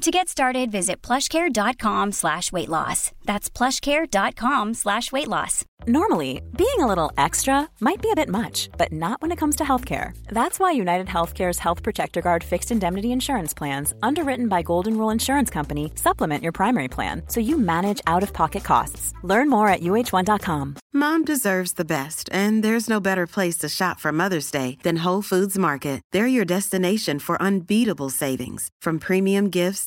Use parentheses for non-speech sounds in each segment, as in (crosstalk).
To get started, visit plushcare.com slash weight loss. That's plushcare.com slash weight loss. Normally, being a little extra might be a bit much, but not when it comes to healthcare. That's why United Healthcare's Health Protector Guard fixed indemnity insurance plans, underwritten by Golden Rule Insurance Company, supplement your primary plan so you manage out of pocket costs. Learn more at uh1.com. Mom deserves the best, and there's no better place to shop for Mother's Day than Whole Foods Market. They're your destination for unbeatable savings, from premium gifts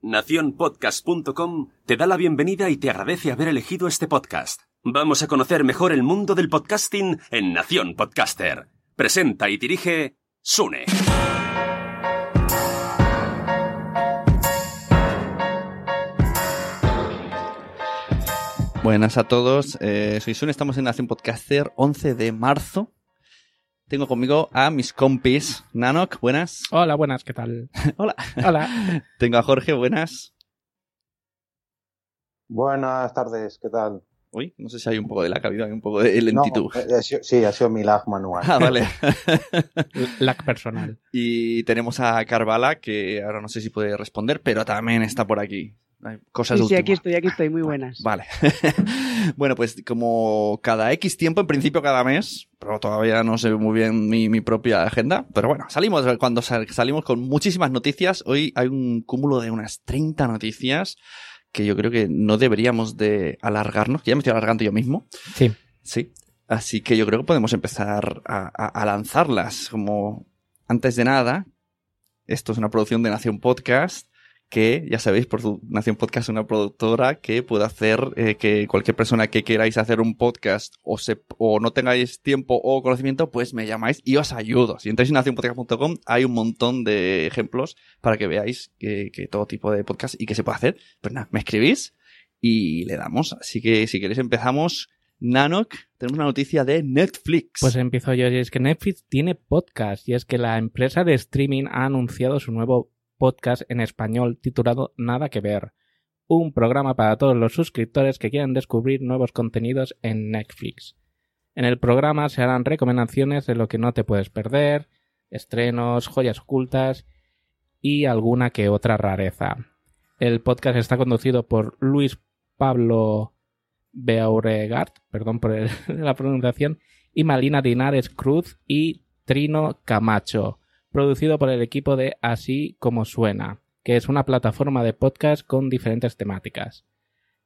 Naciónpodcast.com te da la bienvenida y te agradece haber elegido este podcast. Vamos a conocer mejor el mundo del podcasting en Nación Podcaster. Presenta y dirige Sune. Buenas a todos, eh, soy Sun, estamos en Nación Podcaster 11 de marzo. Tengo conmigo a mis compis. Nanok, buenas. Hola, buenas, ¿qué tal? (laughs) Hola. Hola. Tengo a Jorge, buenas. Buenas tardes, ¿qué tal? Uy, no sé si hay un poco de lag, ha habido un poco de lentitud. No, eh, ha sido- sí, ha sido mi lag manual. Ah, vale. (laughs) Lag personal. y tenemos a Carvala, que ahora no sé si puede responder, pero también está por aquí. Cosas Sí, sí, aquí estoy, aquí estoy, muy buenas. Vale. (laughs) bueno, pues como cada X tiempo, en principio cada mes, pero todavía no sé muy bien mi, mi propia agenda. Pero bueno, salimos cuando sal- salimos con muchísimas noticias. Hoy hay un cúmulo de unas 30 noticias que yo creo que no deberíamos de alargarnos, que ya me estoy alargando yo mismo. Sí. Sí. Así que yo creo que podemos empezar a, a- a lanzarlas. Como antes de nada, esto es una producción de Nación Podcast que, ya sabéis, por Nación Podcast una productora que puede hacer eh, que cualquier persona que queráis hacer un podcast o, se, o no tengáis tiempo o conocimiento, pues me llamáis y os ayudo. Si entráis en nacionpodcast.com hay un montón de ejemplos para que veáis que, que todo tipo de podcast y que se puede hacer. Pues nada, me escribís y le damos. Así que si queréis empezamos. Nanok, tenemos una noticia de Netflix. Pues empiezo yo, y es que Netflix tiene podcast, y es que la empresa de streaming ha anunciado su nuevo podcast en español titulado Nada que ver. Un programa para todos los suscriptores que quieran descubrir nuevos contenidos en Netflix. En el programa se harán recomendaciones de lo que no te puedes perder, estrenos, joyas ocultas y alguna que otra rareza. El podcast está conducido por Luis Pablo Beauregard, perdón por (laughs) la pronunciación, y Malina Dinares Cruz y Trino Camacho, producido por el equipo de Así como Suena, que es una plataforma de podcast con diferentes temáticas.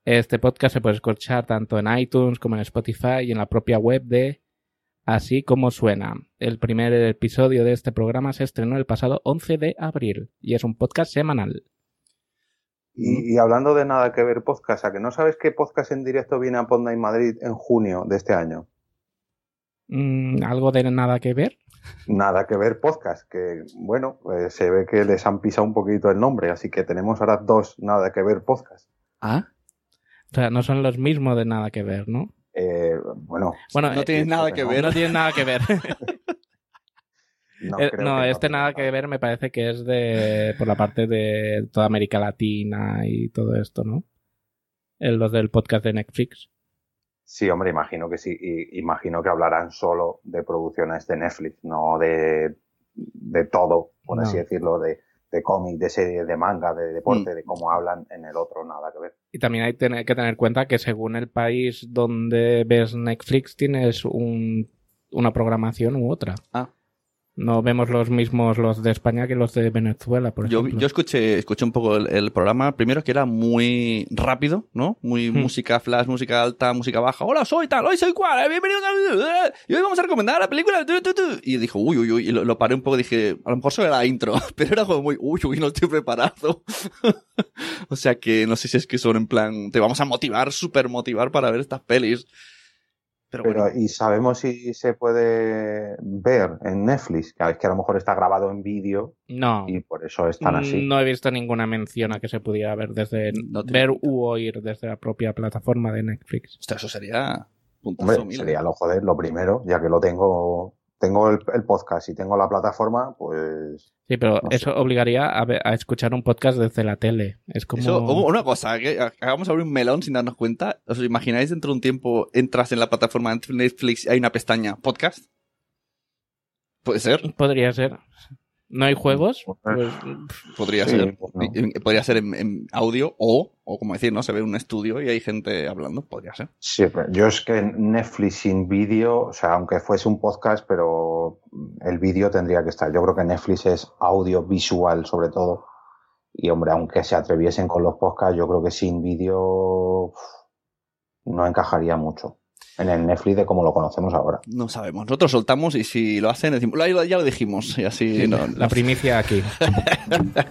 Este podcast se puede escuchar tanto en iTunes como en Spotify y en la propia web de Así como Suena. El primer episodio de este programa se estrenó el pasado 11 de abril y es un podcast semanal. Y, hablando de nada que ver podcast, ¿a que no sabes qué podcast en directo viene a Podnight Madrid en junio de este año? Mm, ¿Algo de nada que ver? Nada que ver podcast, que bueno, eh, se ve que les han pisado un poquito el nombre, así que tenemos ahora dos nada que ver podcast. Ah, O sea, no son los mismos de nada que ver, ¿no? Eh, bueno, Bueno, no eh, tienes nada que ver. no tienen nada que ver. (laughs) no, Eh, no, este nada que ver me parece que es de por la parte de toda América Latina y todo esto, ¿no? El, los del podcast de Netflix. Sí, hombre, imagino que sí. Y imagino que hablarán solo de producciones de Netflix, no de, de todo, por No. así decirlo, de, de cómic, de serie, de manga, de deporte, Mm. de cómo hablan en el otro, nada que ver. Y también hay tener- que tener en cuenta que según el país donde ves Netflix tienes un, una programación u otra. Ah. No vemos los mismos los de España que los de Venezuela, por Yo, ejemplo. yo escuché, escuché un poco el, el programa. Primero que era muy rápido, ¿no? Muy Hmm. música flash, música alta, música baja. Hola, soy tal, hoy soy cual, eh, bienvenidos a... Y hoy vamos a recomendar la película. tu, tu, tu". Y dijo, uy, uy, uy. Y lo, lo paré un poco y dije, a lo mejor solo era la intro. (laughs) Pero era como muy, uy, uy, no estoy preparado. (laughs) o sea que no sé si es que son en plan, te vamos a motivar, súper motivar para ver estas pelis. Pero, Pero, bueno. ¿y sabemos si se puede ver en Netflix? Que es que a lo mejor está grabado en vídeo No. y por eso están así. No he visto ninguna mención a que se pudiera ver desde No ver u oír desde la propia plataforma de Netflix. Hostia, eso sería puntazo Hombre, mil. sería lo joder, lo primero, ya que lo tengo, tengo el, el podcast y tengo la plataforma, pues Sí, pero No sé. eso obligaría a, ver- a escuchar un podcast desde la tele. Es como Eso, una cosa, que hagamos abrir un melón sin darnos cuenta. ¿Os imagináis dentro de un tiempo entras en la plataforma de Netflix y hay una pestaña podcast? Puede ser, podría ser. ¿No hay juegos? Pues, podría Sí, ser. no. Podría ser en, en audio o, o como decir, ¿no? Se ve un estudio y hay gente hablando, podría ser. sí, pero yo es que Netflix sin vídeo, o sea, aunque fuese un podcast, pero el vídeo tendría que estar. Yo creo que Netflix es audio visual sobre todo. Y hombre, aunque se atreviesen con los podcasts, yo creo que sin vídeo no encajaría mucho en el Netflix de como lo conocemos ahora. No sabemos. Nosotros soltamos y si lo hacen, decimos, "Lo- ya lo dijimos. Y así no, la primicia aquí. (laughs)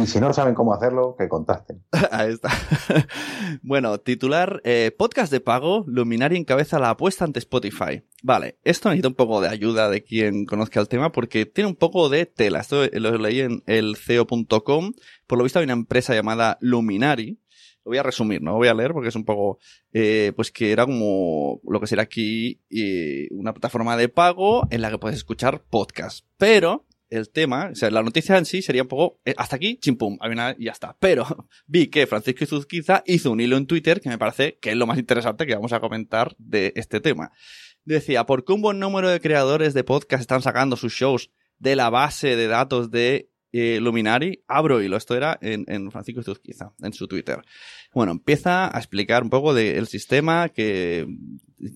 Y si no saben cómo hacerlo, que contacten. (laughs) Ahí está. (laughs) bueno, titular, eh, podcast de pago, Luminari encabeza la apuesta ante Spotify. Vale, esto necesita un poco de ayuda de quien conozca el tema porque tiene un poco de tela. Esto lo leí en el CEO.com. Por lo visto hay una empresa llamada Luminari. Lo voy a resumir, no lo voy a leer porque es un poco, eh, pues que era como lo que será aquí eh, una plataforma de pago en la que puedes escuchar podcast. Pero el tema, o sea, la noticia en sí sería un poco, eh, hasta aquí, chimpum, y ya está. Pero (laughs) vi que Francisco Izuzquiza hizo un hilo en Twitter que me parece que es lo más interesante que vamos a comentar de este tema. Decía, ¿por qué un buen número de creadores de podcast están sacando sus shows de la base de datos de eh, Luminari? Abro hilo, esto era en, en Francisco Izuzquiza, en su Twitter. Bueno, empieza a explicar un poco del sistema, que,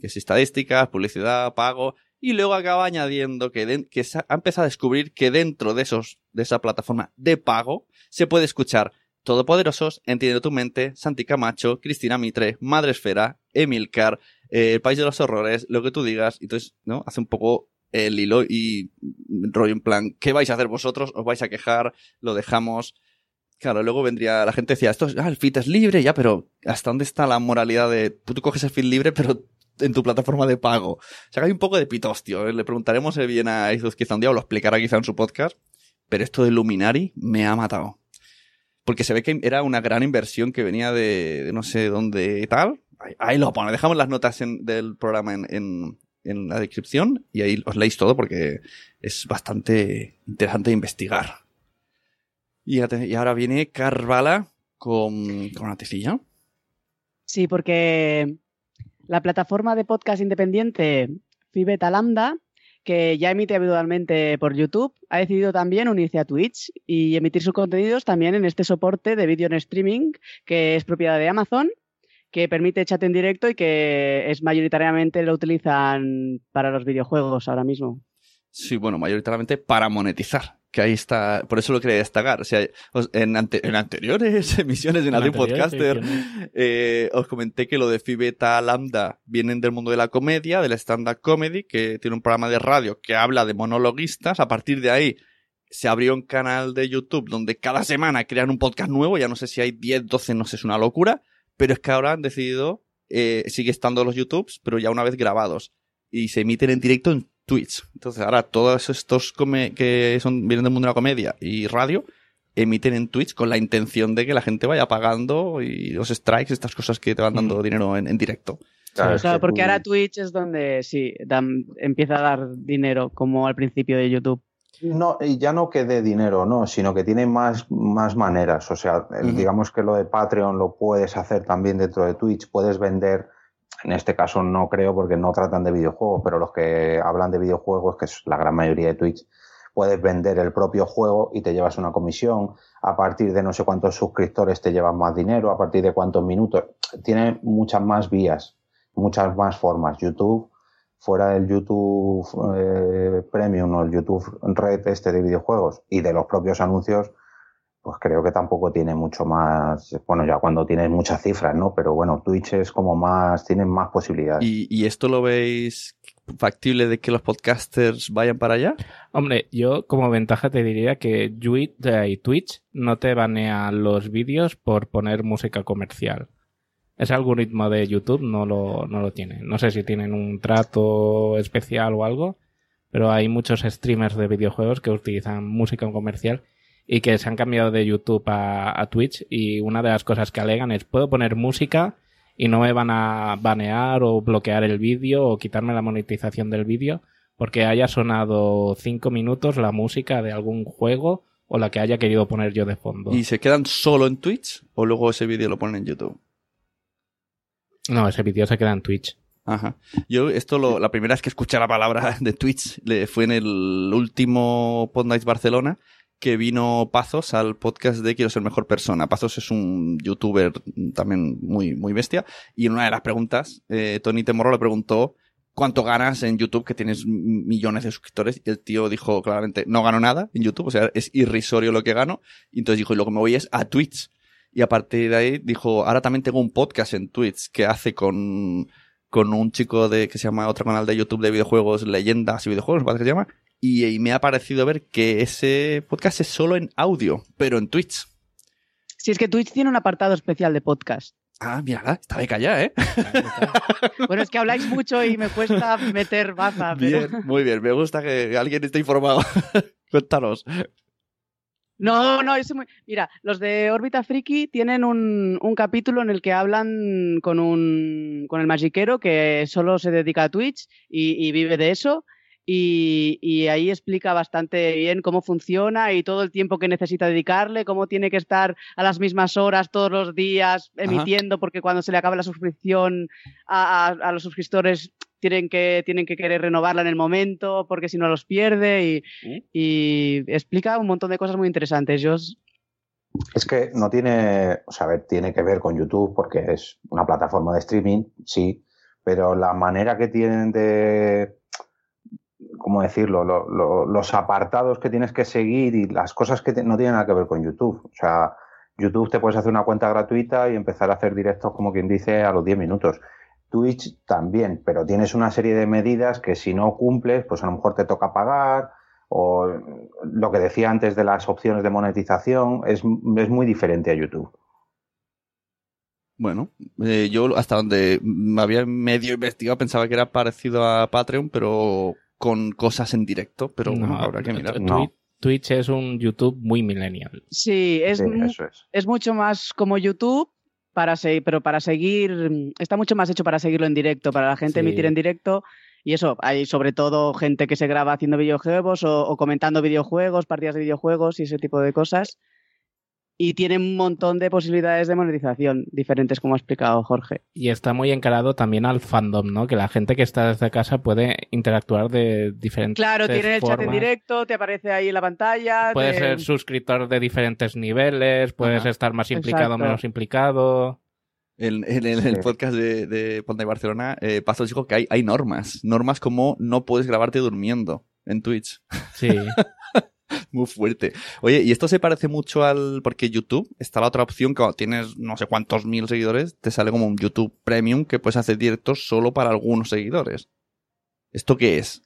que es estadísticas, publicidad, pago, y luego acaba añadiendo que, den- que ha empezado a descubrir que dentro de esos, de esa plataforma de pago, se puede escuchar Todopoderosos, Entiende tu mente, Santi Camacho, Cristina Mitre, Madre Esfera, Emilcar, eh, El País de los Horrores, lo que tú digas, y entonces, ¿no? Hace un poco el hilo y rollo en plan, ¿qué vais a hacer vosotros? ¿Os vais a quejar? ¿Lo dejamos? Claro, luego vendría la gente decía, esto es, ah, el feed es libre, ya, pero ¿hasta dónde está la moralidad de tú, coges el feed libre, pero en tu plataforma de pago? O sea, que hay un poco de pitostio. ¿eh? Le preguntaremos eh, bien a Izuz quizá un día o lo explicará quizá en su podcast, pero esto de Luminari me ha matado. Porque se ve que era una gran inversión que venía de, no sé dónde y tal. Ahí, lo pone. Dejamos las notas del programa en- en la descripción y ahí os leéis todo porque es bastante interesante investigar. Y, ahora viene Carvala con, con una noticilla. Sí, porque la plataforma de podcast independiente Fibeta Lambda, que ya emite habitualmente por YouTube, ha decidido también unirse a Twitch y emitir sus contenidos también en este soporte de vídeo en streaming que es propiedad de Amazon, que permite chat en directo y que es mayoritariamente lo utilizan para los videojuegos ahora mismo. Sí, bueno, mayoritariamente para monetizar. Que ahí está, por eso lo quería destacar. O sea, en, ante- en anteriores (laughs) emisiones de Nación Podcaster, eh, os comenté que lo de Fibeta Lambda vienen del mundo de la comedia, del stand-up comedy, que tiene un programa de radio que habla de monologuistas. A partir de ahí se abrió un canal de YouTube donde cada semana crean un podcast nuevo. Ya no sé si hay 10, 12, no sé, es una locura. Pero es que ahora han decidido, eh, sigue estando los YouTubes, pero ya una vez grabados. Y se emiten en directo en Twitch. Entonces ahora todos estos come- que son, vienen del mundo de la comedia y radio emiten en Twitch con la intención de que la gente vaya pagando y los strikes, estas cosas que te van dando Mm. dinero en, en directo. Claro, porque tú- ahora Twitch es donde sí, dan- empieza a dar dinero como al principio de YouTube. No, y ya no que dé dinero, no, sino que tiene más, más maneras. O sea, digamos que lo de Patreon lo puedes hacer también dentro de Twitch, puedes vender. En este caso no creo porque no tratan de videojuegos, pero los que hablan de videojuegos, que es la gran mayoría de Twitch, puedes vender el propio juego y te llevas una comisión. A partir de no sé cuántos suscriptores te llevan más dinero, a partir de cuántos minutos. Tiene muchas más vías, muchas más formas. YouTube fuera del YouTube eh, Premium o el YouTube Red este de videojuegos y de los propios anuncios, pues creo que tampoco tiene mucho más, bueno, ya cuando tienes muchas cifras, ¿no? Pero bueno, Twitch es como más, tiene más posibilidades. ¿Y, esto lo veis factible de que los podcasters vayan para allá? Hombre, yo como ventaja te diría que Twitch no te banea los vídeos por poner música comercial. Ese algoritmo de YouTube no lo, no lo tiene. No sé si tienen un trato especial o algo, pero hay muchos streamers de videojuegos que utilizan música comercial y que se han cambiado de YouTube a, Twitch y una de las cosas que alegan es puedo poner música y no me van a banear o bloquear el vídeo o quitarme la monetización del vídeo porque haya sonado cinco minutos la música de algún juego o la que haya querido poner yo de fondo. ¿Y se quedan solo en Twitch o luego ese vídeo lo ponen en YouTube? No, ese vídeo se queda en Twitch. Ajá. Yo, esto, lo, la primera vez que escuché la palabra (laughs) de Twitch le, fue en el último Pod Barcelona, que vino Pazos al podcast de Quiero ser mejor persona. Pazos es un youtuber también muy, muy bestia. Y en una de las preguntas, eh, Tony Temorro le preguntó cuánto ganas en YouTube, que tienes millones de suscriptores. Y el tío dijo claramente, no gano nada en YouTube, o sea, es irrisorio lo que gano. Y entonces dijo, y lo que me voy es a Twitch. Y a partir de ahí dijo, ahora también tengo un podcast en Twitch que hace con, con un chico de, que se llama otro canal de YouTube de videojuegos, Leyendas y Videojuegos, ¿vale? que se llama. Y, me ha parecido ver que ese podcast es solo en audio, pero en Twitch. Sí, es que Twitch tiene un apartado especial de podcast. Ah, mira, está de calla, ¿eh? (laughs) bueno, es que habláis mucho y me cuesta meter baza. Bien, muy bien, me gusta que alguien esté informado. (laughs) Cuéntanos. No, no, es muy... Mira, los de Órbita Friki tienen un, un, capítulo en el que hablan con, un, con el magiquero que solo se dedica a Twitch y, y vive de eso. Y, y, ahí explica bastante bien cómo funciona y todo el tiempo que necesita dedicarle, cómo tiene que estar a las mismas horas todos los días emitiendo, porque cuando se le acaba la suscripción a, a, a los suscriptores tienen que, tienen que querer renovarla en el momento porque si no los pierde y, explica un montón de cosas muy interesantes. Yo... Es que no tiene, o sea, a ver, tiene que ver con YouTube porque es una plataforma de streaming, sí, pero la manera que tienen de, ¿cómo decirlo? los apartados que tienes que seguir y las cosas que no tienen nada que ver con YouTube. O sea, YouTube te puedes hacer una cuenta gratuita y empezar a hacer directos, como quien dice, a los 10 minutos. Twitch también, pero tienes una serie de medidas que si no cumples, pues a lo mejor te toca pagar o lo que decía antes de las opciones de monetización es, es muy diferente a YouTube. Bueno, eh, yo hasta donde me había medio investigado pensaba que era parecido a Patreon, pero con cosas en directo, pero no, habrá que mirar. Twitch es un YouTube muy millennial. Sí, es, es mucho más como YouTube, para seguir, pero para seguir, está mucho más hecho para seguirlo en directo, para la gente emitir en directo. Y eso, hay sobre todo gente que se graba haciendo videojuegos o, comentando videojuegos, partidas de videojuegos y ese tipo de cosas y tiene un montón de posibilidades de monetización diferentes, como ha explicado Jorge. Y está muy encarado también al fandom, ¿no? Que la gente que está desde casa puede interactuar de diferentes Claro, tiene el chat en directo, te aparece ahí en la pantalla. Puedes ser suscriptor de diferentes niveles, puedes estar más implicado o menos implicado. En, el podcast de, de Ponte Barcelona, eh, Pazo dijo que hay, hay normas. Normas como no puedes grabarte durmiendo en Twitch. Sí. (laughs) (laughs) Muy fuerte. Oye, y esto se parece mucho al. Porque YouTube está la otra opción que cuando tienes no sé cuántos mil seguidores, te sale como un YouTube Premium que puedes hacer directos solo para algunos seguidores. ¿Esto qué es?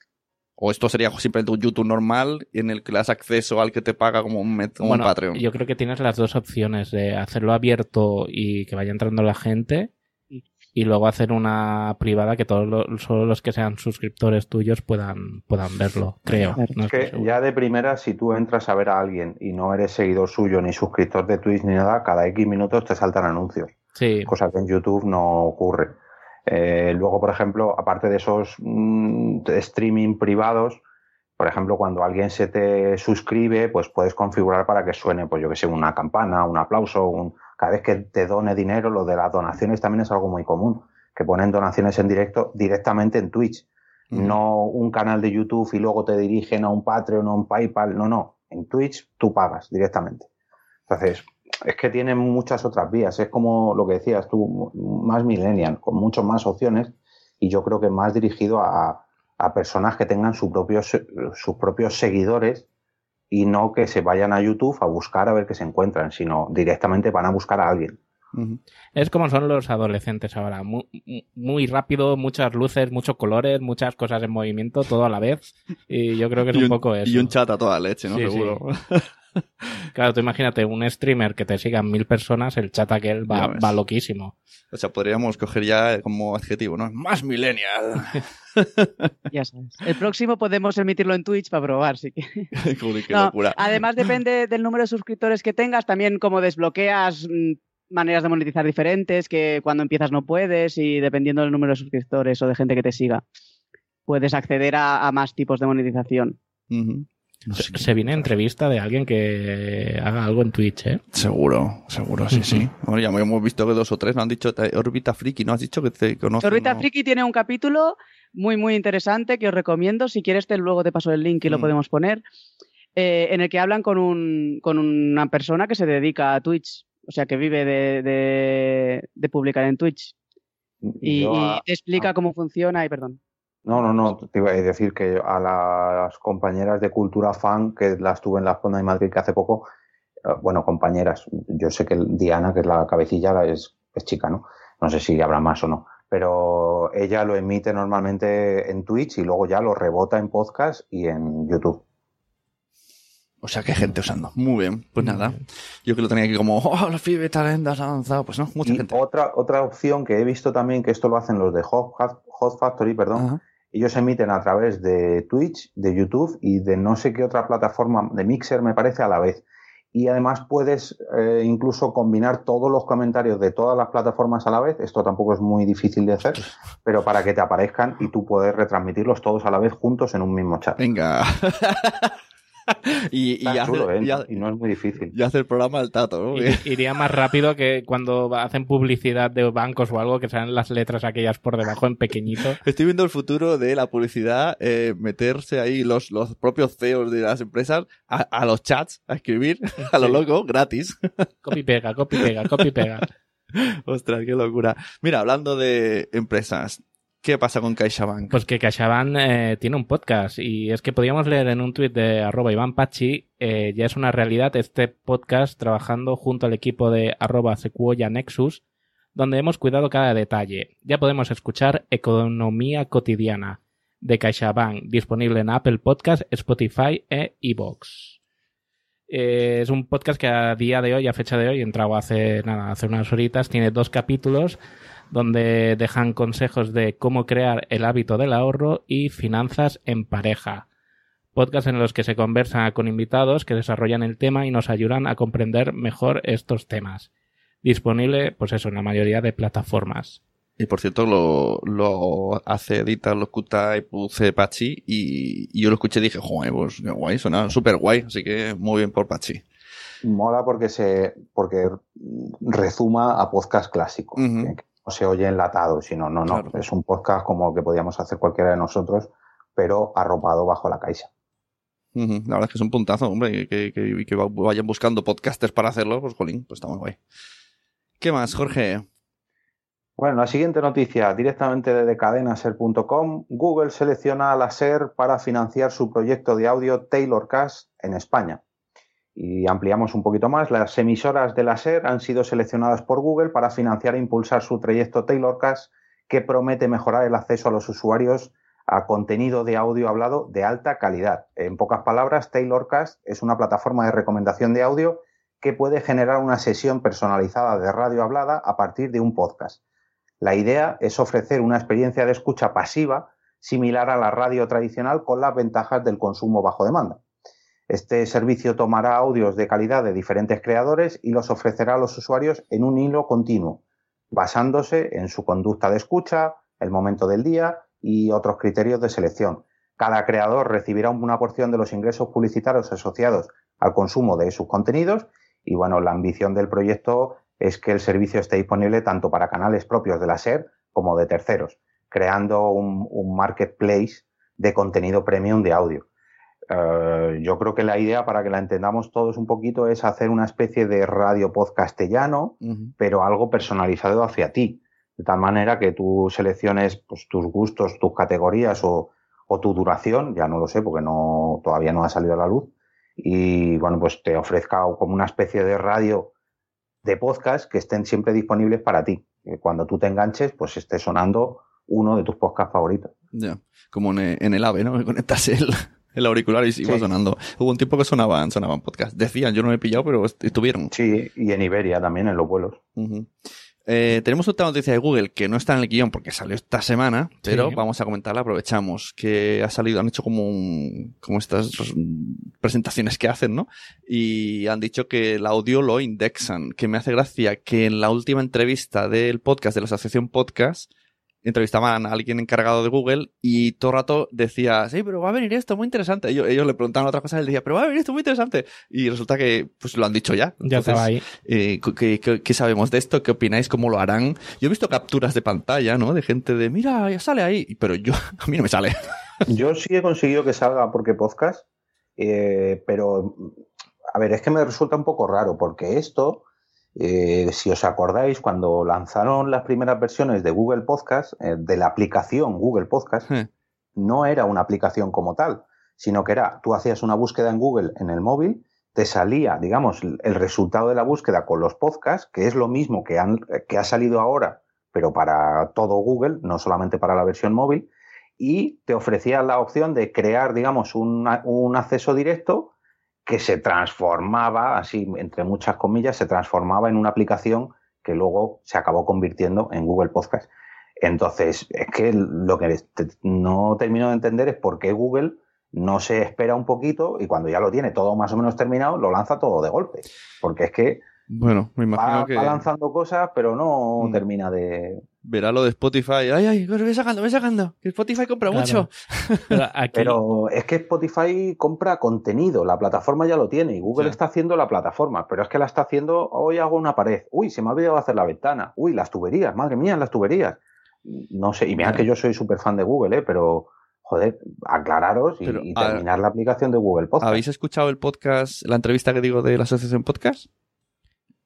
¿O esto sería simplemente un YouTube normal en el que le das acceso al que te paga como un, un Patreon? Yo creo que tienes las dos opciones de hacerlo abierto y que vaya entrando la gente y luego hacer una privada que todos solo los que sean suscriptores tuyos puedan, puedan verlo, creo. es que ya de primera, si tú entras a ver a alguien y no eres seguidor suyo ni suscriptor de Twitch ni nada, cada X minutos te saltan anuncios. Sí. Cosa que en YouTube no ocurre. Eh, luego, por ejemplo, aparte de esos mm, streaming privados, Por ejemplo, cuando alguien se te suscribe, pues puedes configurar para que suene, pues yo que sé, una campana, un aplauso, un... cada vez que te done dinero, lo de las donaciones también es algo muy común, que ponen donaciones en directo directamente en Twitch. No un canal de YouTube y luego te dirigen a un Patreon o un PayPal, no, no. En Twitch tú pagas directamente. Entonces, es que tienen muchas otras vías. Es como lo que decías tú, más millennial, con muchas más opciones y yo creo que más dirigido a, personas que tengan sus propios, sus propios seguidores y no que se vayan a YouTube a buscar a ver qué se encuentran, sino directamente van a buscar a alguien. Es como son los adolescentes ahora, muy, rápido, muchas luces, muchos colores, muchas cosas en movimiento, todo a la vez. Y yo creo que es un, poco eso. Y un chat a toda leche, ¿no? Seguro. Claro, tú imagínate un streamer que te sigan mil personas, el chat aquel va, va loquísimo. O sea, podríamos coger ya como adjetivo, ¿no? Más millennial. (laughs) ya sabes. El próximo podemos emitirlo en Twitch para probar, sí que. (laughs) qué locura. Además, depende (laughs) del número de suscriptores que tengas, también como desbloqueas mm, maneras de monetizar diferentes, que cuando empiezas no puedes, y dependiendo del número de suscriptores o de gente que te siga, puedes acceder a, más tipos de monetización se, viene entrevista de alguien que haga algo en Twitch, ¿eh? Seguro, seguro, sí, sí. Bueno, ya hemos visto que dos o tres nos han dicho, Orbita Friki, ¿no? Has dicho que te conoces. Orbita Friki tiene un capítulo muy, muy interesante que os recomiendo. Si quieres, te, luego te paso el link y lo mm. podemos poner. Eh, en el que hablan con, un, con una persona que se dedica a Twitch, o sea, que vive de, de, publicar en Twitch. Y, te explica cómo funciona y perdón. No, no, no, te iba a decir que a las compañeras de Cultura Fan, que las tuve en la zona de Madrid que hace poco, eh, bueno, compañeras, yo sé que Diana, que es la cabecilla, es, es chica, ¿no? No sé si habrá más o no, pero ella lo emite normalmente en Twitch y luego ya lo rebota en podcast y en YouTube. O sea, que hay gente usando. Muy bien. Pues nada. Yo que lo tenía aquí como, (laughs) oh, los FIBE talentos han avanzado. Pues no, mucha gente. Otra, otra opción que he visto también, que esto lo hacen los de Hot, Factory, perdón, ellos emiten a través de Twitch, de YouTube y de no sé qué otra plataforma, de Mixer me parece a la vez. Y además puedes eh, incluso combinar todos los comentarios de todas las plataformas a la vez. Esto tampoco es muy difícil de hacer, pero para que te aparezcan y tú puedes retransmitirlos todos a la vez juntos en un mismo chat. Venga. (laughs) (laughs) y, ¿eh? y, no es muy difícil. Y hace el programa al tato, ¿no? Iría más rápido que cuando hacen publicidad de bancos o algo que salen las letras aquellas por debajo en pequeñito. (laughs) Estoy viendo el futuro de la publicidad, eh, meterse ahí los, los propios CEOs de las empresas a, los chats, a escribir (laughs) a lo loco, gratis. Copy pega, copy pega, copy pega. Ostras, qué locura. Mira, hablando de empresas, ¿Qué pasa con CaixaBank? Pues que CaixaBank eh, tiene un podcast y es que podíamos leer en un tuit de arroba Iván Pachi, eh, ya es una realidad este podcast trabajando junto al equipo de arroba Sequoia Nexus, donde hemos cuidado cada detalle. Ya podemos escuchar Economía Cotidiana de CaixaBank, disponible en Apple Podcast, Spotify e iVoox. Eh, es un podcast que a día de hoy, a fecha de hoy, entrado hace nada, hace unas horitas, tiene dos capítulos donde dejan consejos de cómo crear el hábito del ahorro y finanzas en pareja. Podcast en los que se conversa con invitados que desarrollan el tema y nos ayudan a comprender mejor estos temas. Disponible, pues eso, en la mayoría de plataformas. Y por cierto, lo, lo hace, edita, lo escucha y produce Pachi. Y, yo lo escuché y dije, joder, pues qué guay, suena súper guay. Así que muy bien por Pachi. Mola porque se, porque rezuma a podcast clásicos no se oye enlatado, sino no, no, es un podcast como que podíamos hacer cualquiera de nosotros, pero arropado bajo la caixa. La verdad es que es un puntazo, hombre, que, que, que, vayan buscando podcasters para hacerlo, pues jolín, pues está muy guay. ¿Qué más, Jorge? Bueno, la siguiente noticia, directamente de cadenaser.com, Google selecciona a la SER para financiar su proyecto de audio TaylorCast en España. Y ampliamos un poquito más, las emisoras de la SER han sido seleccionadas por Google para financiar e impulsar su trayecto TaylorCast que promete mejorar el acceso a los usuarios a contenido de audio hablado de alta calidad. En pocas palabras, TaylorCast es una plataforma de recomendación de audio que puede generar una sesión personalizada de radio hablada a partir de un podcast. La idea es ofrecer una experiencia de escucha pasiva similar a la radio tradicional con las ventajas del consumo bajo demanda. Este servicio tomará audios de calidad de diferentes creadores y los ofrecerá a los usuarios en un hilo continuo, basándose en su conducta de escucha, el momento del día y otros criterios de selección. Cada creador recibirá una porción de los ingresos publicitarios asociados al consumo de sus contenidos y bueno, la ambición del proyecto es que el servicio esté disponible tanto para canales propios de la SER como de terceros, creando un, marketplace de contenido premium de audio. Eh, yo creo que la idea, para que la entendamos todos un poquito, es hacer una especie de radio podcastellano, pero algo personalizado hacia ti. De tal manera que tú selecciones pues, tus gustos, tus categorías o, o, tu duración, ya no lo sé porque no, todavía no ha salido a la luz, y bueno, pues te ofrezca como una especie de radio de podcast que estén siempre disponibles para ti. Que cuando tú te enganches, pues esté sonando uno de tus podcasts favoritos. Ya, como en, el AVE, ¿no? Que conectas el, el auricular y sigue sonando. Hubo un tiempo que sonaban, sonaban podcasts. Decían, yo no me he pillado, pero estuvieron. Sí, y en Iberia también, en los vuelos. Eh, tenemos otra noticia de Google que no está en el guion porque salió esta semana, pero vamos a comentarla, aprovechamos. Que ha salido, han hecho como un, como estas presentaciones que hacen, ¿no? Y han dicho que el audio lo indexan, que me hace gracia que en la última entrevista del podcast, de la asociación podcast, entrevistaban a alguien encargado de Google y todo el rato decía, sí, pero va a venir esto muy interesante. Ellos, ellos le preguntaban otras cosas y él decía, pero va a venir esto muy interesante. Y resulta que pues lo han dicho ya. Ya estaba ahí. Eh, ¿qué, sabemos de esto? ¿Qué opináis? ¿Cómo lo harán? Yo he visto capturas de pantalla, ¿no? De gente de, mira, ya sale ahí. Pero yo, (laughs) a mí no me sale. yo sí he conseguido que salga porque podcast, eh, pero, a ver, es que me resulta un poco raro porque esto eh, si os acordáis, cuando lanzaron las primeras versiones de Google Podcast, eh, de la aplicación Google Podcast, no era una aplicación como tal, sino que era, tú hacías una búsqueda en Google en el móvil, te salía, digamos, el resultado de la búsqueda con los podcasts, que es lo mismo que, han, que ha salido ahora, pero para todo Google, no solamente para la versión móvil, y te ofrecía la opción de crear, digamos, un acceso directo que se transformaba, así entre muchas comillas, se transformaba en una aplicación que luego se acabó convirtiendo en Google Podcast. Entonces, es que lo que no termino de entender es por qué Google no se espera un poquito y cuando ya lo tiene todo más o menos terminado, lo lanza todo de golpe. Porque es que bueno, me imagino va, que. Va lanzando cosas, pero no mm. termina de. Verá lo de Spotify. Ay, ay, me voy sacando, me voy sacando. Que Spotify compra mucho. (laughs) Pero, es que Spotify compra contenido. La plataforma ya lo tiene y Google está haciendo la plataforma. Pero es que la está haciendo. Hoy hago una pared. Uy, se me ha olvidado hacer la ventana. Uy, las tuberías. Madre mía, las tuberías. No sé. Y mira que yo soy súper fan de Google, ¿eh? Pero joder, aclararos y, terminar la aplicación de Google Podcast. ¿Habéis escuchado el podcast, la entrevista que digo de la asociación podcast?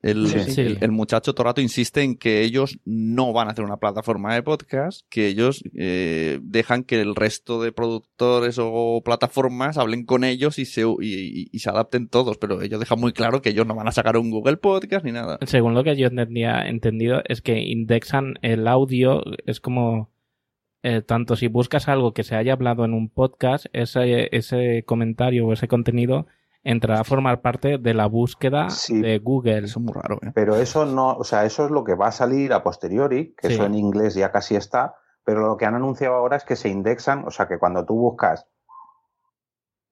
El, muchacho Torato insiste en que ellos no van a hacer una plataforma de podcast, que ellos eh, dejan que el resto de productores o plataformas hablen con ellos y se, y, se adapten todos, pero ellos dejan muy claro que ellos no van a sacar un Google Podcast ni nada. Según lo que yo entendía, entendido, es que indexan el audio, es como... Eh, tanto si buscas algo que se haya hablado en un podcast, ese, ese comentario o ese contenido entrará a formar parte de la búsqueda de Google. Eso es muy raro, ¿eh? Pero eso no, o sea, eso es lo que va a salir a posteriori, que eso en inglés ya casi está, pero lo que han anunciado ahora es que se indexan, o sea, que cuando tú buscas,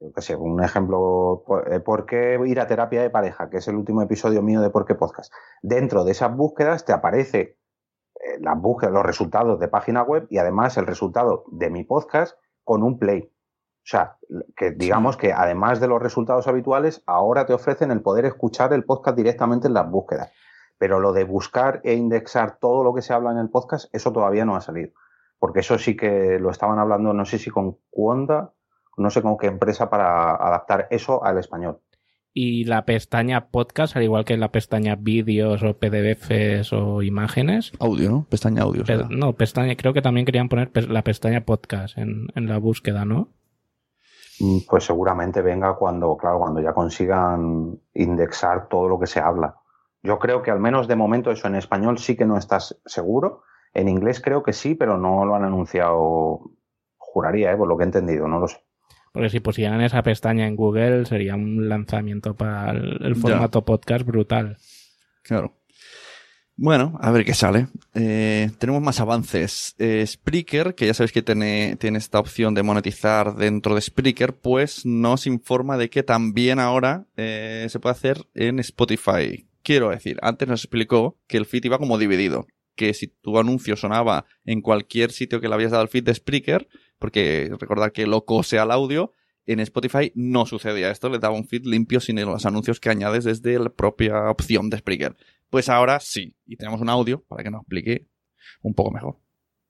yo que sé, un ejemplo, eh, ¿por qué ir a terapia de pareja? Que es el último episodio mío de Por qué Podcast. Dentro de esas búsquedas te aparece eh, las búsquedas, los resultados de página web y además el resultado de mi podcast con un play. O sea, que digamos que además de los resultados habituales, ahora te ofrecen el poder escuchar el podcast directamente en las búsquedas. Pero lo de buscar e indexar todo lo que se habla en el podcast, eso todavía no ha salido. Porque eso sí que lo estaban hablando, no sé si con Cuonda, no sé con qué empresa para adaptar eso al español. Y la pestaña podcast, al igual que la pestaña vídeos o PDFs o imágenes. Audio, ¿no? Pestaña audio. no, pestaña, creo que también querían poner la pestaña podcast en, en la búsqueda, ¿no? Mm, pues seguramente venga cuando, claro, cuando ya consigan indexar todo lo que se habla. Yo creo que al menos de momento eso en español sí que no estás seguro. En inglés creo que sí, pero no lo han anunciado, juraría, ¿eh? por lo que he entendido, no lo sé. Porque si pusieran esa pestaña en Google sería un lanzamiento para el, formato podcast brutal. Claro. Bueno, a ver qué sale. Eh, tenemos más avances. Eh, Spreaker, que ya sabéis que tiene, esta opción de monetizar dentro de Spreaker, pues nos informa de que también ahora eh, se puede hacer en Spotify. Quiero decir, antes nos explicó que el feed iba como dividido. Que si tu anuncio sonaba en cualquier sitio que le habías dado al feed de Spreaker, porque recordad que lo cose al audio. En Spotify no sucedía esto, le daba un feed limpio sin los anuncios que añades desde la propia opción de Spreaker. Pues ahora sí, y tenemos un audio para que nos explique un poco mejor.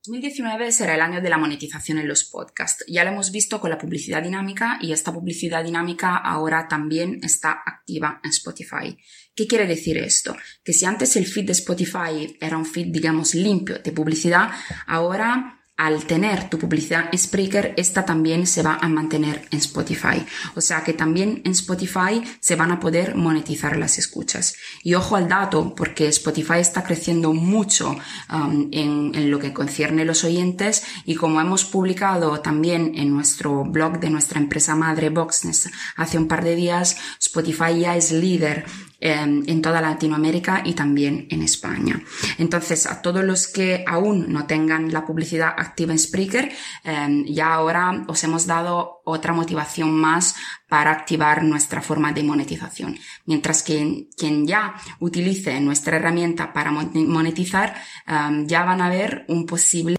2019 será el año de la monetización en los podcasts. Ya lo hemos visto con la publicidad dinámica y esta publicidad dinámica ahora también está activa en Spotify. ¿Qué quiere decir esto? Que si antes el feed de Spotify era un feed, digamos, limpio de publicidad, ahora al tener tu publicidad en Spreaker, esta también se va a mantener en Spotify. O sea que también en Spotify se van a poder monetizar las escuchas. Y ojo al dato, porque Spotify está creciendo mucho um, en, en, lo que concierne los oyentes y como hemos publicado también en nuestro blog de nuestra empresa madre Boxness hace un par de días, Spotify ya es líder en toda Latinoamérica y también en España. Entonces, a todos los que aún no tengan la publicidad activa en Spreaker, em, ya ahora os hemos dado otra motivación más para activar nuestra forma de monetización. Mientras que quien ya utilice nuestra herramienta para monetizar, em, ya van a ver un posible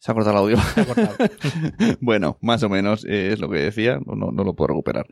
se ha cortado el audio. (laughs) bueno, más o menos es lo que decía, no, no lo puedo recuperar.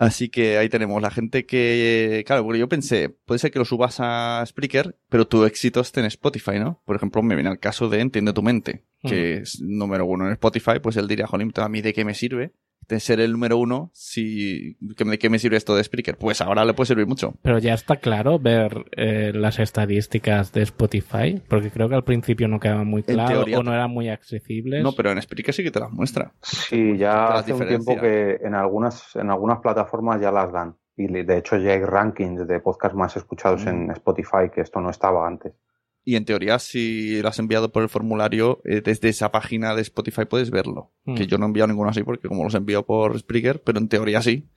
Así que ahí tenemos la gente que, claro, porque yo pensé, puede ser que lo subas a Spreaker, pero tu éxito esté en Spotify, ¿no? Por ejemplo, me viene el caso de Entiende tu mente, que es número uno en Spotify, pues él diría, jolín, ¿a mí de qué me sirve? De ser el número uno, si, ¿de qué me sirve esto de Spreaker? Pues ahora le puede servir mucho. Pero ya está claro ver eh, las estadísticas de Spotify, porque creo que al principio no quedaba muy claro o no eran muy accesibles. No, pero en Spreaker sí que te las muestra. Sí, ya hace un tiempo que en algunas, en algunas plataformas ya las dan. Y de hecho ya hay rankings de podcast más escuchados en mm. Spotify, que esto no estaba antes. Y en teoría, si lo has enviado por el formulario, eh, desde esa página de Spotify puedes verlo. Hmm. Que yo no he enviado ninguno así porque como los envío por Spreaker, pero en teoría sí.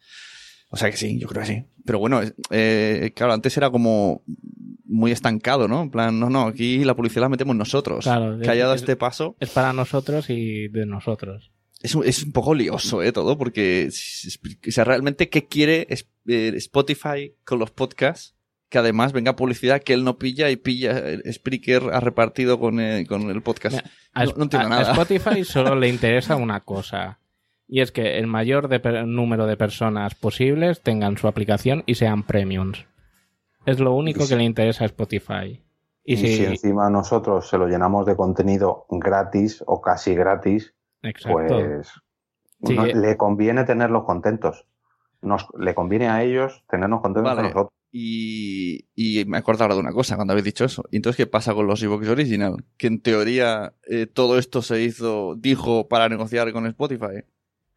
O sea que sí, yo creo que sí. Pero bueno, eh, claro, antes era como muy estancado, ¿no? En plan, no, no, aquí la publicidad la metemos nosotros. Claro, que haya dado este paso. Es para nosotros y de nosotros. Es, es un poco lioso, ¿eh? Todo, porque, o sea, realmente, ¿qué quiere eh, Spotify con los podcasts? Que además venga publicidad que él no pilla y pilla Spreaker ha repartido con el, con el podcast. a, no, nada. A Spotify (laughs) solo le interesa una cosa. Y es que el mayor número de personas posibles tengan su aplicación y sean premiums. Es lo único que le interesa a Spotify. Y, si... encima nosotros se lo llenamos de contenido gratis o casi gratis, pues le conviene tenerlos contentos. Nos, le conviene a ellos tenernos contentos a nosotros. Y, y me acuerdo ahora de una cosa cuando habéis dicho eso. ¿Y entonces qué pasa con los ebooks original? Que en teoría eh, todo esto se hizo, dijo, para negociar con Spotify.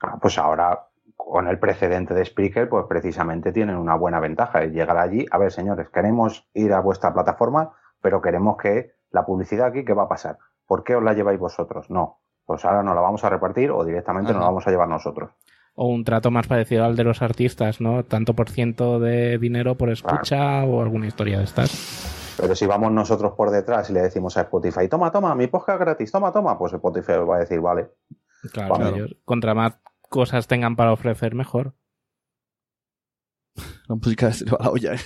Ah, pues ahora, con el precedente de Spreaker, pues precisamente tienen una buena ventaja. Es llegar allí, a ver, señores, queremos ir a vuestra plataforma, pero queremos que la publicidad aquí, ¿qué va a pasar? ¿Por qué os la lleváis vosotros? No. Pues ahora nos la vamos a repartir o directamente nos la vamos a llevar nosotros o un trato más parecido al de los artistas, ¿no? Tanto por ciento de dinero por escucha o alguna historia de estas. Pero si vamos nosotros por detrás y le decimos a Spotify, toma, toma, mi podcast gratis, toma, toma, pues Spotify va a decir, vale. Claro, ellos, contra más cosas tengan para ofrecer, mejor. (laughs) La música se va a la olla. ¿eh?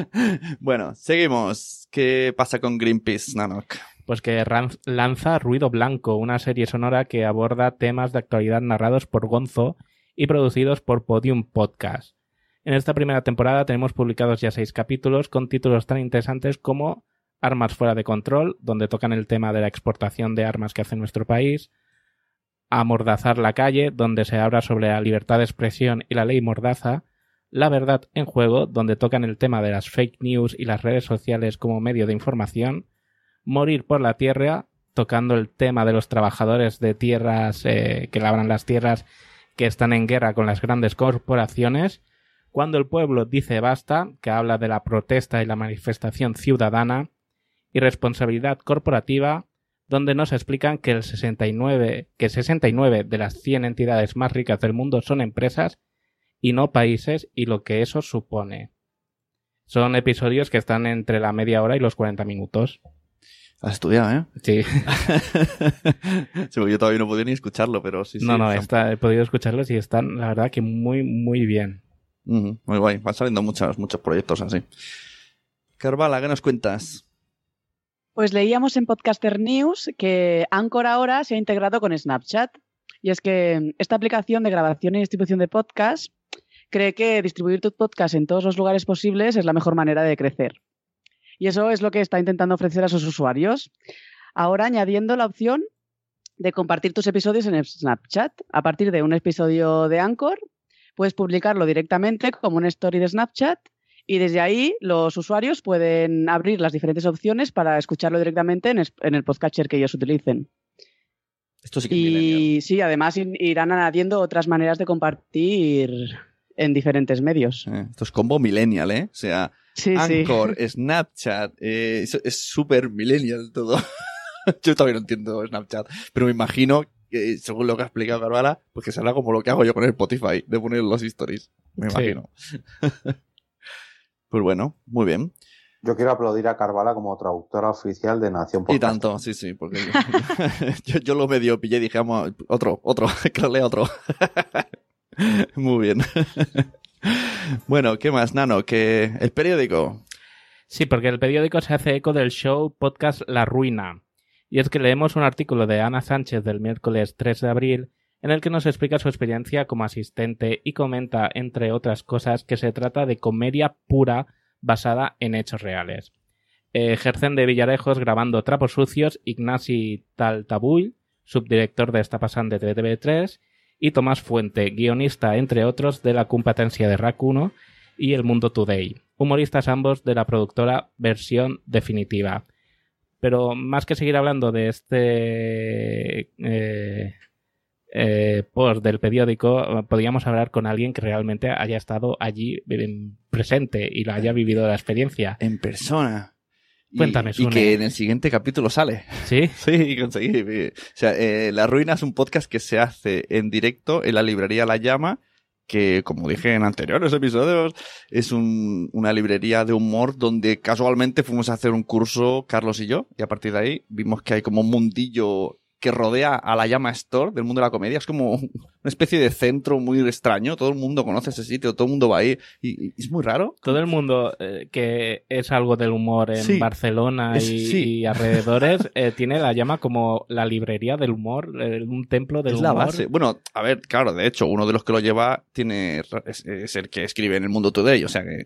(laughs) bueno, seguimos. ¿Qué pasa con Greenpeace, Nanok? Pues que lanza Ruido Blanco, una serie sonora que aborda temas de actualidad narrados por Gonzo y producidos por Podium Podcast. En esta primera temporada tenemos publicados ya seis capítulos con títulos tan interesantes como Armas fuera de control, donde tocan el tema de la exportación de armas que hace nuestro país, Amordazar la calle, donde se habla sobre la libertad de expresión y la ley mordaza, La verdad en juego, donde tocan el tema de las fake news y las redes sociales como medio de información, Morir por la Tierra, tocando el tema de los trabajadores de tierras eh, que labran las tierras que están en guerra con las grandes corporaciones. Cuando el pueblo dice basta, que habla de la protesta y la manifestación ciudadana. Y responsabilidad corporativa, donde nos explican que el 69, que 69 de las 100 entidades más ricas del mundo son empresas y no países y lo que eso supone. Son episodios que están entre la media hora y los 40 minutos. Has estudiado, ¿eh? Sí. (laughs) sí yo todavía no podía ni escucharlo, pero sí, sí. No, no, he podido escucharlos y están, la verdad, que muy, muy bien. muy guay. Van saliendo muchos, muchos proyectos así. Carvala, ¿qué nos cuentas? Pues leíamos en Podcaster News que Anchor ahora se ha integrado con Snapchat. Y es que esta aplicación de grabación y distribución de podcast cree que distribuir tu podcast en todos los lugares posibles es la mejor manera de crecer. Y eso es lo que está intentando ofrecer a sus usuarios. Ahora añadiendo la opción de compartir tus episodios en Snapchat. A partir de un episodio de Anchor, puedes publicarlo directamente como una story de Snapchat y desde ahí los usuarios pueden abrir las diferentes opciones para escucharlo directamente en, el podcatcher que ellos utilicen. Esto sí que y sí, además irán añadiendo otras maneras de compartir en diferentes medios. Eh, esto es combo millennial, ¿eh? O sea, Anchor, Snapchat, eh, es súper millennial todo. (laughs) yo todavía no entiendo Snapchat, pero me imagino que, según lo que ha explicado Carvala, pues que será como lo que hago yo con el Spotify, de poner los stories. Me imagino. Pues bueno, muy bien. Yo quiero aplaudir a Carvala como traductora oficial de Nación Podcast. Y tanto, sí, sí, porque (laughs) yo, lo medio pillé y dije, vamos, otro, otro, (laughs) que lea otro. muy bien. Bueno, ¿qué más, Nano? Que el periódico. Sí, porque el periódico se hace eco del show podcast La Ruina. Y es que leemos un artículo de Ana Sánchez del miércoles 3 de abril en el que nos explica su experiencia como asistente y comenta, entre otras cosas, que se trata de comedia pura basada en hechos reales. Ejercen de Villarejos grabando Trapos Sucios Ignasi Taltabull, subdirector de esta pasante de TV3, y Tomás Fuente, guionista, entre otros, de la competencia de RAC 1 y El Mundo Today, humoristas ambos de la productora Versión Definitiva. Pero más que seguir hablando de este eh, eh, post del periódico, podríamos hablar con alguien que realmente haya estado allí presente y lo haya vivido la experiencia. En persona. Cuéntame, y, y que en el siguiente capítulo sale. ¿Sí? (laughs) Sí, conseguí. O sea, eh, La Ruina es un podcast que se hace en directo en la librería La Llama, que, como dije en anteriores episodios, es un, una librería de humor donde casualmente fuimos a hacer un curso, Carlos y yo, y a partir de ahí vimos que hay como un mundillo que rodea a la Llama Store del mundo de la comedia. Es como una especie de centro muy extraño. Todo el mundo conoce ese sitio, todo el mundo va ahí. Y, es muy raro. Todo el mundo eh, que es algo del humor en Barcelona y, alrededores (laughs) eh, tiene la Llama como la librería del humor, eh, un templo del es humor. la base. Bueno, a ver, claro, de hecho, uno de los que lo lleva tiene es, el que escribe en el mundo today. O sea que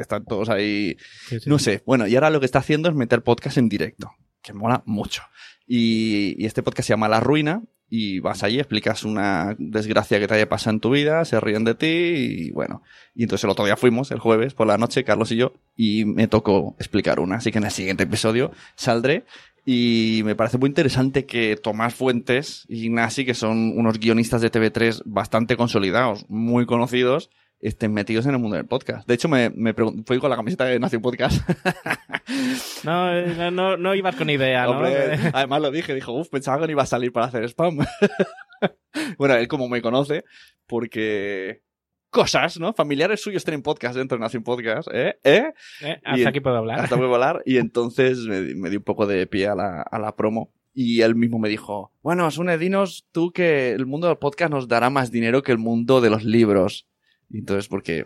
están todos ahí. No sé. Bueno, y ahora lo que está haciendo es meter podcast en directo. Que mola mucho. Y, este podcast se llama La Ruina y vas allí, explicas una desgracia que te haya pasado en tu vida, se ríen de ti y bueno. Y entonces el otro día fuimos, el jueves por la noche, Carlos y yo, y me tocó explicar una. Así que en el siguiente episodio saldré y me parece muy interesante que Tomás Fuentes y Ignasi, que son unos guionistas de TV3 bastante consolidados, muy conocidos, estén metidos en el mundo del podcast. De hecho, me, me fui con la camiseta de Nación Podcast. (laughs) no, no, no, ibas con idea, ¿no? (laughs) además lo dije, dijo, uff, pensaba que no iba a salir para hacer spam. (laughs) bueno, él como me conoce, porque cosas, ¿no? Familiares suyos tienen podcast dentro de Nación Podcast, ¿eh? ¿Eh? ¿Eh? Hasta aquí puedo hablar. Hasta puedo hablar. Y entonces me, me di un poco de pie a la, a la promo. Y él mismo me dijo, bueno, Sune, dinos tú que el mundo del podcast nos dará más dinero que el mundo de los libros. Y entonces, porque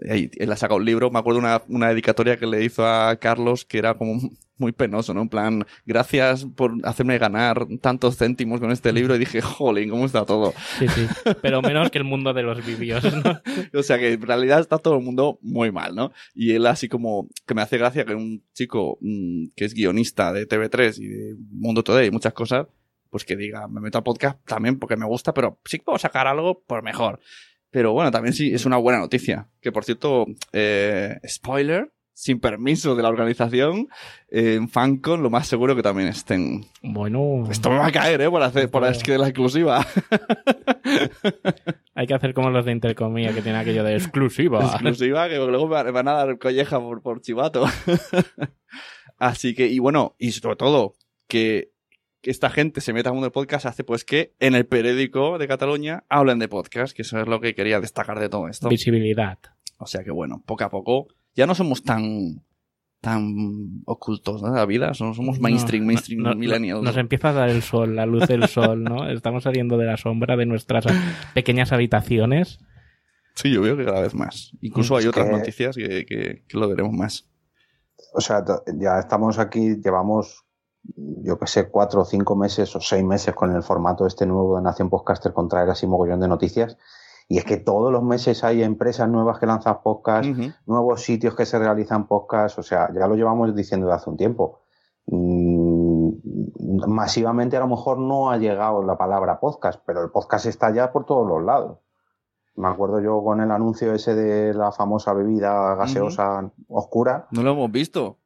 él ha sacado un libro, me acuerdo una, una dedicatoria que le hizo a Carlos que era como muy penoso, ¿no? En plan, gracias por hacerme ganar tantos céntimos con este libro y dije, jolín, ¿cómo está todo? Sí, sí, pero menos que el mundo de los vivios, ¿no? (laughs) o sea que en realidad está todo el mundo muy mal, ¿no? Y él así como que me hace gracia que un chico mm, que es guionista de TV3 y de Mundo Today y muchas cosas, pues que diga, me meto al podcast también porque me gusta, pero sí puedo sacar algo por mejor. Pero bueno, también sí es una buena noticia. Que por cierto, eh, spoiler, sin permiso de la organización, en FanCon lo más seguro que también estén. Bueno. Esto me va a caer, ¿eh? Por, hacer, por la exclusiva. (laughs) Hay que hacer como los de Intercomía, que tienen aquello de exclusiva. exclusiva, que luego me van a dar colleja por, por chivato. (laughs) Así que, y bueno, y sobre todo, que que esta gente se meta en el podcast hace pues que en el periódico de Cataluña hablen de podcast, que eso es lo que quería destacar de todo esto. Visibilidad. O sea que bueno, poco a poco ya no somos tan tan ocultos de la vida, somos mainstream, mainstream millennials. Nos empieza a dar el sol, la luz del sol, ¿no? (laughs) Estamos saliendo de la sombra de nuestras pequeñas habitaciones. Sí, yo veo que cada vez más. Incluso hay otras noticias que, que, que lo veremos más. O sea, ya estamos aquí, llevamos, yo que sé, cuatro o cinco meses o seis meses con el formato este nuevo de Nación Podcaster con traer así mogollón de noticias. Y es que todos los meses hay empresas nuevas que lanzan podcasts, nuevos sitios que se realizan podcasts, o sea, ya lo llevamos diciendo de hace un tiempo. Mm, masivamente a lo mejor no ha llegado la palabra podcast, pero el podcast está ya por todos los lados. Me acuerdo yo con el anuncio ese de la famosa bebida gaseosa oscura. No lo hemos visto.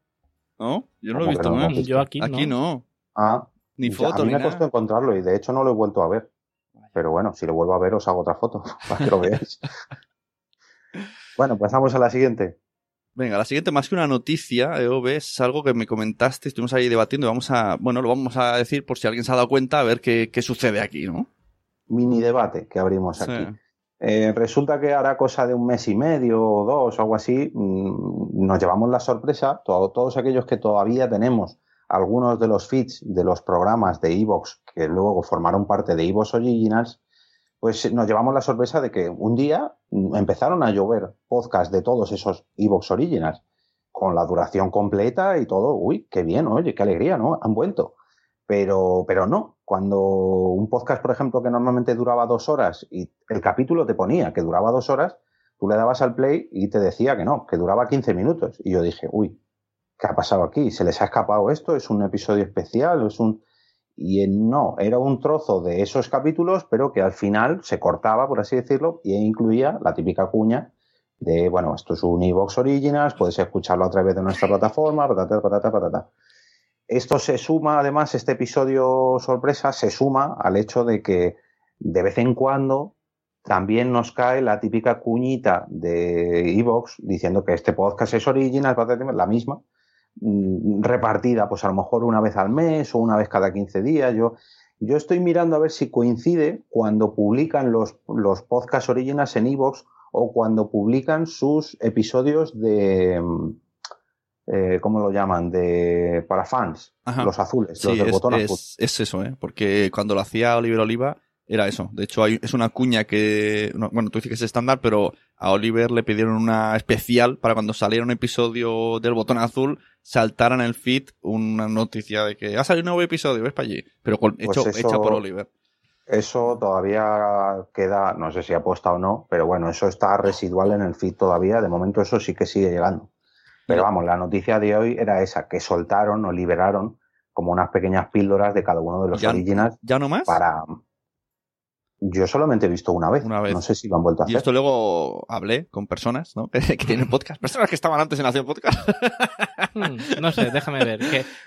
¿No? Yo no lo he visto, no Yo aquí, aquí no. Ah, ni foto. A mí me ha costado encontrarlo y de hecho no lo he vuelto a ver. Pero bueno, si lo vuelvo a ver os hago otra foto (laughs) para que lo veáis. (laughs) bueno, pasamos a la siguiente. Venga, la siguiente, más que una noticia, EOB, es algo que me comentaste, estuvimos ahí debatiendo y vamos a, bueno, lo vamos a decir por si alguien se ha dado cuenta, a ver qué, qué sucede aquí, ¿no? Mini debate que abrimos aquí. Eh, resulta que hará cosa de un mes y medio o dos o algo así, mm, nos llevamos la sorpresa, todos aquellos que todavía tenemos algunos de los feeds de los programas de Evox que luego formaron parte de Evox Originals, pues nos llevamos la sorpresa de que un día mm, empezaron a llover podcasts de todos esos Evox Originals con la duración completa y todo. Uy, qué bien, oye, qué alegría, ¿no? Han vuelto. Pero, pero no, cuando un podcast, por ejemplo, que normalmente duraba dos horas y el capítulo te ponía que duraba dos horas, tú le dabas al play y te decía que no, que duraba 15 minutos. Y yo dije, uy, ¿qué ha pasado aquí? ¿Se les ha escapado esto? ¿Es un episodio especial? ¿Es un...? Y no, era un trozo de esos capítulos, pero que al final se cortaba, por así decirlo, y incluía la típica cuña de, bueno, esto es un Evox Originals, puedes escucharlo a través de nuestra plataforma, patata, patata, patata. Esto se suma, además, este episodio sorpresa se suma al hecho de que de vez en cuando también nos cae la típica cuñita de Evox diciendo que este podcast es original, la misma, mm, repartida pues a lo mejor una vez al mes o una vez cada 15 días. Yo, yo estoy mirando a ver si coincide cuando publican los, los podcasts originales en Evox o cuando publican sus episodios de, eh, ¿cómo lo llaman? De para fans, los azules, los del es, botón azul. Es eso, ¿eh? Porque cuando lo hacía Oliver Oliva era eso. De hecho, hay, es una cuña que, bueno, tú dices que es estándar, pero a Oliver le pidieron una especial para cuando saliera un episodio del botón azul, saltara en el feed una noticia de que ha salido un nuevo episodio, ves para allí. Pero pues hecho, hecha por Oliver. Eso todavía queda, no sé si aposta o no, pero bueno, eso está residual en el feed todavía. De momento eso sí que sigue llegando. Pero vamos, la noticia de hoy era esa, que soltaron o liberaron como unas pequeñas píldoras de cada uno de los originals. ¿Ya no más? Para, yo solamente he visto una vez. Una vez. No sé si lo han vuelto a hacer. Y esto luego hablé con personas, ¿no? (laughs) que tienen podcast. Personas que estaban antes en Nación Podcast. (laughs) Hmm, no sé, déjame ver.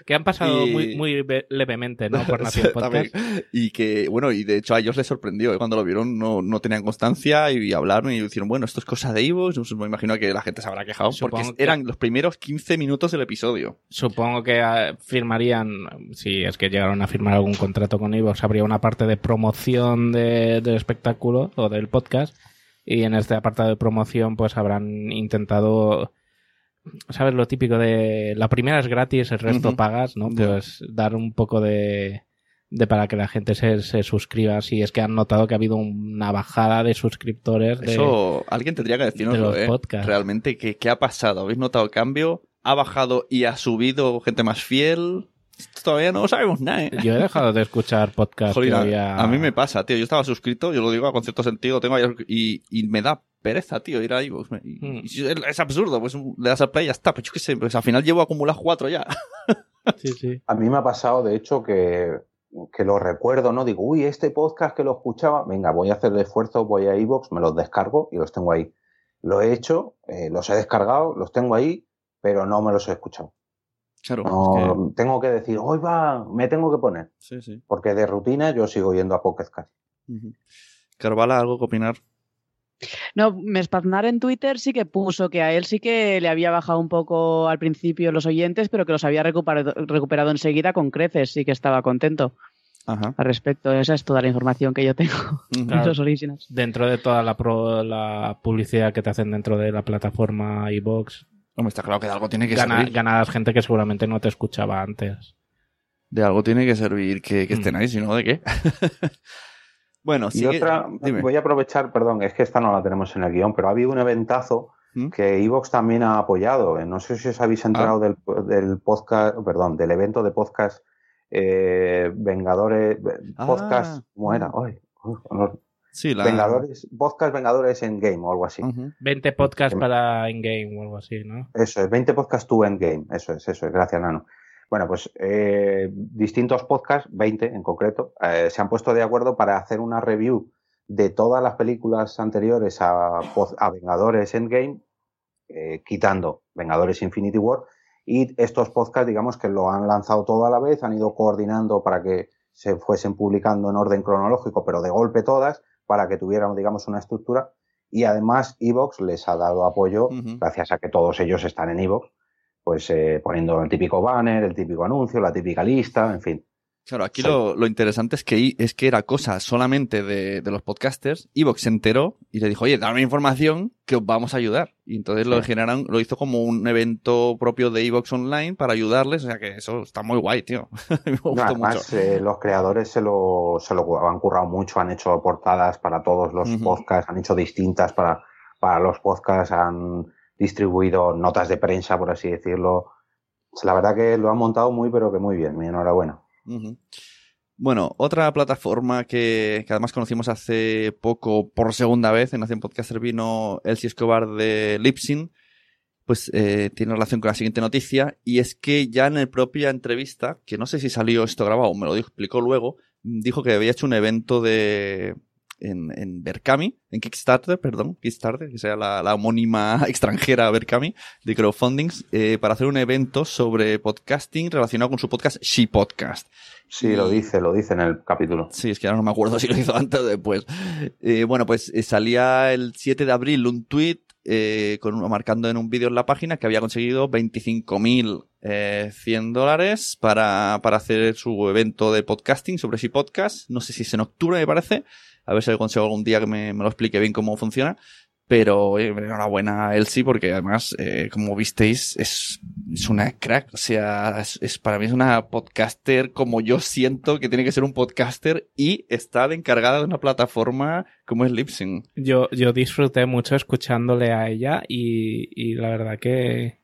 Que, han pasado muy, muy levemente, ¿no? Por (laughs) Nación Podcast. Y que, bueno, y de hecho a ellos les sorprendió. ¿eh? Cuando lo vieron no, no tenían constancia y hablaron y dijeron, bueno, esto es cosa de Ivo. Me imagino que la gente se habrá quejado porque eran los primeros 15 minutos del episodio. Supongo que ah, firmarían, si es que llegaron a firmar algún contrato con Ivo, habría una parte de promoción de del espectáculo o del podcast y en este apartado de promoción pues habrán intentado sabes lo típico de la primera es gratis el resto pagas no pues dar un poco de, de para que la gente se, se, suscriba. Si es que han notado que ha habido una bajada de suscriptores de, eso alguien tendría que decirnos ¿eh? realmente ¿qué, qué ha pasado habéis notado cambio ha bajado y ha subido gente más fiel Todavía no sabemos nada, ¿eh? Yo he dejado de escuchar podcast. a, mí me pasa, tío. Yo estaba suscrito, yo lo digo con cierto sentido, tengo y, y me da pereza, tío, ir ahí. Pues, hmm. es absurdo, pues le das al play y ya está. Pero yo qué sé, pues al final llevo a acumular cuatro ya. (laughs) sí, sí. A mí me ha pasado, de hecho, que, que lo recuerdo, ¿no? Digo, uy, este podcast que lo escuchaba, venga, voy a hacer el esfuerzo, voy a iVoox, me los descargo y los tengo ahí. Lo he hecho, eh, los he descargado, los tengo ahí, pero no me los he escuchado tengo que decir, hoy va, me tengo que poner. Porque de rutina yo sigo yendo a Pocket Cast. Carvala, ¿algo que opinar? No, Mespaznar en Twitter sí que puso que a él sí que le había bajado un poco al principio los oyentes, pero que los había recuperado, recuperado enseguida con creces, sí que estaba contento. Al respecto, esa es toda la información que yo tengo (laughs) los orígenes. Dentro de toda la, la publicidad que te hacen dentro de la plataforma iBox, Hombre, está claro que de algo tiene que servir. Ganar gente que seguramente no te escuchaba antes. De algo tiene que servir que, que estén mm. ahí, si no, ¿de qué? (laughs) bueno, y otra, voy a aprovechar, perdón, es que esta no la tenemos en el guion, pero ha habido un eventazo ¿Mm? que Evox también ha apoyado. Eh, No sé si os habéis enterado del, del podcast, perdón, del evento de podcast eh, Vengadores, Ah. podcast, ¿cómo era? Ay, uf, no. Sí, la... Vengadores, podcast Vengadores en Game o algo así. Ujú. 20 podcasts para in-game o algo así, ¿no? Eso es, 20 podcasts to Endgame, eso es, eso es, gracias Nano. Bueno, pues eh, distintos podcasts, 20 en concreto, eh, se han puesto de acuerdo para hacer una review de todas las películas anteriores a Vengadores Endgame, eh, quitando Vengadores Infinity War, y estos podcasts, digamos que lo han lanzado todo a la vez, han ido coordinando para que se fuesen publicando en orden cronológico, pero de golpe todas, para que tuvieran, digamos, una estructura. Y además, Evox les ha dado apoyo, gracias a que todos ellos están en Evox, pues eh, poniendo el típico banner, el típico anuncio, la típica lista, en fin. Claro, aquí Sí. lo, lo interesante es que, es que era cosa solamente de, de los podcasters. Evox se enteró y le dijo, oye, dame información que os vamos a ayudar. Y entonces lo Sí. generaron, lo hizo como un evento propio de Evox Online para ayudarles. O sea que eso está muy guay, tío. (laughs) Me No, gustó además, mucho. eh, los creadores se lo, se lo han currado mucho, han hecho portadas para todos los Ujú. podcasts, han hecho distintas para, para los podcasts, han distribuido notas de prensa, por así decirlo. La verdad que lo han montado muy, pero que muy bien, mi enhorabuena. Bueno, otra plataforma que, además conocimos hace poco por segunda vez en Nación Podcaster vino Elsie Escobar de Lipsin, pues eh, tiene relación con la siguiente noticia y es que ya en la propia entrevista, que no sé si salió esto grabado me lo explicó luego, dijo que había hecho un evento de en, en Berkami, en Kickstarter, perdón, Kickstarter, que sea la, la homónima (laughs) extranjera Berkami de crowdfundings, eh, para hacer un evento sobre podcasting relacionado con su podcast She Podcast. Sí, Y- lo dice, lo dice en el capítulo. Sí, es que ahora no me acuerdo (laughs) si lo hizo antes o después. Eh, bueno, pues eh, salía el 7 de abril un tweet eh, con uno marcando en un vídeo en la página que había conseguido 25.100 eh, 100 dólares para, para hacer su evento de podcasting sobre si podcast. No sé si es en octubre, me parece. A ver si consigo algún día que me, me lo explique bien cómo funciona. Pero enhorabuena a Elsie porque además, eh, como visteis, es, es una crack. O sea, es, para mí es una podcaster como yo siento que tiene que ser un podcaster y está encargada de una plataforma como es Lipsyn. Yo, yo disfruté mucho escuchándole a ella y, y la verdad que,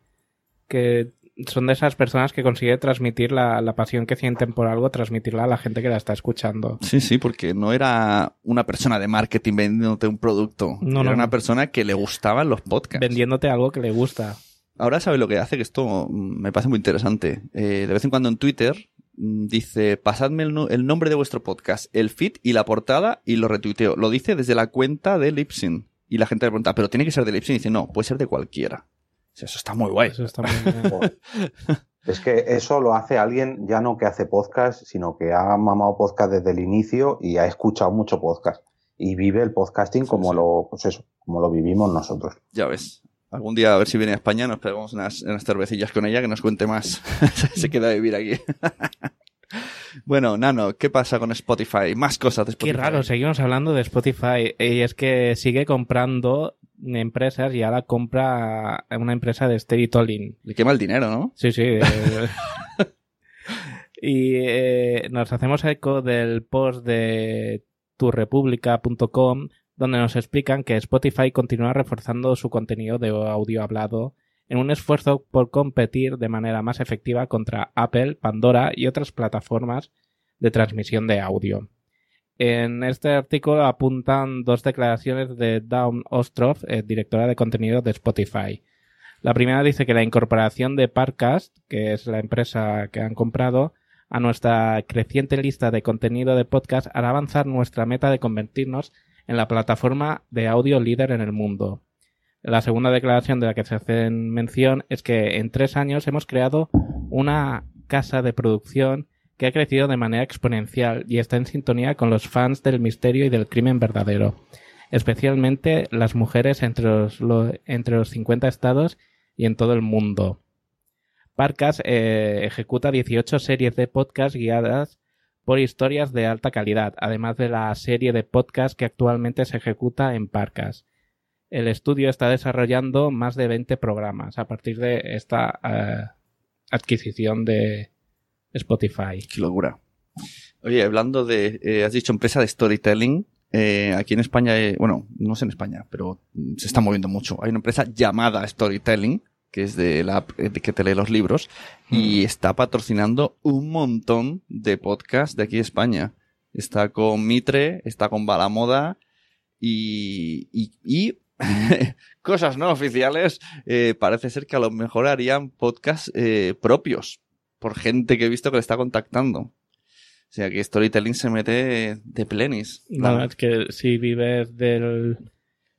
que son de esas personas que consigue transmitir la, la pasión que sienten por algo, transmitirla a la gente que la está escuchando. Sí, sí, porque no era una persona de marketing vendiéndote un producto. No, era no, una persona que le gustaban los podcasts. Vendiéndote algo que le gusta. Ahora sabe lo que hace, que esto mm, me parece muy interesante. Eh, de vez en cuando en Twitter mm, dice, pasadme el, no- el nombre de vuestro podcast, el feed y la portada y lo retuiteo. Lo dice desde la cuenta de Lipsin. Y la gente le pregunta, pero tiene que ser de Lipsin. Y dice, no, puede ser de cualquiera. Eso está muy guay. Eso está muy. (laughs) Es que eso lo hace alguien ya no que hace podcast, sino que ha mamado podcast desde el inicio y ha escuchado mucho podcast. Y vive el podcasting Sí, como sí. lo, pues eso, como lo vivimos nosotros. Ya ves. Algún día a ver si viene a España, nos pegamos unas, unas cervecillas con ella que nos cuente más. (laughs) Se queda a vivir aquí. (laughs) bueno, Nano, ¿qué pasa con Spotify? Más cosas de Spotify. Qué raro, seguimos hablando de Spotify. Y es que sigue comprando empresas y ahora compra una empresa de storytelling. Le quema el dinero, ¿no? Sí, sí. eh, (laughs) y eh, nos hacemos eco del post de turrepublica.com donde nos explican que Spotify continúa reforzando su contenido de audio hablado en un esfuerzo por competir de manera más efectiva contra Apple, Pandora y otras plataformas de transmisión de audio. En este artículo apuntan dos declaraciones de Dawn Ostroff, eh, directora de contenido de Spotify. La primera dice que la incorporación de Parcast, que es la empresa que han comprado, a nuestra creciente lista de contenido de podcast hará avanzar nuestra meta de convertirnos en la plataforma de audio líder en el mundo. La segunda declaración de la que se hace mención es que en tres años hemos creado una casa de producción que ha crecido de manera exponencial y está en sintonía con los fans del misterio y del crimen verdadero, especialmente las mujeres entre los, lo- entre los 50 estados y en todo el mundo. Parcas eh, ejecuta 18 series de podcast guiadas por historias de alta calidad, además de la serie de podcast que actualmente se ejecuta en Parcas. El estudio está desarrollando más de 20 programas a partir de esta eh, adquisición de Spotify. Qué locura. Oye, hablando de, eh, has dicho empresa de storytelling, eh, aquí en España, eh, bueno, no sé en España, pero se está moviendo mucho. Hay una empresa llamada Storytelling, que es de la app eh, que te lee los libros, y está patrocinando un montón de podcasts de aquí de España. Está con Mitre, está con Balamoda y, y, y (laughs) cosas no oficiales. eh, parece ser que a lo mejor harían podcasts eh, propios por gente que he visto que le está contactando. O sea que Storytelling se mete de plenis. No, es que si vives del,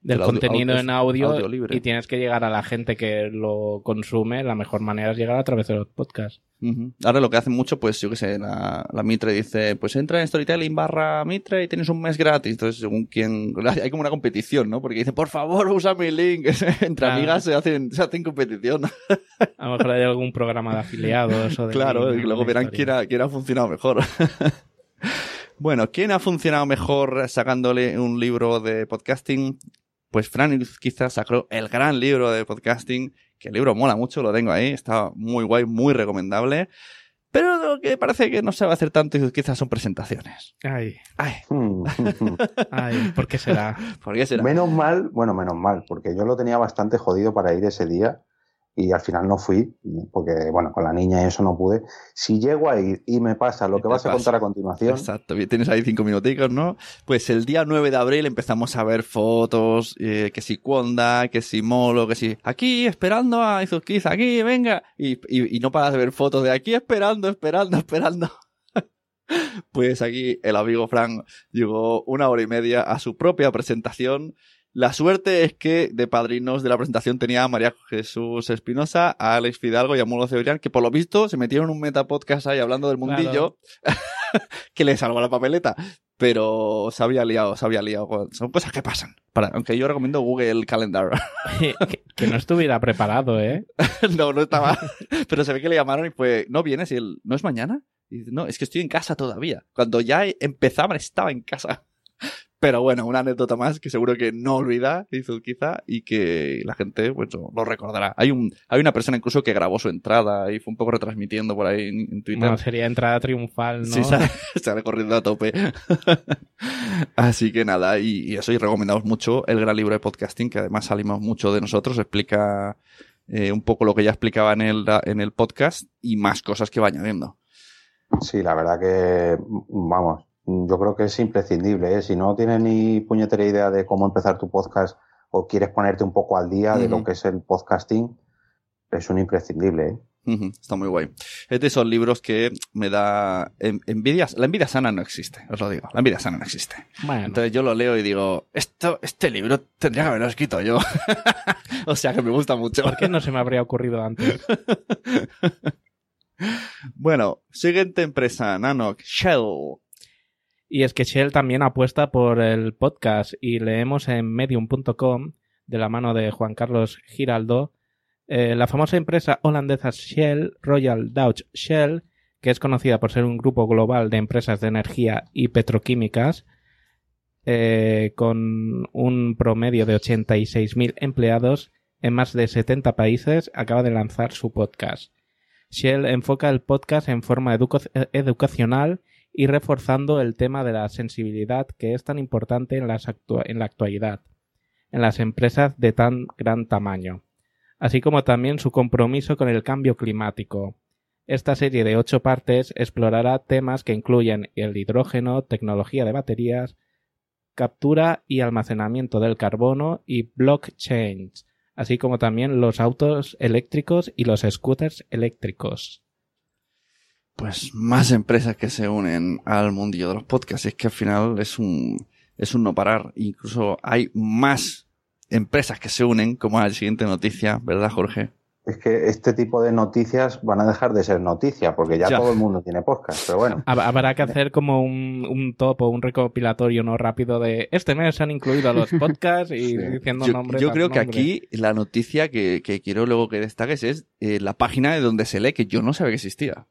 del audio- contenido audio- en audio, audio libre. y tienes que llegar a la gente que lo consume, la mejor manera es llegar a través de los podcasts. Ahora lo que hacen mucho, pues yo qué sé, la, la Mitre dice, pues entra en Storytelling barra Mitre y tienes un mes gratis. Entonces, según quien, (laughs) hay como una competición, ¿no? Porque dice, por favor, usa mi link. (laughs) Entre amigas se hacen, se hacen competición. A lo mejor hay algún programa de afiliados o de claro, link, y luego verán historia. quién ha, quién ha funcionado mejor. (laughs) bueno, ¿quién ha funcionado mejor sacándole un libro de podcasting? Pues Fran quizás sacó el gran libro de podcasting, que el libro mola mucho, lo tengo ahí, está muy guay, muy recomendable. Pero lo que parece que no se va a hacer tanto y quizás son presentaciones. Ay, Ay, Hmm. ay, ¿por qué será? (laughs) ¿por qué será? menos mal, bueno, menos mal, porque yo lo tenía bastante jodido para ir ese día y al final no fui, porque, bueno, con la niña y eso no pude. Si llego a ir y me pasa lo que vas a contar a continuación, Exacto, tienes ahí cinco minuticos, ¿no? Pues el día 9 de abril empezamos a ver fotos, eh, que si Cuonda, que si Molo, que si aquí esperando a Izuzquiza, aquí, venga, y, y, y no paras de ver fotos de aquí esperando, esperando, esperando. (laughs) pues aquí el amigo Frank llegó una hora y media a su propia presentación. La suerte es que de padrinos de la presentación tenía a María Jesús Espinosa, a Alex Fidalgo y a Molo Cebrián, que por lo visto se metieron en un metapodcast ahí hablando del mundillo (laughs) que le salvó la papeleta. Pero se había liado, se había liado. Son cosas que pasan. Para, aunque yo recomiendo Google Calendar. (laughs) que, que no estuviera preparado, ¿eh? (laughs) no, no estaba. Pero se ve que le llamaron y fue, ¿no vienes? Y él, ¿no es mañana? Y dice, no, es que estoy en casa todavía. Cuando ya empezaban, estaba en casa. Pero bueno, una anécdota más que seguro que no olvida quizá y que la gente pues, lo recordará. Hay, un, hay una persona incluso que grabó su entrada y fue un poco retransmitiendo por ahí en, en Twitter. No, sería entrada triunfal, ¿no? Sí, (laughs) sale, sale corriendo a tope. (laughs) Así que nada, y, y eso, y recomendamos mucho el gran libro de podcasting, que además salimos mucho de nosotros, explica eh, un poco lo que ya explicaba en el, en el podcast y más cosas que va añadiendo. sí, la verdad que, vamos, yo creo que es imprescindible. ¿eh? Si no tienes ni puñetera idea de cómo empezar tu podcast o quieres ponerte un poco al día de lo que es el podcasting, es un imprescindible. ¿eh? Está muy guay. Es de esos libros que me da en- envidia. La envidia sana no existe, os lo digo. La envidia sana no existe. Bueno, Entonces yo lo leo y digo, esto, este libro tendría que haberlo escrito yo. (laughs) o sea que me gusta mucho. ¿por qué no se me habría ocurrido antes? (laughs) Bueno, siguiente empresa, Nanoc, Shell. Y es que Shell también apuesta por el podcast y leemos en medium.com, de la mano de Juan Carlos Giraldo, eh, la famosa empresa holandesa Shell, Royal Dutch Shell, que es conocida por ser un grupo global de empresas de energía y petroquímicas, eh, con un promedio de 86.000 empleados en más de 70 países, acaba de lanzar su podcast. Shell enfoca el podcast en forma eh, educacional y reforzando el tema de la sensibilidad que es tan importante en, la actualidad, en las empresas de tan gran tamaño, así como también su compromiso con el cambio climático. Esta serie de ocho partes explorará temas que incluyen el hidrógeno, tecnología de baterías, captura y almacenamiento del carbono y blockchain, así como también los autos eléctricos y los scooters eléctricos. Pues más empresas que se unen al mundillo de los podcasts. Es que al final es un, es un no parar. Incluso hay más empresas que se unen, como a la siguiente noticia, ¿verdad, Jorge? Es que este tipo de noticias van a dejar de ser noticia, porque ya, Ya. todo el mundo tiene podcast, pero bueno. Hab- Habrá que hacer como un, un top o un recopilatorio no rápido de este mes se han incluido los (laughs) podcasts y Sí. diciendo Yo, nombre yo creo que aquí la noticia que, que quiero luego que destaques es eh, la página de donde se lee, que yo no sabía que existía.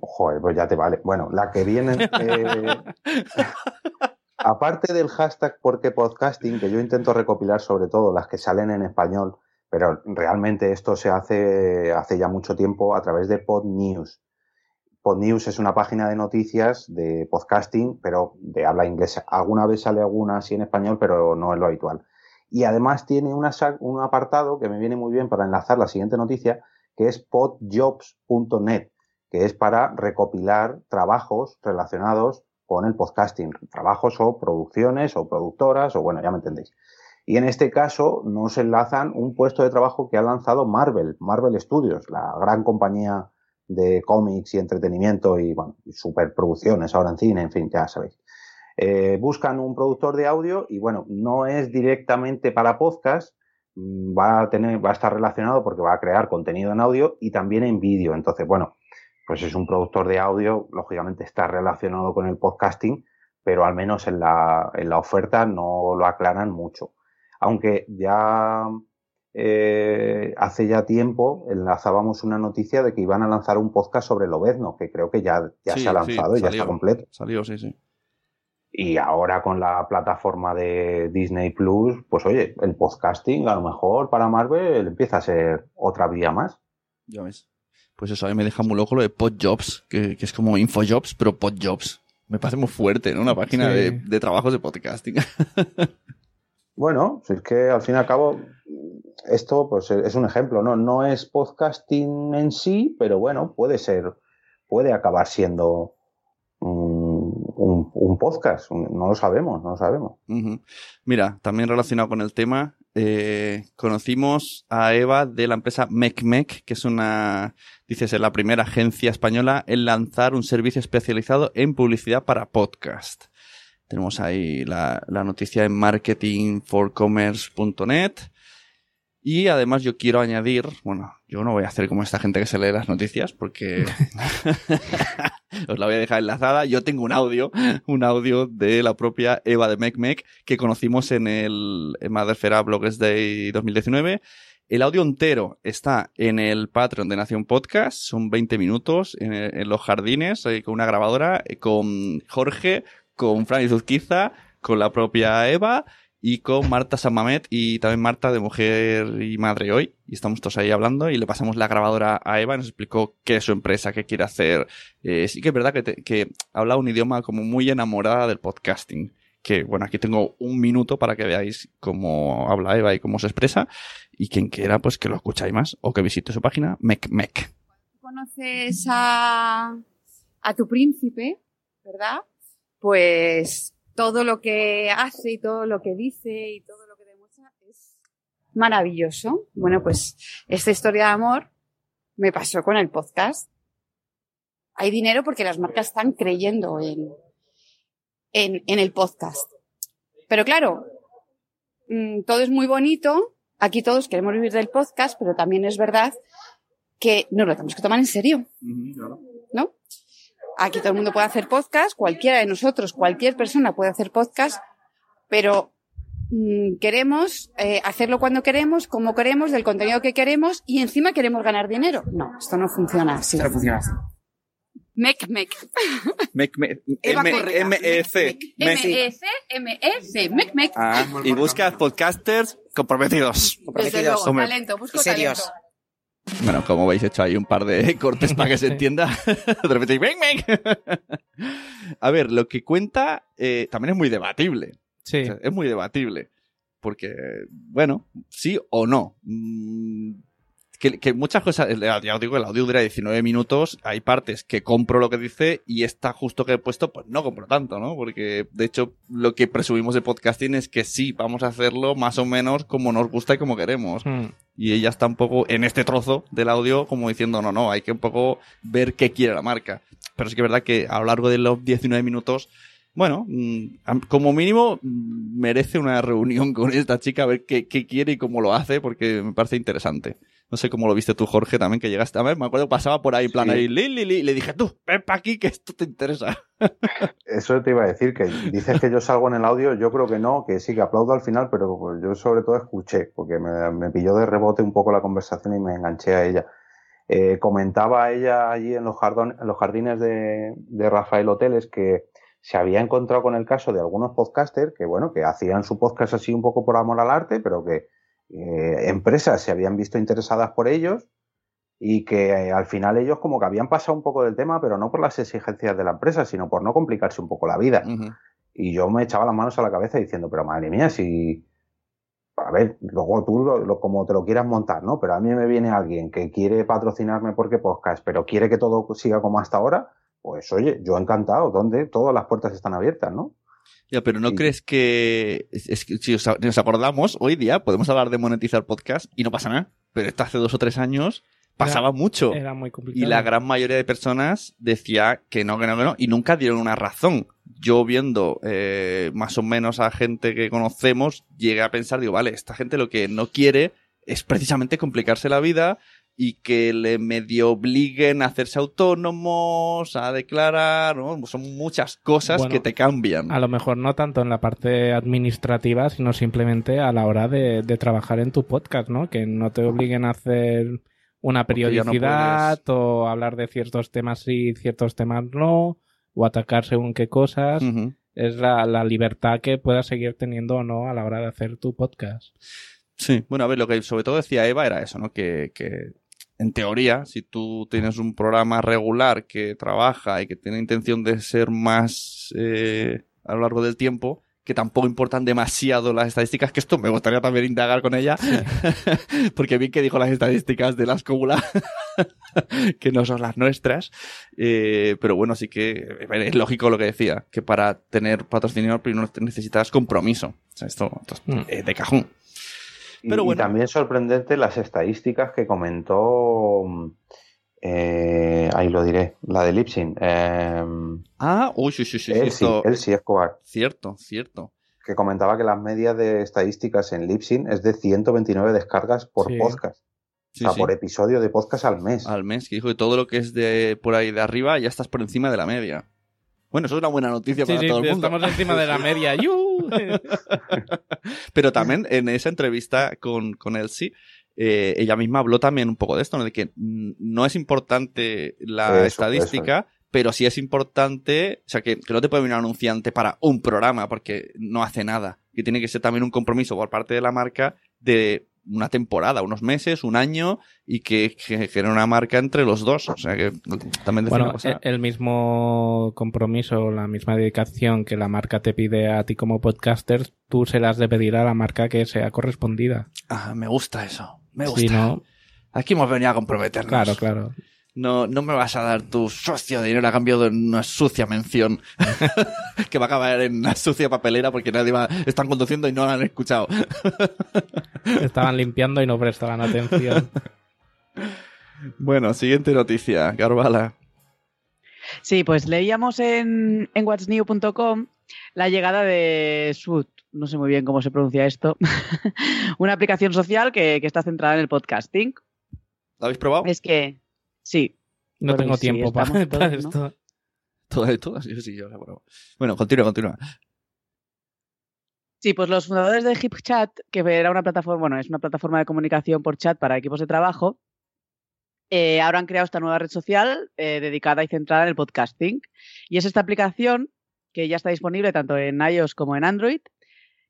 Joder, pues ya te vale. Bueno, la que viene. eh, (laughs) aparte del hashtag porque podcasting, que yo intento recopilar sobre todo las que salen en español, pero realmente esto se hace hace ya mucho tiempo a través de Pod News. Podnews es una página de noticias de podcasting, pero de habla inglesa. Alguna vez sale alguna así en español, pero no es lo habitual. Y además tiene un apartado que me viene muy bien para enlazar la siguiente noticia, que es podjobs.net, que es para recopilar trabajos relacionados con el podcasting, trabajos o producciones o productoras, o bueno, ya me entendéis. Y en este caso nos enlazan un puesto de trabajo que ha lanzado Marvel, Marvel Studios, la gran compañía de cómics y entretenimiento y, bueno, superproducciones ahora en cine, en fin, ya sabéis. Eh, buscan un productor de audio y bueno, no es directamente para podcast, mm, va a tener, va a estar relacionado porque va a crear contenido en audio y también en vídeo. Entonces, bueno, pues es un productor de audio, lógicamente está relacionado con el podcasting, pero al menos en la, en la oferta no lo aclaran mucho. Aunque ya eh, hace ya tiempo enlazábamos una noticia de que iban a lanzar un podcast sobre el Obezno, que creo que ya, ya se ha lanzado y ya está completo. Salió, sí, sí. Y ahora con la plataforma de Disney Plus, pues oye, el podcasting a lo mejor para Marvel empieza a ser otra vía más. Ya ves. Pues eso a mí me deja muy loco lo de Podjobs, que, que es como Infojobs, pero Podjobs. Me parece muy fuerte, ¿no? Una página de, de trabajos de podcasting. (laughs) bueno, si es que al fin y al cabo esto pues es un ejemplo, ¿no? No es podcasting en sí, pero bueno, puede ser, puede acabar siendo un, podcast, no lo sabemos, no lo sabemos. Mira, también relacionado con el tema, eh, conocimos a Eva de la empresa MecMec, que es una, dices, la primera agencia española en lanzar un servicio especializado en publicidad para podcast. Tenemos ahí la, la noticia en marketingforcommerce.net. Y además yo quiero añadir, bueno, yo no voy a hacer como esta gente que se lee las noticias porque (laughs) (laughs) os la voy a dejar enlazada. Yo tengo un audio, un audio de la propia Eva de MecMec que conocimos en el Madrefera Bloggers Day 2019. El audio entero está en el Patreon de Nación Podcast, son 20 minutos en, los jardines, con una grabadora, eh, con Jorge, con Fran Zuzquiza, con la propia Eva y con Marta Samamet y también Marta de Mujer y Madre Hoy. Y estamos todos ahí hablando y le pasamos la grabadora a Eva nos explicó qué es su empresa, qué quiere hacer. Eh, sí que es verdad que, que habla un idioma como muy enamorada del podcasting. Que bueno, aquí tengo un minuto para que veáis cómo habla Eva y cómo se expresa. Y quien quiera, pues que lo escucháis más o que visite su página, MecMec. Conoces a, a tu príncipe, ¿verdad? Pues todo lo que hace y todo lo que dice y todo lo que demuestra es maravilloso. Bueno, pues esta historia de amor me pasó con el podcast. Hay dinero porque las marcas están creyendo en, en, en el podcast. Pero claro, mm, todo es muy bonito. Aquí todos queremos vivir del podcast, pero también es verdad que no lo tenemos que tomar en serio. ¿No? Aquí todo el mundo puede hacer podcast, cualquiera de nosotros, cualquier persona puede hacer podcast, pero mm, queremos eh, hacerlo cuando queremos, como queremos, del contenido que queremos y encima queremos ganar dinero. No, esto no funciona así. Esto no funciona así. Mec, mec. Mec, (laughs) mec. M-E-C. M-E-C, M-E-C. Mec, mec. Ah, y busca podcasters comprometidos. Comprometidos. talento, busco serios. talento. Bueno, como veis, he hecho ahí un par de (laughs) cortes para que se entienda. (laughs) de repente, ¡bang, bang! A ver, lo que cuenta eh, también es muy debatible. Sí. es muy debatible. Porque, bueno, sí o no. Mm, que, muchas cosas, ya os digo, el audio dura 19 minutos, hay partes que compro lo que dice y está justo que he puesto, pues no compro tanto, ¿no? Porque de hecho lo que presumimos de podcasting es que sí, vamos a hacerlo más o menos como nos gusta y como queremos. Hmm. Y ella está un poco en este trozo del audio como diciendo, no, no, hay que un poco ver qué quiere la marca. Pero sí que es verdad que a lo largo de los 19 minutos bueno, mm, como mínimo mm, merece una reunión con esta chica a ver qué, qué, quiere y cómo lo hace, porque me parece interesante. No sé cómo lo viste tú, Jorge, también que llegaste a ver. Me acuerdo que pasaba por ahí, plan ahí, li, li, li, le dije, tú, ven para aquí que esto te interesa. (laughs) Eso te iba a decir, que dices que yo salgo en el audio, yo creo que no, que sí, que aplaudo al final, pero pues yo sobre todo escuché, porque me, pilló de rebote un poco la conversación y me enganché a ella. Eh, comentaba ella allí en los, en los jardines de, de Rafael Hoteles que se había encontrado con el caso de algunos podcasters que, bueno, que hacían su podcast así un poco por amor al arte, pero que eh, empresas se habían visto interesadas por ellos y que eh, al final ellos como que habían pasado un poco del tema, pero no por las exigencias de la empresa, sino por no complicarse un poco la vida. Y yo me echaba las manos a la cabeza diciendo, pero madre mía, si... A ver, luego tú lo, como te lo quieras montar, ¿no? Pero a mí me viene alguien que quiere patrocinarme porque podcast, pero quiere que todo siga como hasta ahora, pues oye, yo encantado, ¿dónde? Todas las puertas están abiertas, ¿no? Ya, pero ¿no crees que, es que si nos acordamos, hoy día podemos hablar de monetizar podcast y no pasa nada? Pero esto hace dos o tres años pasaba mucho. Era muy complicado. Y la gran mayoría de personas decía que no, que no, que no, y nunca dieron una razón. Yo viendo eh, más o menos a gente que conocemos, llegué a pensar, digo, vale, esta gente lo que no quiere es precisamente complicarse la vida y que le medio obliguen a hacerse autónomos, a declarar, ¿no? Son muchas cosas que te cambian. A lo mejor no tanto en la parte administrativa, sino simplemente a la hora de, trabajar en tu podcast, ¿no? Que no te obliguen a hacer una periodicidad o hablar de ciertos temas sí, ciertos temas no, o atacar según qué cosas. Es la, la libertad que puedas seguir teniendo o no a la hora de hacer tu podcast. Sí, bueno, a ver, lo que sobre todo decía Eva era eso, ¿no? Que, que en teoría, si tú tienes un programa regular que trabaja y que tiene intención de ser más eh, a lo largo del tiempo, que tampoco importan demasiado las estadísticas, que esto me gustaría también indagar con ella, (laughs) porque bien que dijo las estadísticas de las cúmulas, (laughs) que no son las nuestras, eh, pero bueno, sí que es lógico lo que decía, que para tener patrocinio primero necesitas compromiso. O sea, esto, mm. es de cajón. Pero y, también sorprendente las estadísticas que comentó. Eh, ahí lo diré, la de Lipsin. Eh, ah, uy, sí, sí, sí. Él sí, Escobar. Cierto, cierto. Que comentaba que las medias de estadísticas en Lipsin es de 129 descargas por podcast. o sea, por episodio de podcast al mes. Al mes, que dijo que todo lo que es de por ahí de arriba ya estás por encima de la media. Bueno, eso es una buena noticia para todo el mundo. Estamos encima de la (laughs) media. (laughs) Pero también en esa entrevista con, con Elsie, eh, ella misma habló también un poco de esto, ¿no? de que no es importante la estadística, pero sí es importante, o sea, que, que no te puede venir un anunciante para un programa porque no hace nada, que tiene que ser también un compromiso por parte de la marca de una temporada, unos meses, un año y que, genere una marca entre los dos. O sea que también bueno, e-, el mismo compromiso, la misma dedicación que la marca te pide a ti como podcaster, tú se las de pedir a la marca que sea correspondida. Ah, me gusta eso. Me gusta. Aquí hemos venido a comprometernos. Claro, claro. No, no me vas a dar tu sucio dinero a cambio de una sucia mención (laughs) que va a acabar en una sucia papelera porque nadie va, están conduciendo y no la han escuchado. (laughs) Estaban limpiando y no prestaban atención. Bueno, siguiente noticia, Carvala. Sí, pues leíamos en, en whatsnew.com la llegada de Sud, no sé muy bien cómo se pronuncia esto, (laughs) una aplicación social que, que está centrada en el podcasting. ¿Lo habéis probado? Es que Sí. No tengo tiempo (laughs) para, esto. Todas, todas, yo sí, yo Bueno, continúa, continúa. Sí, pues los fundadores de HipChat, que era una plataforma, bueno, es una plataforma de comunicación por chat para equipos de trabajo, eh, ahora han creado esta nueva red social eh, dedicada y centrada en el podcasting. Y es esta aplicación que ya está disponible tanto en iOS como en Android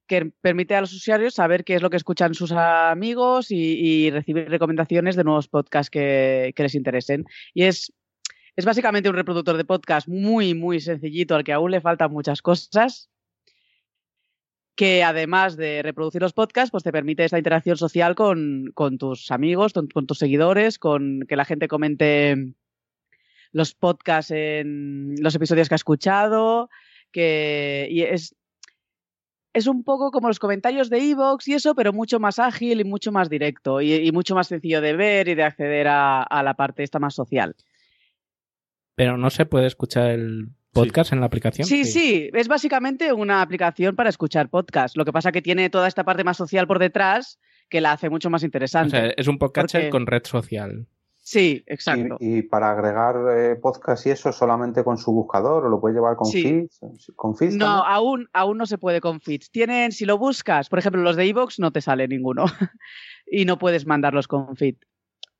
que permite a los usuarios saber qué es lo que escuchan sus amigos y, recibir recomendaciones de nuevos podcasts que, les interesen. Y es, es básicamente un reproductor de podcast muy, muy sencillito al que aún le faltan muchas cosas que además de reproducir los podcasts, pues te permite esta interacción social con, tus amigos, con, tus seguidores, con que la gente comente los podcasts en los episodios que ha escuchado, que y es, es un poco como los comentarios de Evox y eso, pero mucho más ágil y mucho más directo y, mucho más sencillo de ver y de acceder a, la parte esta más social. Pero no se puede escuchar el podcast en la aplicación. Sí, sí, es básicamente una aplicación para escuchar podcast. Lo que pasa que tiene toda esta parte más social por detrás que la hace mucho más interesante. O sea, es un podcast con red social. Sí, exacto. Y, para agregar eh, podcast y eso solamente con su buscador o lo puede llevar con feeds, con feeds No, aún, aún no se puede con feeds. Tienen, si lo buscas, por ejemplo, los de iVoox no te sale ninguno (laughs) y no puedes mandarlos con feed.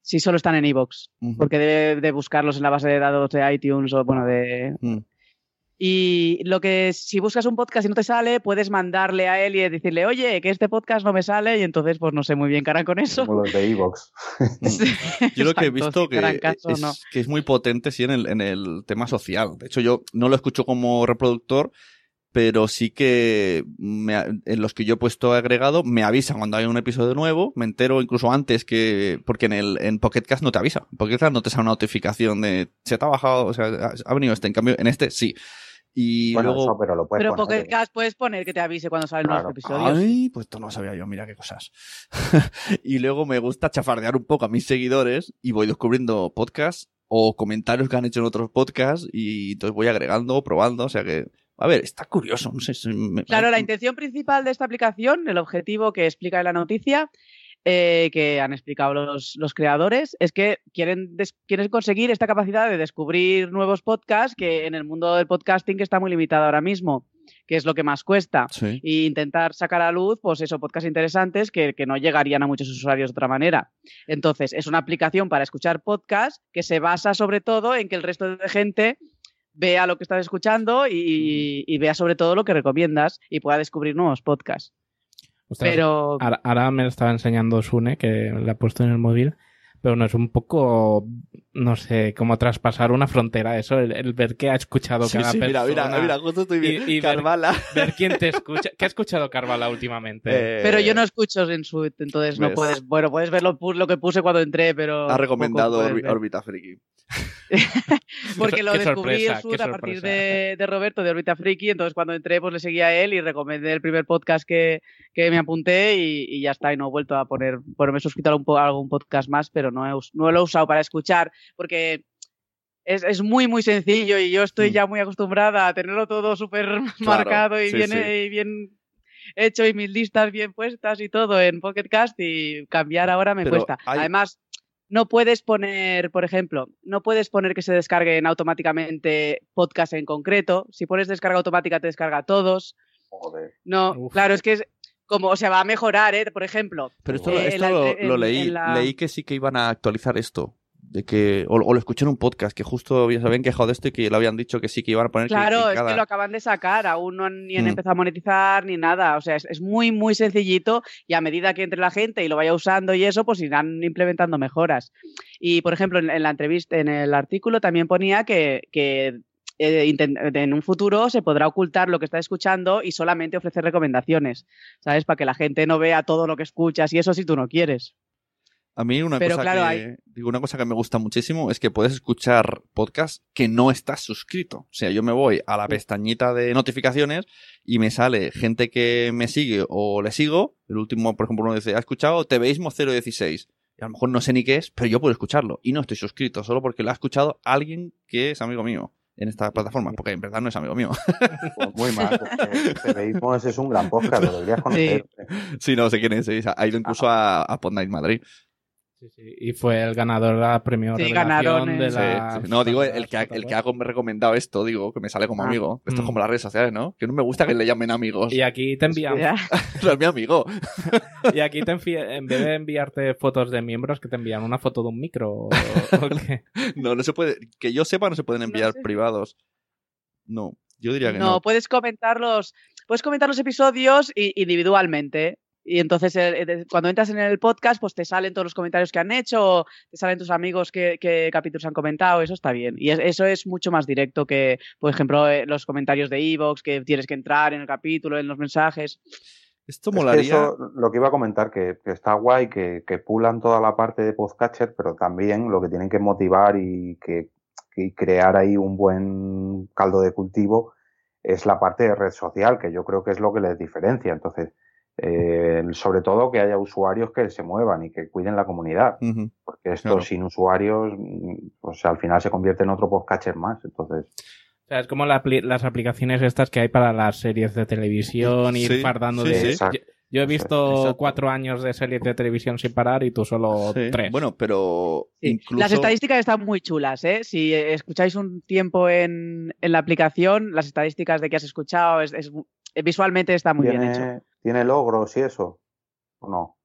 Si solo están en iVoox, porque debe de buscarlos en la base de datos de iTunes o bueno de. Mm. Y lo que si buscas un podcast y no te sale, puedes mandarle a él y decirle, oye, que este podcast no me sale, y entonces pues no sé muy bien qué harán con eso. Como los de Evox. (laughs) Yo lo que he visto que caso es, no. que es muy potente sí en el, en el tema social. De hecho, yo no lo escucho como reproductor, pero sí que me ha- en los que yo he puesto agregado me avisa cuando hay un episodio nuevo, me entero incluso antes que porque en el en Pocket Cast no te avisa. En Pocket Cast no te sale una notificación de se te ha bajado, o sea, ha- ha venido este, en cambio en este sí. Y Bueno, luego eso, pero lo puedes Pero poner. Pocket Cast puedes poner que te avise cuando salen Claro. nuevos episodios. Ay, pues esto no lo sabía yo, mira qué cosas. (laughs) y luego me gusta chafardear un poco a mis seguidores y voy descubriendo podcasts o comentarios que han hecho en otros podcasts y entonces voy agregando, probando, o sea que, a ver, está curioso, no sé. me- Claro, la intención principal de esta aplicación, el objetivo que explica en la noticia, eh, que han explicado los, los creadores, es que quieren, quieren conseguir esta capacidad de descubrir nuevos podcasts que en el mundo del podcasting que está muy limitado ahora mismo, que es lo que más cuesta. Sí. Y intentar sacar a luz, pues eso, podcasts interesantes que, que no llegarían a muchos usuarios de otra manera. Entonces, es una aplicación para escuchar podcasts que se basa sobre todo en que el resto de gente vea lo que estás escuchando y, y vea sobre todo lo que recomiendas y pueda descubrir nuevos podcasts. Pero Ahora, ahora me lo estaba enseñando Sune, que le ha puesto en el móvil, pero no es un poco, no sé, como traspasar una frontera eso, el, el ver qué ha escuchado Sí, cada sí, mira, persona. mira, mira, justo estoy Y- viendo. y ver- Carvala. Ver quién te (laughs) escucha. ¿Qué ha escuchado Carvala últimamente? Eh, pero yo no escucho en su entonces no ves. puedes, bueno, puedes ver lo, lo que puse cuando entré, pero ha recomendado. Orbita Friki. (laughs) porque lo qué descubrí sorpresa, en Sud a partir de, de Roberto de Orbita Friki, entonces cuando entré pues le seguí a él y recomendé el primer podcast que, que me apunté y, y ya está, y no he vuelto a poner, bueno, me he suscrito a, un po- a algún podcast más, pero no, he no lo he usado para escuchar porque es, es muy, muy sencillo y yo estoy Mm. ya muy acostumbrada a tenerlo todo súper (laughs) marcado y, sí, bien, sí. y bien hecho y mis listas bien puestas y todo en Pocket Cast y cambiar ahora me Pero cuesta. hay- Además, no puedes poner, por ejemplo, no puedes poner que se descarguen automáticamente podcast en concreto. Si pones descarga automática, te descarga todos. Joder. No, Uf. claro, es que es como, o sea, va a mejorar, ¿eh? Por ejemplo, Pero esto, Eh, esto la- lo, en- lo leí, la- leí que sí que iban a actualizar esto. De que, o, o lo escuché en un podcast que justo se habían quejado de esto y que lo habían dicho que sí que iban a poner Claro, que es cada- que lo acaban de sacar, aún no han, ni han Mm. empezado a monetizar ni nada. O sea, es, es muy, muy sencillito y a medida que entre la gente y lo vaya usando y eso, pues irán implementando mejoras. Y, por ejemplo, en, en la entrevista, en el artículo también ponía que, que eh, en un futuro se podrá ocultar lo que está escuchando y solamente ofrecer recomendaciones, ¿sabes? Para que la gente no vea todo lo que escuchas y eso si tú no quieres. A mí una Pero cosa claro, que hay- digo una cosa que me gusta muchísimo es que puedes escuchar podcast que no estás suscrito. O sea, yo me voy a la pestañita de notificaciones y me sale gente que me sigue o le sigo. El último, por ejemplo, uno dice, ha escuchado TVismo 016. Y a lo mejor no sé ni qué es, pero yo puedo escucharlo. Y no estoy suscrito, solo porque lo ha escuchado alguien que es amigo mío en esta plataforma, porque en verdad no es amigo mío. Pues muy mal, (laughs) porque es un gran podcast, lo deberías conocer. sí, no sé quién es. sí, Ha ido incluso a, a Pod Night Madrid. Sí, sí, Y fue el ganador de la premio Sí, revelación ganaron, de. Sí, la... sí. No, digo el que, ha, el que ha recomendado esto, digo, que me sale como Ah. amigo. Esto es Mm. como las redes sociales, ¿no? Que no me gusta que le llamen amigos. Y aquí te envían, Ya. (laughs) No es mi amigo. (laughs) y aquí te envi- en vez de enviarte fotos de miembros, que te envían una foto de un micro. o- (laughs) o qué. No, no se puede. Que yo sepa, no se pueden No enviar sé. privados. No, yo diría que No, no. puedes comentarlos, puedes comentar los episodios individualmente. Y entonces, eh, eh, cuando entras en el podcast, pues te salen todos los comentarios que han hecho, o te salen tus amigos qué, qué capítulos han comentado, eso está bien. Y es- eso es mucho más directo que, por ejemplo, eh, los comentarios de Evox, que tienes que entrar en el capítulo, en los mensajes. Esto Es que molaría. eso, lo que iba a comentar, que, que está guay, que, que pulan toda la parte de podcatcher, pero también lo que tienen que motivar y que, que crear ahí un buen caldo de cultivo es la parte de red social, que yo creo que es lo que les diferencia. Entonces, eh, sobre todo que haya usuarios que se muevan y que cuiden la comunidad, porque esto Claro. sin usuarios, pues al final se convierte en otro podcatcher más. Entonces, O sea, es como la las aplicaciones estas que hay para las series de televisión, ir Sí, fardando sí, de... sí. Yo, yo he visto Exacto. cuatro años de series de televisión sin parar y tú solo Sí. tres. Bueno, pero Sí. incluso. Las estadísticas están muy chulas, ¿eh? Si escucháis un tiempo en, en la aplicación, las estadísticas de que has escuchado, es, es- visualmente está muy bien hecho. ¿tiene, ¿tiene logros y eso? ¿O no?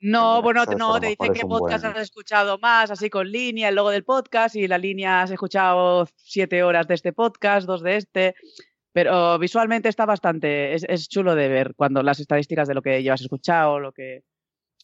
No, bueno, no, te dice qué podcast buen- has escuchado más, así con línea, el logo del podcast, y la línea has escuchado siete horas de este podcast, dos de este. Pero visualmente está bastante, es, es chulo de ver cuando las estadísticas de lo que llevas escuchado, lo que,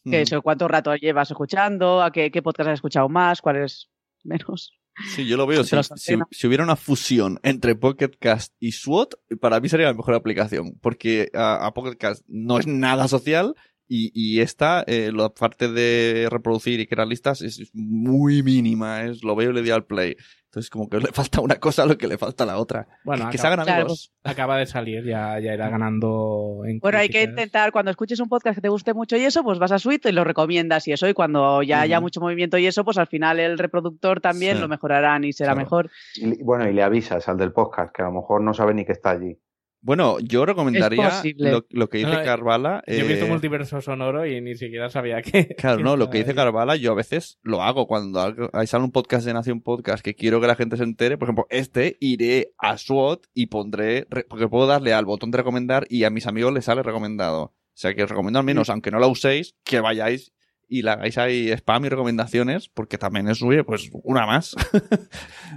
que Mm. eso, cuánto rato llevas escuchando, a qué, qué podcast has escuchado más, cuáles menos. Sí, yo lo veo. Si, hubiera una fusión entre Pocket Cast y SWOT, para mí sería la mejor aplicación. Porque a, a Pocket Cast no es nada social y, y esta, eh, la parte de reproducir y crear listas es, es muy mínima. Es, lo veo y le doy al play. Entonces, como que le falta una cosa a lo que le falta a la otra. Bueno, que se acaba, hagan Claro. amigos. acaba de salir, ya, ya irá ganando en Bueno, hay que intentar, cuando escuches un podcast que te guste mucho y eso, pues vas a Suite y lo recomiendas y eso, y cuando ya haya mucho movimiento y eso, pues al final el reproductor también Sí. lo mejorarán y será Claro. mejor. Y, bueno, y le avisas al del podcast, que a lo mejor no sabe ni que está allí. Bueno, yo recomendaría lo, lo que dice No, Carvala. Yo he visto eh, multiverso sonoro y ni siquiera sabía que. (laughs) Claro, no, lo que dice ahí. Carvala, yo a veces lo hago cuando ahí sale un podcast de Nación Podcast que quiero que la gente se entere. Por ejemplo, este iré a SWOT y pondré, porque puedo darle al botón de recomendar y a mis amigos les sale recomendado. O sea que os recomiendo al menos, aunque no la uséis, que vayáis y le hagáis ahí spam y recomendaciones, porque también es suyo, pues una más.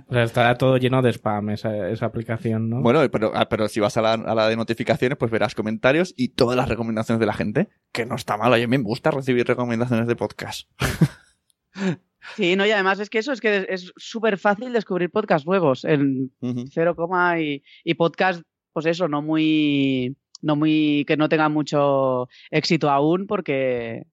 O sea, está todo lleno de spam esa, esa aplicación, ¿no? bueno, pero, ah, pero si vas a la, a la de notificaciones, pues verás comentarios y todas las recomendaciones de la gente, que no está mal. A mí me gusta recibir recomendaciones de podcast. (laughs) Sí, no, y además es que eso es que es súper fácil descubrir podcasts nuevos en cero coma y, y podcast, pues eso, no muy, no muy, que no tengan mucho éxito aún, porque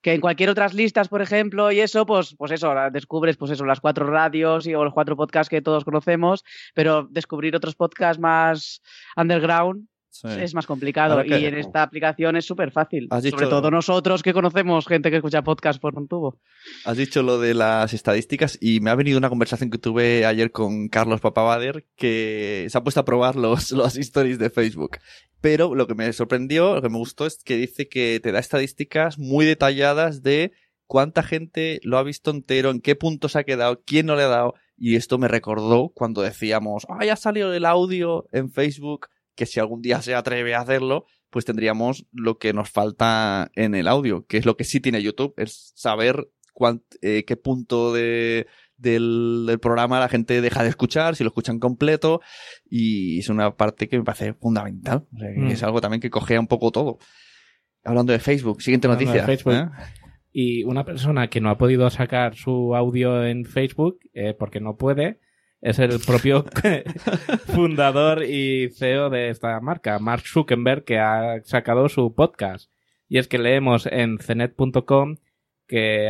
que en cualquier otras listas, por ejemplo, y eso, pues, pues eso, descubres, pues eso, las cuatro radios y o los cuatro podcasts que todos conocemos, pero descubrir otros podcasts más underground Sí. es más complicado. Ahora que- y en esta aplicación es súper fácil. Sobre dicho- todo nosotros que conocemos gente que escucha podcast por un tubo. Has dicho lo de las estadísticas y me ha venido una conversación que tuve ayer con Carlos Papabader que se ha puesto a probar los, (laughs) los stories de Facebook. Pero lo que me sorprendió, lo que me gustó es que dice que te da estadísticas muy detalladas de cuánta gente lo ha visto entero, en qué punto se ha quedado, quién no le ha dado. Y esto me recordó cuando decíamos, ah, ya salió el audio en Facebook, que si algún día se atreve a hacerlo, pues tendríamos lo que nos falta en el audio, que es lo que sí tiene YouTube, es saber cuánt- eh, qué punto de, del, del programa la gente deja de escuchar, si lo escuchan completo, y es una parte que me parece fundamental. O sea, que Mm. Es algo también que cogea un poco todo. Hablando de Facebook, siguiente Hablando noticia. Facebook. ¿eh? Y una persona que no ha podido sacar su audio en Facebook, eh, porque no puede, es el propio (laughs) fundador y CEO de esta marca, Mark Zuckerberg, que ha sacado su podcast. Y es que leemos en cenet.com que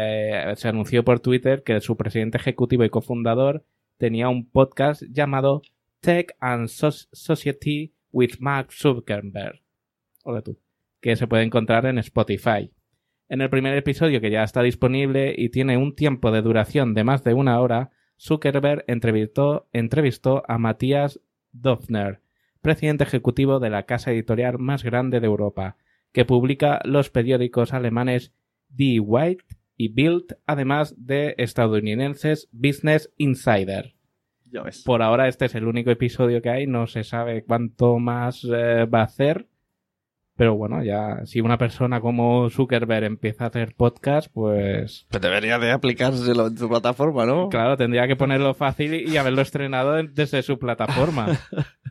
eh, se anunció por Twitter que su presidente ejecutivo y cofundador tenía un podcast llamado Tech and Soc- Society with Mark Zuckerberg. Hola tú. Que se puede encontrar en Spotify. En el primer episodio, que ya está disponible y tiene un tiempo de duración de más de una hora, Zuckerberg entrevistó, entrevistó a Matías Dofner, presidente ejecutivo de la casa editorial más grande de Europa, que publica los periódicos alemanes Die White y Bild, además de estadounidenses Business Insider. Ya ves. Por ahora este es el único episodio que hay, no se sabe cuánto más eh, va a hacer. Pero bueno, ya si una persona como Zuckerberg empieza a hacer podcast, pues Pues debería de aplicárselo en su plataforma, ¿no? claro, tendría que ponerlo fácil y haberlo estrenado en- desde su plataforma. (laughs)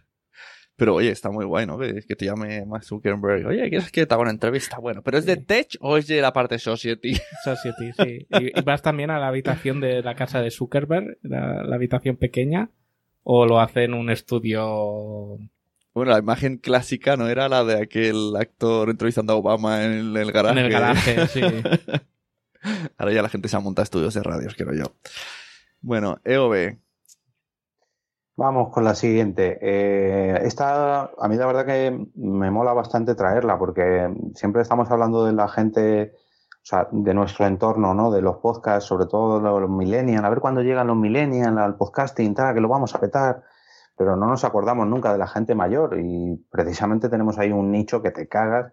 Pero oye, está muy guay, ¿no? Que, que te llame Mark Zuckerberg. Oye, ¿quieres que te haga una entrevista? Bueno, ¿pero es de Tech o es de la parte Society? (laughs) Society, sí. Y, y vas también a la habitación de la casa de Zuckerberg, la, la habitación pequeña, o lo hace en un estudio Bueno, la imagen clásica no era la de aquel actor entrevistando a Obama en el garaje. en el garaje, sí. (laughs) Ahora ya la gente se ha montado estudios de radios, quiero yo. Bueno, EOB. Vamos con la siguiente. Eh, esta, a mí la verdad que me mola bastante traerla porque siempre estamos hablando de la gente, o sea, de nuestro entorno, ¿no? De los podcasts, sobre todo los, los millennials, a ver cuándo llegan los millennials al podcasting, tal, que lo vamos a petar. Pero no nos acordamos nunca de la gente mayor y precisamente tenemos ahí un nicho que te cagas,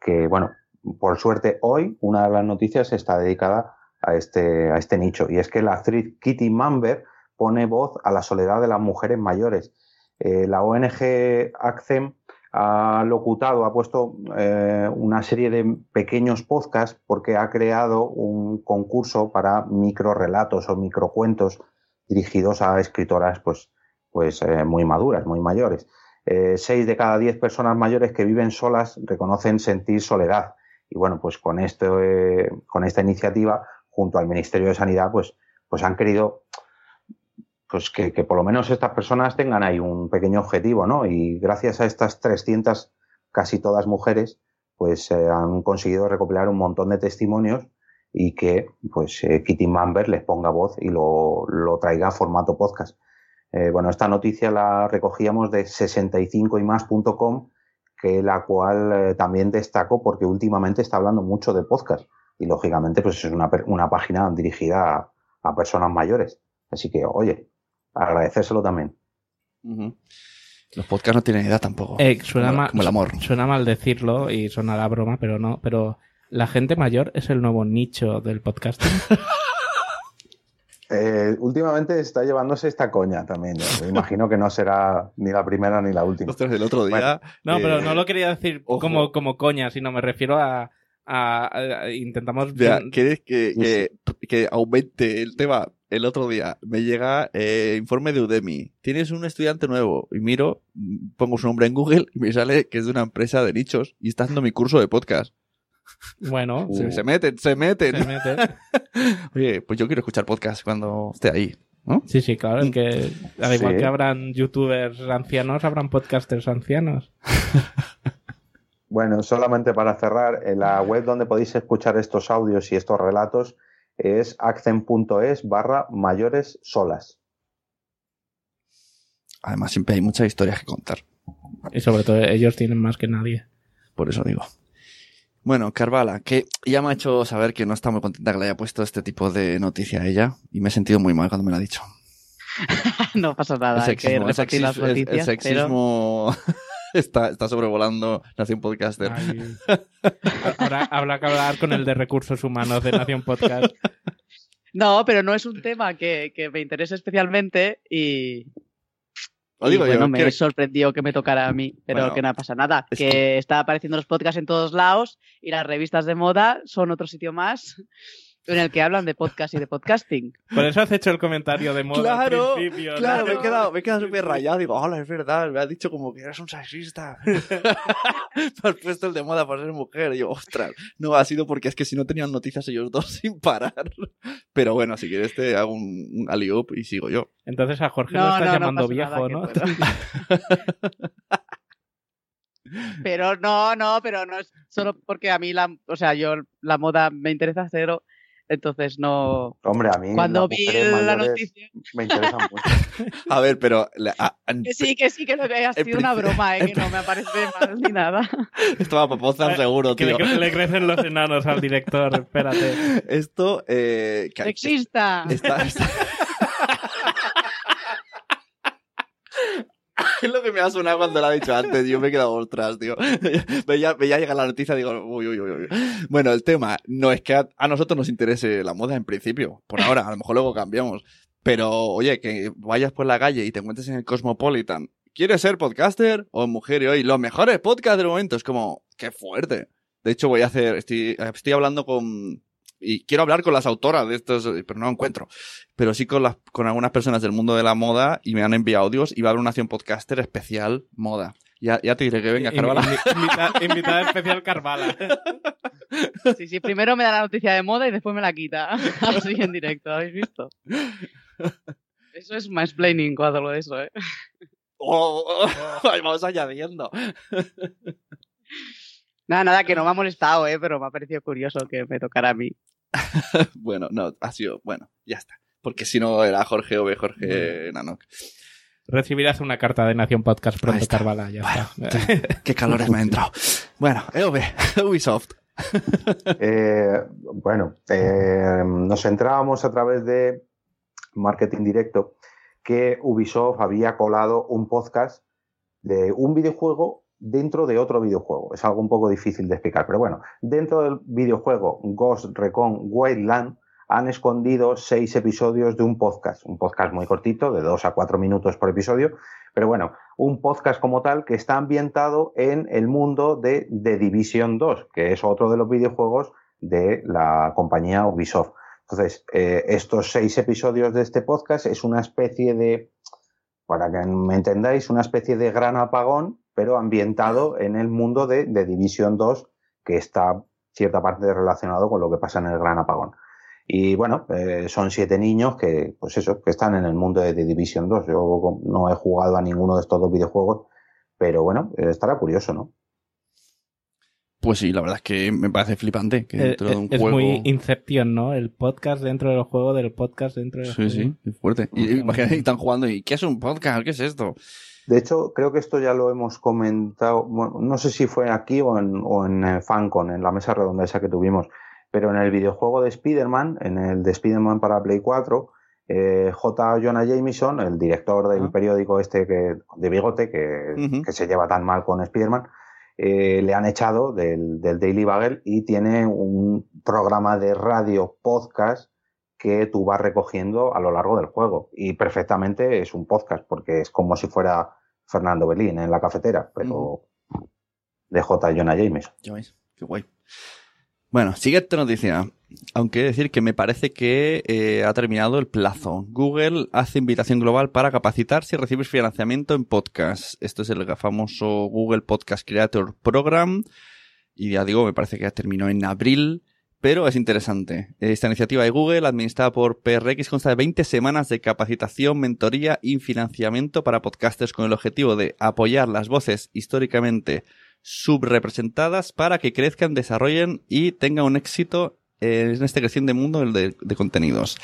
que bueno, por suerte hoy una de las noticias está dedicada a este, a este nicho y es que la actriz Kitty Mamber pone voz a la soledad de las mujeres mayores. Eh, la ONG ACCEM ha locutado, ha puesto eh, una serie de pequeños podcasts porque ha creado un concurso para microrelatos o microcuentos dirigidos a escritoras pues, pues eh, muy maduras, muy mayores. Eh, seis de cada diez personas mayores que viven solas reconocen sentir soledad. Y bueno, pues con, esto, con esta iniciativa, junto al Ministerio de Sanidad, pues, pues han querido pues que, por lo menos estas personas tengan ahí un pequeño objetivo, ¿no? Y gracias a estas 300, casi todas mujeres, pues eh, han conseguido recopilar un montón de testimonios y que pues eh, Kitty Mamber les ponga voz y lo, lo traiga a formato podcast. Eh, bueno, esta noticia la recogíamos de 65ymas.com, que la cual también destaco porque últimamente está hablando mucho de podcast y lógicamente pues es una, una página dirigida a, a personas mayores. Así que, oye, agradecérselo también. Los podcasts no tienen edad tampoco. Eh, suena, como, mal, como el amor. suena mal decirlo y suena la broma, pero no. Pero la gente mayor es el nuevo nicho del podcasting. (laughs) Eh, últimamente está llevándose esta coña también. Me imagino que no será ni la primera ni la última. Ostras, el otro día. No, eh, pero no lo quería decir como, como coña, sino me refiero a. a- a- intentamos. Ya, ¿Quieres que, que, que aumente el tema? El otro día me llega eh, informe de Udemy. Tienes un estudiante nuevo. Y miro, mm, pongo su nombre en Google y me sale que es de una empresa de nichos y está haciendo mi curso de podcast. Bueno, (laughs) Se, se meten, se meten. se mete. (laughs) Oye, pues yo quiero escuchar podcast cuando esté ahí. ¿no? Sí, sí, claro. Es que al igual Sí. que habrán youtubers ancianos, habrán podcasters ancianos. (laughs) Bueno, solamente para cerrar, en la web donde podéis escuchar estos audios y estos relatos es accent.es barra mayores solas. Además, siempre hay muchas historias que contar. Y sobre todo ellos tienen más que nadie. Por eso digo. Bueno, Carvala, que ya me ha hecho saber que no está muy contenta que le haya puesto este tipo de noticia a ella. Y me he sentido muy mal cuando me lo ha dicho. (laughs) no pasa nada. el hay que sexismo, el repartir las sexismo- el- el noticias, pero- sexismo (laughs) está, está sobrevolando Nación Podcaster. Ay. Habrá, habrá que hablar con el de recursos humanos de Nación Podcast. (laughs) No, pero no es un tema que, que me interese especialmente y, Y digo bueno, yo, me que- sorprendió que me tocara a mí, pero Bueno, que no pasa nada. es Que, está apareciendo los podcasts en todos lados y las revistas de moda son otro sitio más en el que hablan de podcast y de podcasting. Por eso has hecho el comentario de moda Claro, al principio. ¿no? Claro, me he quedado, me he quedado súper rayado. Digo, hola, es verdad, me has dicho como que eres un sexista. (laughs) me has puesto el de moda por ser mujer. Y yo, ostras, no, ha sido porque es que si no tenían noticias ellos dos (laughs) sin parar. Pero bueno, si quieres te hago un, un y sigo yo. Entonces a Jorge No, lo estás no, llamando viejo, ¿no? (laughs) Pero no, no, pero no es solo porque a mí la, o sea, yo la moda me interesa cero, entonces no. Hombre, a mí Cuando vi la noticia, me interesan (laughs) mucho. A ver, pero la- a- a- que sí, que sí, que lo que ha sido una broma, eh, que no me parece mal ni nada. (laughs) esto va a popozar seguro, Que tío. le, le crecen los enanos al director, (laughs) espérate. Esto, eh, que- Sexista. Está, está- Es lo que me ha sonado cuando lo ha dicho antes. Yo me he quedado ostras, tío. (laughs) Veía, veía llegar la noticia y digo, uy, uy, uy, uy. Bueno, el tema no es que a, a nosotros nos interese la moda en principio. Por ahora, a lo mejor luego cambiamos. Pero, oye, que vayas por la calle y te encuentres en el Cosmopolitan. ¿Quieres ser podcaster o mujer? Y hoy, los mejores podcasts del momento. Es como, qué fuerte. De hecho, voy a hacer, estoy, estoy hablando con, y quiero hablar con las autoras de estos, pero no encuentro. Pero sí con las, con algunas personas del mundo de la moda y me han enviado audios y va a haber una acción podcaster especial moda. Ya, ya te diré que venga, Carvala. Invi- invita- invitada especial Carvala. (laughs) Sí, sí, primero me da la noticia de moda y después me la quita. (laughs) Así en directo, ¿habéis visto? Eso es mansplaining cuando lo de eso, ¿eh? Oh, oh, (laughs) oh, ahí vamos añadiendo. Nada, nada, que no me ha molestado, ¿eh? Pero me ha parecido curioso que me tocara a mí. (laughs) Bueno, no, ha sido, bueno, ya está. Porque si no era Jorge o Jorge Nanok. Recibirás una carta de Nación Podcast pronto, está. Carvala, ya está. Qué calores me ha entrado. Bueno, EOB, (laughs) Ubisoft. (laughs) Eh, bueno, eh, nos centrábamos a través de marketing directo que Ubisoft había colado un podcast de un videojuego dentro de otro videojuego. Es algo un poco difícil de explicar, pero bueno, dentro del videojuego Ghost Recon Wildland han escondido seis episodios de un podcast, un podcast muy cortito, de dos a cuatro minutos por episodio, Pero bueno, un podcast como tal que está ambientado en el mundo de The Division 2, que es otro de los videojuegos de la compañía Ubisoft. Entonces, eh, estos seis episodios de este podcast es una especie de, para que me entendáis, una especie de gran apagón, pero ambientado en el mundo de, de Division 2, que está cierta parte relacionado con lo que pasa en el gran apagón. Y bueno, eh, son siete niños que, pues eso, que están en el mundo de The Division 2. Yo no he jugado a ninguno de estos dos videojuegos, pero bueno, eh, estará curioso, ¿no? Pues sí, la verdad es que me parece flipante que Eh, dentro de un es juego... muy Inception, ¿no? El podcast dentro del juego del podcast dentro del Sí, juego. sí, es fuerte. Y, imagínate, están jugando y ¿qué es un podcast? ¿Qué es esto? De hecho, creo que esto ya lo hemos comentado, bueno, no sé si fue aquí o en, o en FanCon, en la mesa redonda esa que tuvimos, pero en el videojuego de Spider-Man, en el de Spider-Man para Play 4, eh, J. Jonah Jameson, el director del Ah. periódico este que, de bigote que, que se lleva tan mal con Spider-Man, eh, le han echado del, del Daily Bugle y tiene un programa de radio podcast que tú vas recogiendo a lo largo del juego. Y perfectamente es un podcast, porque es como si fuera Fernando Belín en la cafetera, pero de J. Jonah Jameson. Ya veis, qué guay. Bueno, siguiente noticia. Aunque decir que me parece que eh, ha terminado el plazo. Google hace invitación global para capacitar si recibes financiamiento en podcast. Esto es el famoso Google Podcast Creator Program. Y ya digo, me parece que terminó en abril. Pero es interesante. Esta iniciativa de Google, administrada por PRX, consta de 20 semanas de capacitación, mentoría y financiamiento para podcasters con el objetivo de apoyar las voces históricamente subrepresentadas para que crezcan, desarrollen y tengan un éxito en este creciente mundo de, de contenidos.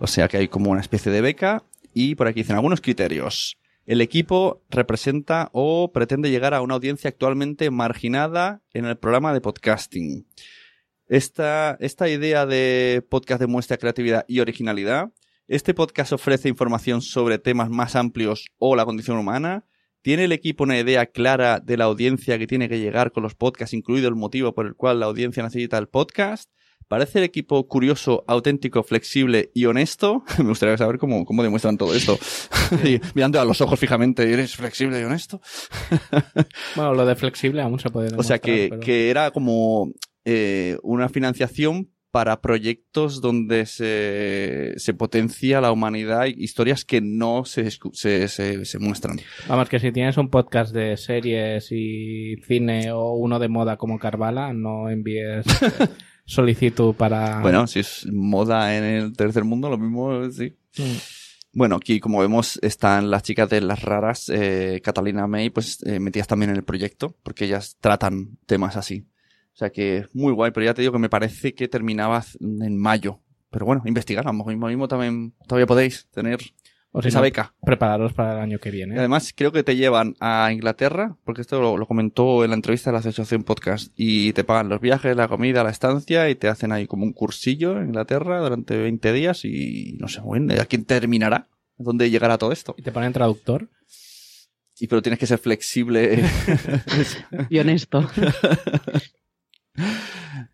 O sea que hay como una especie de beca y por aquí dicen algunos criterios. El equipo representa o pretende llegar a una audiencia actualmente marginada en el programa de podcasting. Esta, esta idea de podcast demuestra creatividad y originalidad. Este podcast ofrece información sobre temas más amplios o la condición humana. ¿Tiene el equipo una idea clara de la audiencia que tiene que llegar con los podcasts, incluido el motivo por el cual la audiencia necesita el podcast? ¿Parece el equipo curioso, auténtico, flexible y honesto? (laughs) Me gustaría saber cómo, cómo demuestran todo esto. (laughs) Mirando a los ojos fijamente, ¿eres flexible y honesto? (laughs) Bueno, lo de flexible aún se puede O sea, que, pero- que era como eh, una financiación para proyectos donde se, se potencia la humanidad y historias que no se, se, se, se muestran. Vamos, que si tienes un podcast de series y cine o uno de moda como Carvala, no envíes (laughs) solicitud para... Bueno, si es moda en el tercer mundo, lo mismo, sí. Mm. Bueno, aquí como vemos están las chicas de las raras, eh, Catalina May, pues eh, metidas también en el proyecto, porque ellas tratan temas así. O sea que muy guay, pero ya te digo que me parece que terminaba en mayo. Pero bueno, investigar, a lo mejor mismo, mismo también todavía podéis tener O esa beca. Prepararos para el año que Y viene. además creo que te llevan a Inglaterra, porque esto lo, lo comentó en la entrevista de la Asociación Podcast, y te pagan los viajes, la comida, la estancia, y te hacen ahí como un cursillo en Inglaterra durante 20 días, y no sé, bueno, ¿a quién terminará? ¿Dónde llegará todo esto? Y te ponen traductor. Y pero tienes que ser flexible. (laughs) Y honesto. (laughs)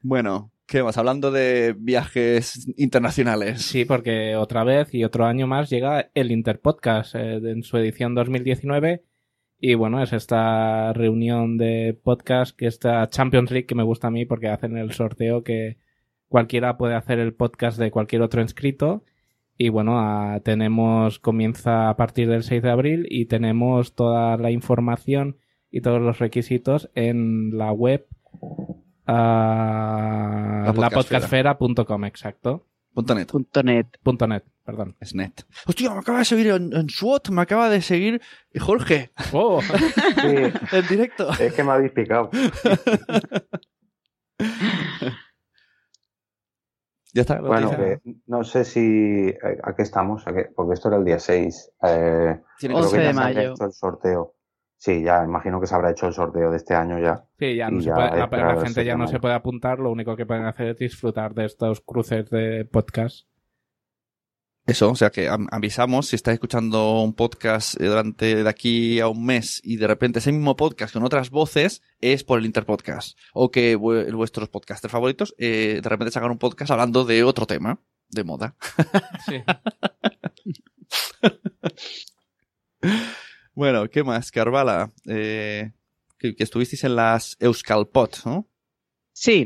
bueno, ¿qué más? Hablando de viajes internacionales. Sí, porque otra vez y otro año más llega el Interpodcast eh, en su edición 2019. Y bueno, es esta reunión de podcast que esta Champions League que me gusta a mí porque hacen el sorteo que cualquiera puede hacer el podcast de cualquier otro inscrito. Y bueno, tenemos, comienza a partir del 6 de abril y tenemos toda la información y todos los requisitos en la web La podcastfera. lapodcastfera.com, exacto. Punto net. Punto net. Punto net, perdón. Es net. Hostia, me acaba de seguir en, en SWOT, me acaba de seguir Jorge Oh, (laughs) Sí, en directo. es que me habéis picado. (laughs) Ya está. la Bueno, que no sé si. eh, ¿A qué estamos? ¿A qué? Porque esto era el día 6. Eh, Tiene que creo 11 que de mayo. el sorteo. Sí, ya imagino que se habrá hecho el sorteo de este año ya. sí, ya no se ya puede, la, esperar la gente ya no se puede apuntar, lo único que pueden hacer es disfrutar de estos cruces de podcast. Eso, o sea que am- avisamos si estáis escuchando un podcast eh, durante de aquí a un mes y de repente ese mismo podcast con otras voces es por el Interpodcast. O que vu- vuestros podcasters favoritos eh, de repente sacan un podcast hablando de otro tema, de moda. Sí. (laughs) (laughs) Bueno, ¿qué más? Carvala, eh, que, estuvisteis en las Euskalpot, ¿no? Sí,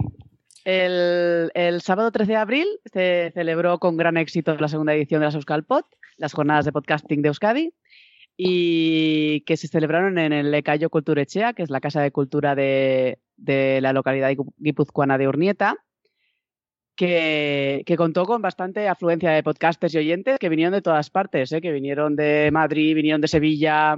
el, el sábado 13 de abril se celebró con gran éxito la segunda edición de las Euskalpot, las jornadas de podcasting de Euskadi, y que se celebraron en el Lecayo Culturechea, que es la casa de cultura de, de la localidad guip- guipuzcoana de Urnieta, que, que contó con bastante afluencia de podcasters y oyentes que vinieron de todas partes, ¿eh? que vinieron de Madrid, vinieron de Sevilla.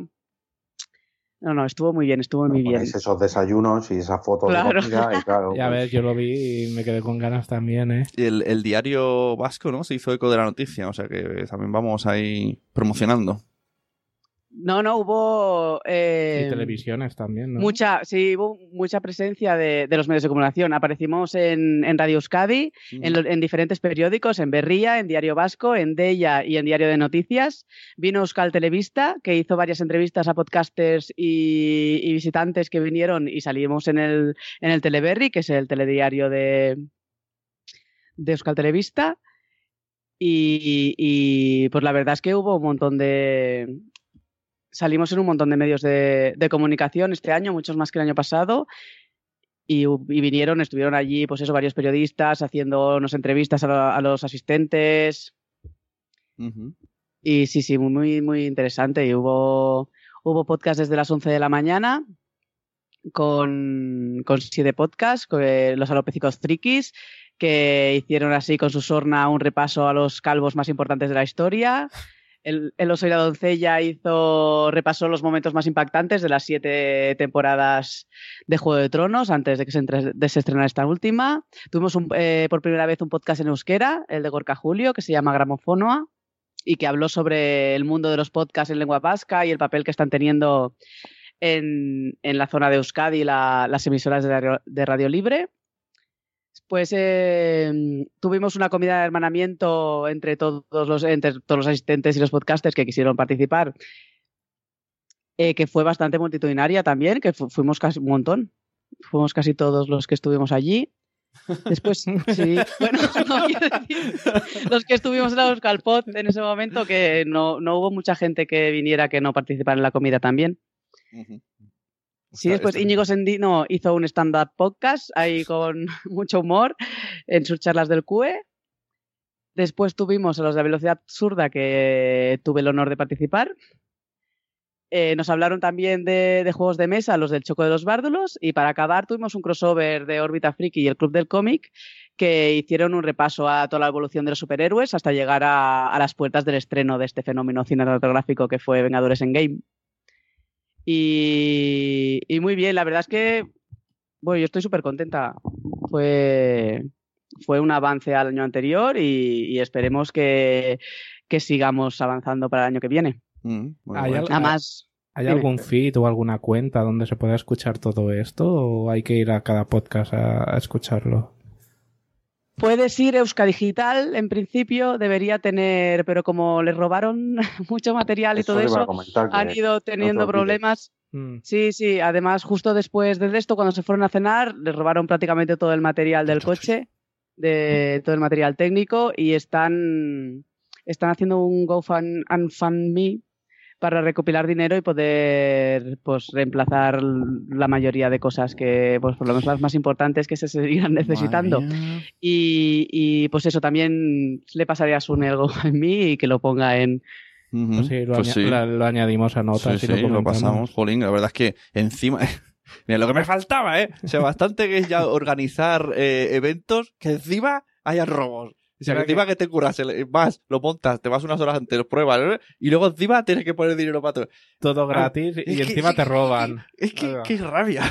No, no, estuvo muy bien, estuvo muy bien. Esos desayunos y esa foto Claro. de comida y claro. (laughs) Ya pues, ves, yo lo vi y me quedé con ganas también, ¿eh? Y El, el diario vasco, ¿no? Se hizo eco de la noticia, o sea que también vamos ahí promocionando. No, no, hubo... eh, y televisiones también, ¿no? Mucha, sí, hubo mucha presencia de, de los medios de comunicación. Aparecimos en, en Radio Euskadi, en, diferentes periódicos, en Berría, en Diario Vasco, en Deia y en Diario de Noticias. Vino Euskal Televista, que hizo varias entrevistas a podcasters y, y visitantes que vinieron y salimos en el, en el Teleberri, que es el telediario de, de Euskal Televista. Y, y, pues la verdad es que hubo un montón de, salimos en un montón de medios de, de comunicación este año, muchos más que el año pasado. Y, y vinieron, estuvieron allí, pues eso, varios periodistas haciéndonos entrevistas a, lo- a los asistentes. Ujú. Y sí, sí, muy, muy, interesante. Y hubo, hubo podcast desde las 11 de la mañana con, con siete podcasts, con, eh, los alopecicos frikis, que hicieron así con su sorna un repaso a los calvos más importantes de la historia. El, el oso y la doncella hizo, repasó los momentos más impactantes de las siete temporadas de Juego de Tronos antes de que se, estrenara esta última. Tuvimos eh, por primera vez un podcast en euskera, el de Gorka Julio, que se llama Gramofonoa y que habló sobre el mundo de los podcasts en lengua vasca y el papel que están teniendo en, la zona de Euskadi la- las emisoras de radio libre. Pues eh, tuvimos una comida de hermanamiento entre todos los, entre todos los asistentes y los podcasters que quisieron participar, eh, que fue bastante multitudinaria también, que fu- fuimos casi un montón. Fuimos casi todos los que estuvimos allí. Después, (laughs) sí, bueno, (laughs) no, quiero decir, los que estuvimos en la Euskalpot en ese momento, que no, no hubo mucha gente que viniera que no participara en la comida también. Sí, después Íñigo Sendino hizo un stand-up podcast ahí con (laughs) mucho humor en sus charlas del CUE. Después tuvimos a los de Velocidad Absurda, que tuve el honor de participar. Eh, nos hablaron también de, de juegos de mesa, los del Choco de los Bárdulos. Y para acabar tuvimos un crossover de Órbita Friki y el Club del Cómic, que hicieron un repaso a toda la evolución de los superhéroes hasta llegar a, a las puertas del estreno de este fenómeno cinematográfico que fue Vengadores en Game. Y, y muy bien, la verdad es que bueno, yo estoy súper contenta. Fue, fue un avance al año anterior y, y esperemos que, que sigamos avanzando para el año que viene. Mm, Hay bueno. al- Nada más. ¿Hay algún feed o alguna cuenta donde se pueda escuchar todo esto o hay que ir a cada podcast a, a escucharlo? Puedes ir Euskadigital, en principio debería tener, pero como les robaron (laughs) mucho material y Eso todo eso, comentar han ido teniendo problemas. Mm. Sí, sí, además justo después de esto, cuando se fueron a cenar, les robaron prácticamente todo el material del coche, de todo el material técnico y están, están haciendo un GoFundMe para recopilar dinero y poder pues reemplazar la mayoría de cosas que, pues por lo menos las más importantes que se seguirán (laughs) necesitando. Y, y, pues eso, también le pasaría a Sun el GoFundMe (laughs) y que lo ponga en... Pues sí, lo, Pues aña- sí. la- lo añadimos a notas Sí, y lo sí, lo comentamos. pasamos, jolín. La verdad es que encima. (laughs) Mira, lo que me faltaba, ¿eh? O sea, bastante que es ya organizar eh, eventos que encima haya robos. O sea, que encima que te curas, el- vas, lo montas, te vas unas horas antes, lo pruebas, ¿eh? y luego encima tienes que poner dinero para todo. Todo gratis es y que- encima te roban. Es que, qué rabia.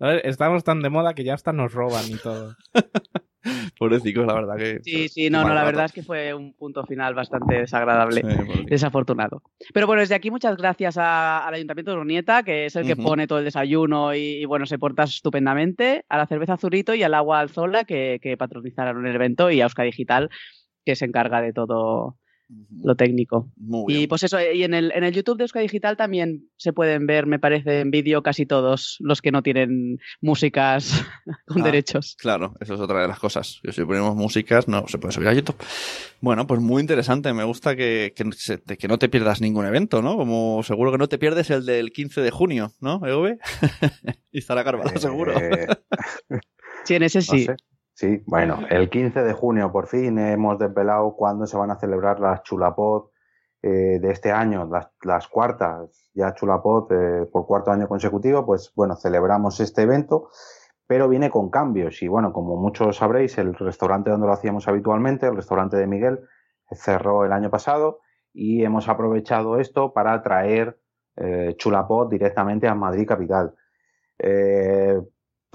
A ver, estamos tan de moda que ya hasta nos roban y todo. (laughs) (laughs) Pobrecicos, la verdad que. Sí, sí, no, no, la rato. verdad es que fue un punto final bastante desagradable. Sí. Desafortunado. Pero bueno, desde aquí muchas gracias a- al Ayuntamiento de Urnieta, que es el que pone todo el desayuno y, y, bueno, se porta estupendamente, a la cerveza Zurito y al agua Alzola, que, que patronizaron el evento, y a Euska Digital, que se encarga de todo, lo técnico. Muy bien. Y pues eso, y en el, en el YouTube de Euskadi Digital también se pueden ver, me parece, en vídeo casi todos los que no tienen músicas (laughs) con Ah. derechos. Claro, eso es otra de las cosas. Si ponemos músicas, no se puede subir a YouTube. Bueno, pues muy interesante. Me gusta que, que, se- que no te pierdas ningún evento, ¿no? Como seguro que no te pierdes el del 15 de junio, ¿no, EV? (laughs) y estará Carvalho, seguro. Eh, (laughs) Sí, en ese no sí. sé. Sí, bueno, el 15 de junio por fin hemos desvelado cuándo se van a celebrar las Chulapod eh, de este año, las, las cuartas, ya Chulapod eh, por cuarto año consecutivo, pues bueno, celebramos este evento, pero viene con cambios y bueno, como muchos sabréis, el restaurante donde lo hacíamos habitualmente, el restaurante de Miguel, cerró el año pasado y hemos aprovechado esto para traer eh, Chulapod directamente a Madrid capital. Eh,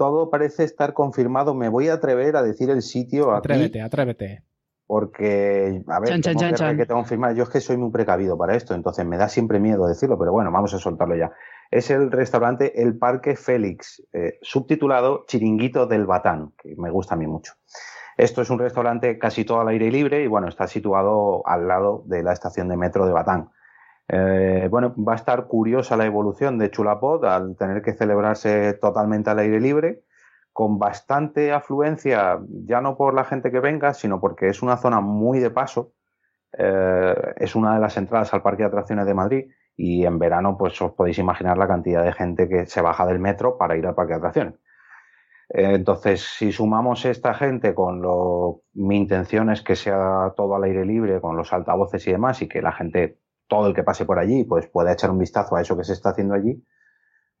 todo parece estar confirmado. Me voy a atrever a decir el sitio aquí Atrévete, atrévete. porque, a ver, Chan, chan, tengo chan, que, chan. que confirmar. Yo es que soy muy precavido para esto, entonces me da siempre miedo decirlo, pero bueno, vamos a soltarlo ya. Es el restaurante El Parque Félix, eh, subtitulado Chiringuito del Batán, que me gusta a mí mucho. Esto es un restaurante casi todo al aire libre y bueno, está situado al lado de la estación de metro de Batán. Eh, bueno, va a estar curiosa la evolución de Chulapod al tener que celebrarse totalmente al aire libre, con bastante afluencia, ya no por la gente que venga, sino porque es una zona muy de paso. Eh, es una de las entradas al Parque de Atracciones de Madrid y en verano, pues os podéis imaginar la cantidad de gente que se baja del metro para ir al Parque de Atracciones. Eh, Entonces, si sumamos esta gente con lo, mi intención es que sea todo al aire libre, con los altavoces y demás, y que la gente, todo el que pase por allí, pues pueda echar un vistazo a eso que se está haciendo allí,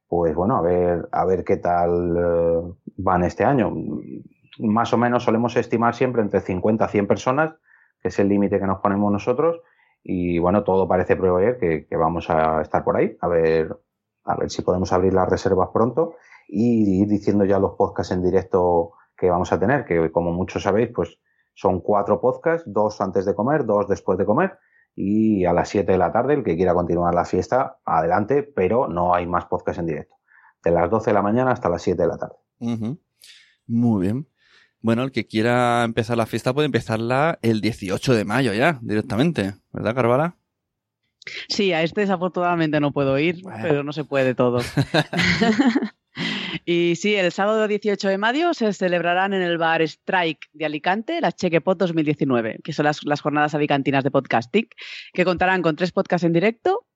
pues bueno, a ver, a ver qué tal eh, van este año. Más o menos solemos estimar siempre entre 50 a 100 personas, que es el límite que nos ponemos nosotros, y bueno, todo parece prever que, vamos a estar por ahí, a ver, a ver si podemos abrir las reservas pronto y ir diciendo ya los podcasts en directo que vamos a tener, que como muchos sabéis, pues son cuatro podcasts, dos antes de comer, dos después de comer, y a las 7 de la tarde, el que quiera continuar la fiesta, adelante, pero no hay más podcasts en directo. De las 12 de la mañana hasta las 7 de la tarde. Ujú. Muy bien. Bueno, el que quiera empezar la fiesta puede empezarla el 18 de mayo ya, directamente. ¿Verdad, Carvala? Sí, a este desafortunadamente no puedo ir, Bueno. pero no se puede todo. (laughs) y sí, el sábado 18 de mayo se celebrarán en el bar Strike de Alicante las Chequepod 2019, que son las, las jornadas alicantinas de podcasting, que contarán con tres podcasts en directo.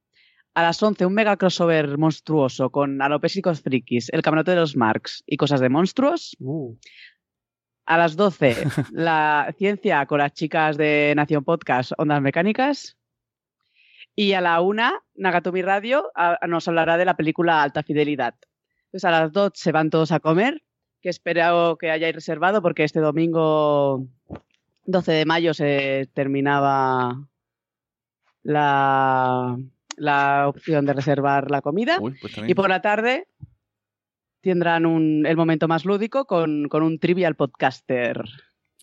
A las 11, un mega crossover monstruoso con alopésicos frikis, el camarote de los Marx y cosas de monstruos. A las 12, (laughs) la ciencia con las chicas de Nación Podcast, Ondas Mecánicas. Y a la una, Nagatomi Radio a- nos hablará de la película Alta Fidelidad. Pues a las dos se van todos a comer, que espero que hayáis reservado porque este domingo 12 de mayo se terminaba la, la opción de reservar la comida. Uy, pues. Y por la tarde tendrán un- el momento más lúdico con, con un trivial podcaster.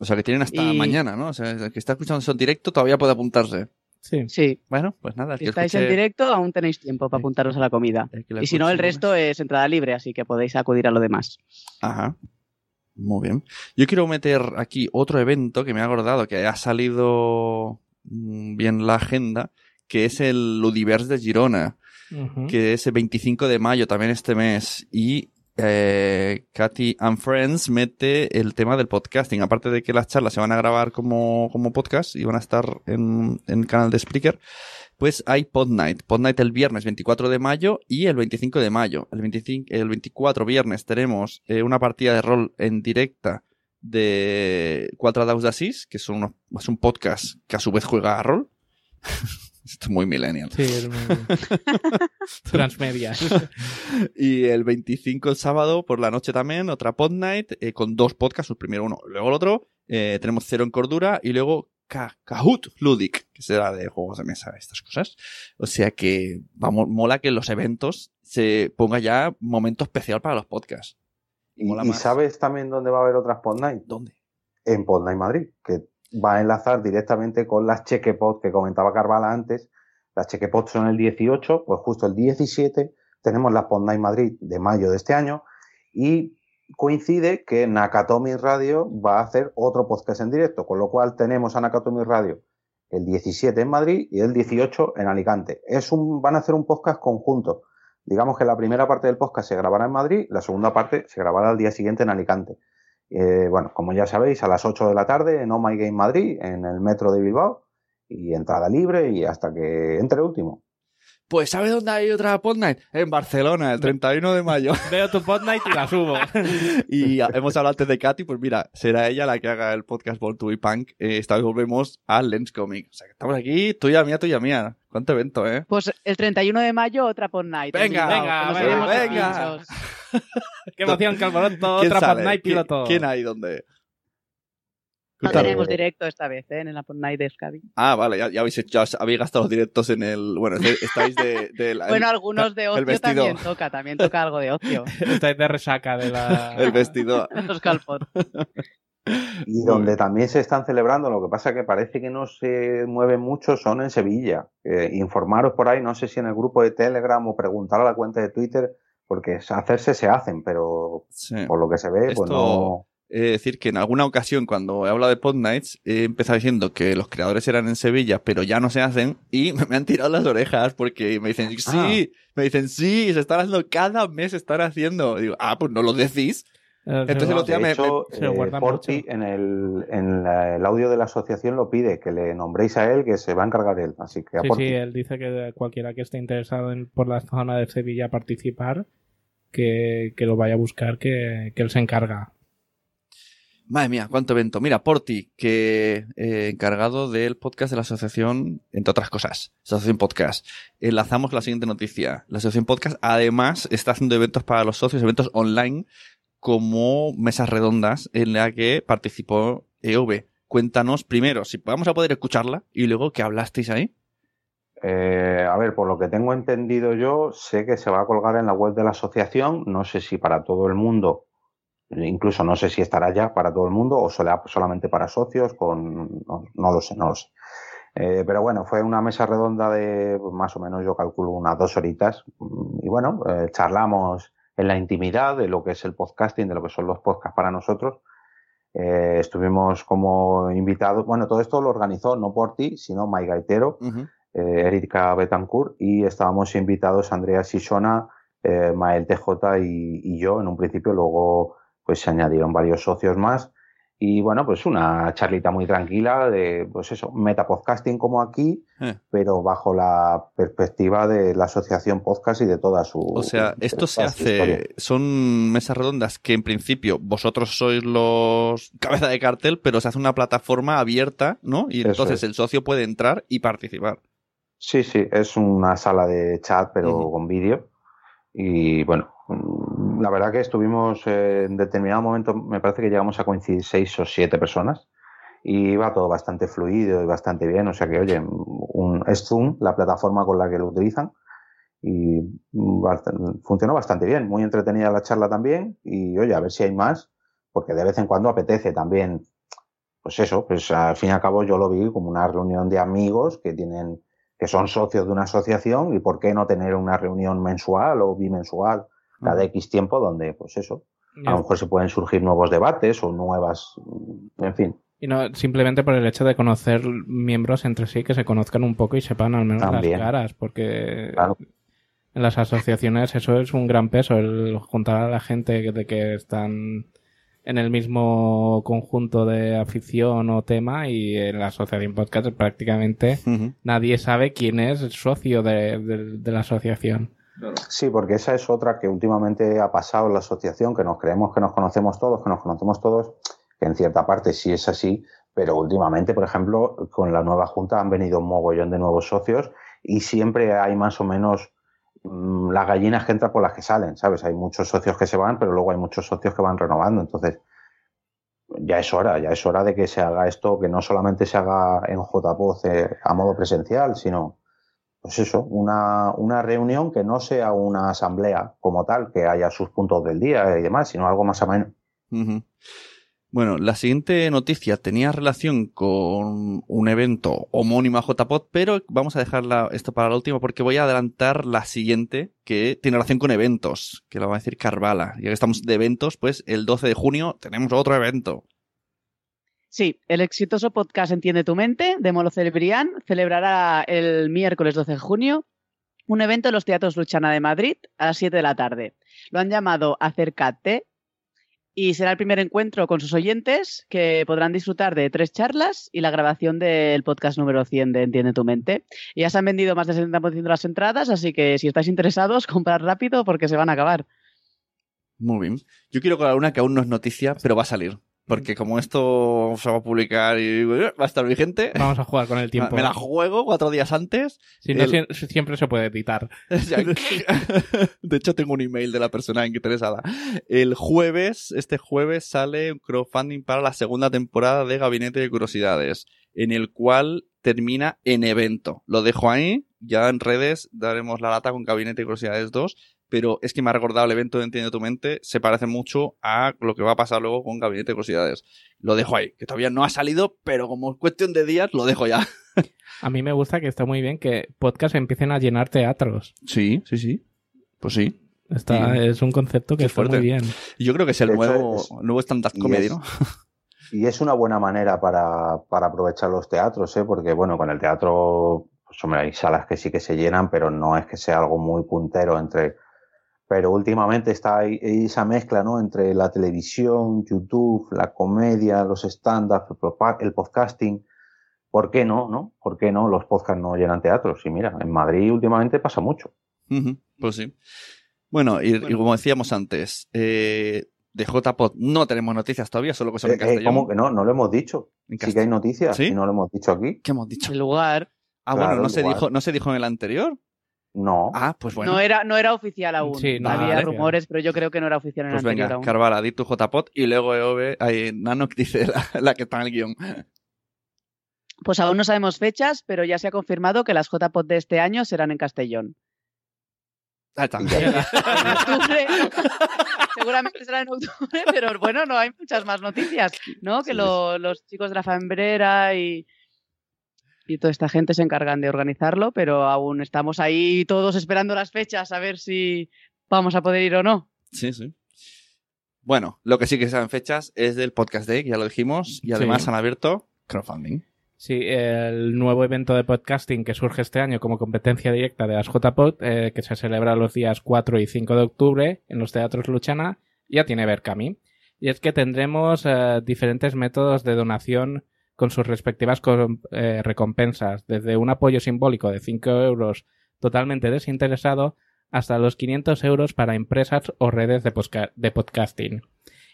O sea, que tienen hasta Y- mañana, ¿no? O sea, el que está escuchando eso en directo todavía puede apuntarse. Sí. Sí, Bueno, pues nada. si estáis en directo aún tenéis tiempo para apuntaros a la comida. la Y si no, el resto es entrada libre, así que podéis acudir a lo demás. Ajá. Muy bien. Yo quiero meter aquí otro evento que me ha acordado que ha salido mm, bien la agenda, que es el Ludiverse de Girona, que es el 25 de mayo también este mes. Y eh, Katy and Friends mete el tema del podcasting. Aparte de que las charlas se van a grabar como, como podcast y van a estar en, en el canal de Spreaker, pues hay Pod Night. Pod Night el viernes 24 de mayo y el 25 de mayo. El, 25, el 24 viernes tenemos eh, una partida de rol en directa de Quatre Daus d'Assis, que son unos- es un podcast que a su vez juega a rol. (laughs) Esto es muy millennial. Sí, es muy... (laughs) Transmedia. (laughs) Y el 25 el sábado por la noche también, otra pod night eh, con dos podcasts, el primero uno, luego el otro. Eh, tenemos Cero en Cordura y luego Ka- Kahoot Ludic, que será de juegos de mesa, estas cosas. O sea que, vamos, mola que en los eventos se ponga ya momento especial para los podcasts. Y, Mola y. ¿sabes también dónde va a haber otras Pod Night? ¿Dónde? En Pod Night Madrid, que va a enlazar directamente con las Chequepod que comentaba Carvala antes. Las Chequepod son el 18, pues justo el 17 tenemos la Pod Night Madrid de mayo de este año y coincide que Nakatomi Radio va a hacer otro podcast en directo, con lo cual tenemos a Nakatomi Radio el 17 en Madrid y el 18 en Alicante. Es un, van a hacer un podcast conjunto. Digamos que la primera parte del podcast se grabará en Madrid, la segunda parte se grabará al día siguiente en Alicante. Eh, bueno, como ya sabéis, a las 8 de la tarde en Oh My Game Madrid, en el metro de Bilbao, y entrada libre y hasta que entre último. Pues ¿sabes dónde hay otra Pod Night? En Barcelona, el 31 de mayo. (laughs) Veo tu Pod Night y la subo. (laughs) y hemos hablado antes de Katy, pues mira, será ella la que haga el podcast Born to be Punk. Eh, esta vez volvemos a Lens Comic. O sea, que estamos aquí, tuya mía, tuya mía. ¿Cuánto evento, eh? Pues el 31 de mayo otra Pod Night. Venga, venga, venga, venga. (laughs) Qué emoción, Calvaroto, otra Pod Night piloto. ¿Quién hay dónde? No tenemos directo esta vez, ¿eh? En la Night de. Ah, vale, ya, ya, habéis, ya habéis gastado los directos en el. Bueno, estáis de. de la, bueno, algunos de ocio también toca, también toca algo de ocio. (laughs) estáis de resaca de la. El vestido. (laughs) los calpot. Y donde también se están celebrando, lo que pasa que parece que no se mueven mucho, son en Sevilla. Eh, informaros por ahí, no sé si en el grupo de Telegram o preguntar a la cuenta de Twitter, porque hacerse se hacen, pero sí. por lo que se ve, Esto... pues no eh, decir que en alguna ocasión cuando he hablado de Pod Nights he empezado diciendo que los creadores eran en Sevilla, pero ya no se hacen y (laughs) me han tirado las orejas porque me dicen, sí, ah. me dicen, sí, se están haciendo, cada mes se están haciendo. Y digo, ah, pues no lo decís. Entonces no, el otro día me, hecho, me, eh, Porti en, el, en la, el audio de la asociación lo pide, que le nombréis a él, que se va a encargar él. Así que sí, sí, él dice que cualquiera que esté interesado en, por la zona de Sevilla participar, que, que lo vaya a buscar, que, que él se encarga. Madre mía, cuánto evento. Mira, Porti, que eh, encargado del podcast de la asociación, entre otras cosas, Asociación Podcast. Enlazamos la siguiente noticia. La Asociación Podcast además está haciendo eventos para los socios, eventos online, como mesas redondas en la que participó EV. Cuéntanos primero si vamos a poder escucharla y luego qué hablasteis ahí. Eh, a ver, por lo que tengo entendido yo, sé que se va a colgar en la web de la asociación. No sé si para todo el mundo Incluso no sé si estará ya para todo el mundo o solamente para socios, con no, no lo sé, no lo sé. Eh, pero bueno, fue una mesa redonda de más o menos, yo calculo, unas dos horitas. Y bueno, eh, charlamos en la intimidad de lo que es el podcasting, de lo que son los podcasts para nosotros. Eh, estuvimos como invitados, bueno, todo esto lo organizó no por ti, sino Mike Gaitero, uh -huh. Erika Betancourt, y estábamos invitados Andrea Sisona, Mael TJ y, y yo en un principio, luego pues se añadieron varios socios más y bueno, pues una charlita muy tranquila de, pues eso, metapodcasting como aquí, eh. pero bajo la perspectiva de la asociación podcast y de toda su... O sea, esto se hace, historia. son mesas redondas que en principio vosotros sois los cabeza de cartel, pero se hace una plataforma abierta, ¿no? Y entonces es. el socio puede entrar y participar. Sí, sí, es una sala de chat, pero uh -huh. con vídeo. Y bueno, la verdad que estuvimos eh, en determinado momento, me parece que llegamos a coincidir seis o siete personas y iba todo bastante fluido y bastante bien. O sea que, oye, un, es Zoom, la plataforma con la que lo utilizan, y funcionó bastante bien. Muy entretenida la charla también y, oye, a ver si hay más, porque de vez en cuando apetece también. Pues eso, pues al fin y al cabo yo lo vi como una reunión de amigos que tienen, que son socios de una asociación y por qué no tener una reunión mensual o bimensual cada X tiempo donde, pues eso, a lo mejor se pueden surgir nuevos debates o nuevas, en fin. Y no simplemente por el hecho de conocer miembros entre sí, que se conozcan un poco y sepan al menos También. las caras, porque claro. en las asociaciones eso es un gran peso, el juntar a la gente de que están en el mismo conjunto de afición o tema y en la asociación podcast prácticamente uh -huh. nadie sabe quién es el socio de, de, de la asociación. Sí, porque esa es otra que últimamente ha pasado en la asociación, que nos creemos que nos conocemos todos, que nos conocemos todos, que en cierta parte sí es así, pero últimamente, por ejemplo, con la nueva junta han venido un mogollón de nuevos socios y siempre hay más o menos mmm, las gallinas que entran por las que salen, ¿sabes? Hay muchos socios que se van, pero luego hay muchos socios que van renovando, entonces ya es hora, ya es hora de que se haga esto, que no solamente se haga en JPOZ eh, a modo presencial, sino pues eso, una, una reunión que no sea una asamblea como tal, que haya sus puntos del día y demás, sino algo más ameno. Uh. Bueno, la siguiente noticia tenía relación con un evento homónimo a JPod, pero vamos a dejarla esto para la última porque voy a adelantar la siguiente que tiene relación con eventos, que lo va a decir Carvala. Ya que estamos de eventos, pues el 12 de junio tenemos otro evento. Sí, el exitoso podcast Entiende tu mente de Molo celebrará el miércoles 12 de junio un evento en los teatros Luchana de Madrid a las 7 de la tarde. Lo han llamado Acércate y será el primer encuentro con sus oyentes que podrán disfrutar de tres charlas y la grabación del podcast número 100 de Entiende tu mente. Ya se han vendido más del 70% de las entradas, así que si estáis interesados, (laughs) comprad rápido porque se van a acabar. Muy bien. Yo quiero colar una que aún no es noticia, pero va a salir. Porque como esto se va a publicar y va a estar vigente, Vamos a jugar con el (laughs) tiempo. me la juego cuatro días antes. Si no, El- siempre se puede editar. (laughs) De hecho, tengo un email de la persona interesada. El jueves, este jueves, sale un crowdfunding para la segunda temporada de Gabinete de Curiosidades, en el cual termina en evento. Lo dejo ahí, ya en redes daremos la lata con Gabinete de Curiosidades 2, pero es que me ha recordado el evento de Entiende tu mente, se parece mucho a lo que va a pasar luego con Gabinete de Curiosidades. Lo dejo ahí, que todavía no ha salido, pero como es cuestión de días, lo dejo ya. (laughs) A mí me gusta que está muy bien que podcasts empiecen a llenar teatros. Sí, sí, sí. Pues sí. Está, Sí. Es un concepto que Qué está fuerte. muy bien. Y Yo creo que es el nuevo, es- nuevo stand-up y comedy, es- ¿no? Y es una buena manera para, para aprovechar los teatros, ¿eh? porque bueno, con el teatro, pues hombre, hay salas que sí que se llenan, pero no es que sea algo muy puntero entre... Pero últimamente está ahí esa mezcla, ¿no? Entre la televisión, YouTube, la comedia, los stand-up, el podcasting. ¿Por qué no, no? ¿Por qué no? Los podcasts no llenan teatros. Y mira, en Madrid últimamente pasa mucho. Pues sí. Bueno, y, y como decíamos antes, eh, de JPod no tenemos noticias todavía, solo que son Eh, en eh, castellano. ¿Cómo que no? No lo hemos dicho. En Sí que hay noticias ¿Sí? y no lo hemos dicho aquí. ¿Qué hemos dicho? El lugar Ah, Claro, bueno, no se, dijo, no se dijo en el anterior. No. Ah, pues bueno. no, era, no era oficial aún. Sí, no, Había vale. rumores, pero yo creo que no era oficial en Pues el anterior venga, aún. Carvala, di tu JPod y luego EOB, ahí, Nano que dice la, la que está en el guion. Pues aún no sabemos fechas, pero ya se ha confirmado que las JPOD de este año serán en Castellón. Ah. (laughs) En octubre, seguramente será en octubre, pero bueno, no hay muchas más noticias, ¿no? Que Sí, lo- los chicos de la Fambrera y, y toda esta gente se encargan de organizarlo, pero aún estamos ahí todos esperando las fechas a ver si vamos a poder ir o no. Sí, sí. Bueno, lo que sí que saben fechas es del Podcast Day, ya lo dijimos, y además Sí. han abierto crowdfunding. Sí, el nuevo evento de podcasting que surge este año como competencia directa de las JPod, eh, que se celebra los días 4 y 5 de octubre en los teatros Luchana, ya tiene Berkami. Y es que tendremos eh, diferentes métodos de donación con sus respectivas eh, recompensas, desde un apoyo simbólico de 5 euros totalmente desinteresado hasta los 500 euros para empresas o redes de podcasting.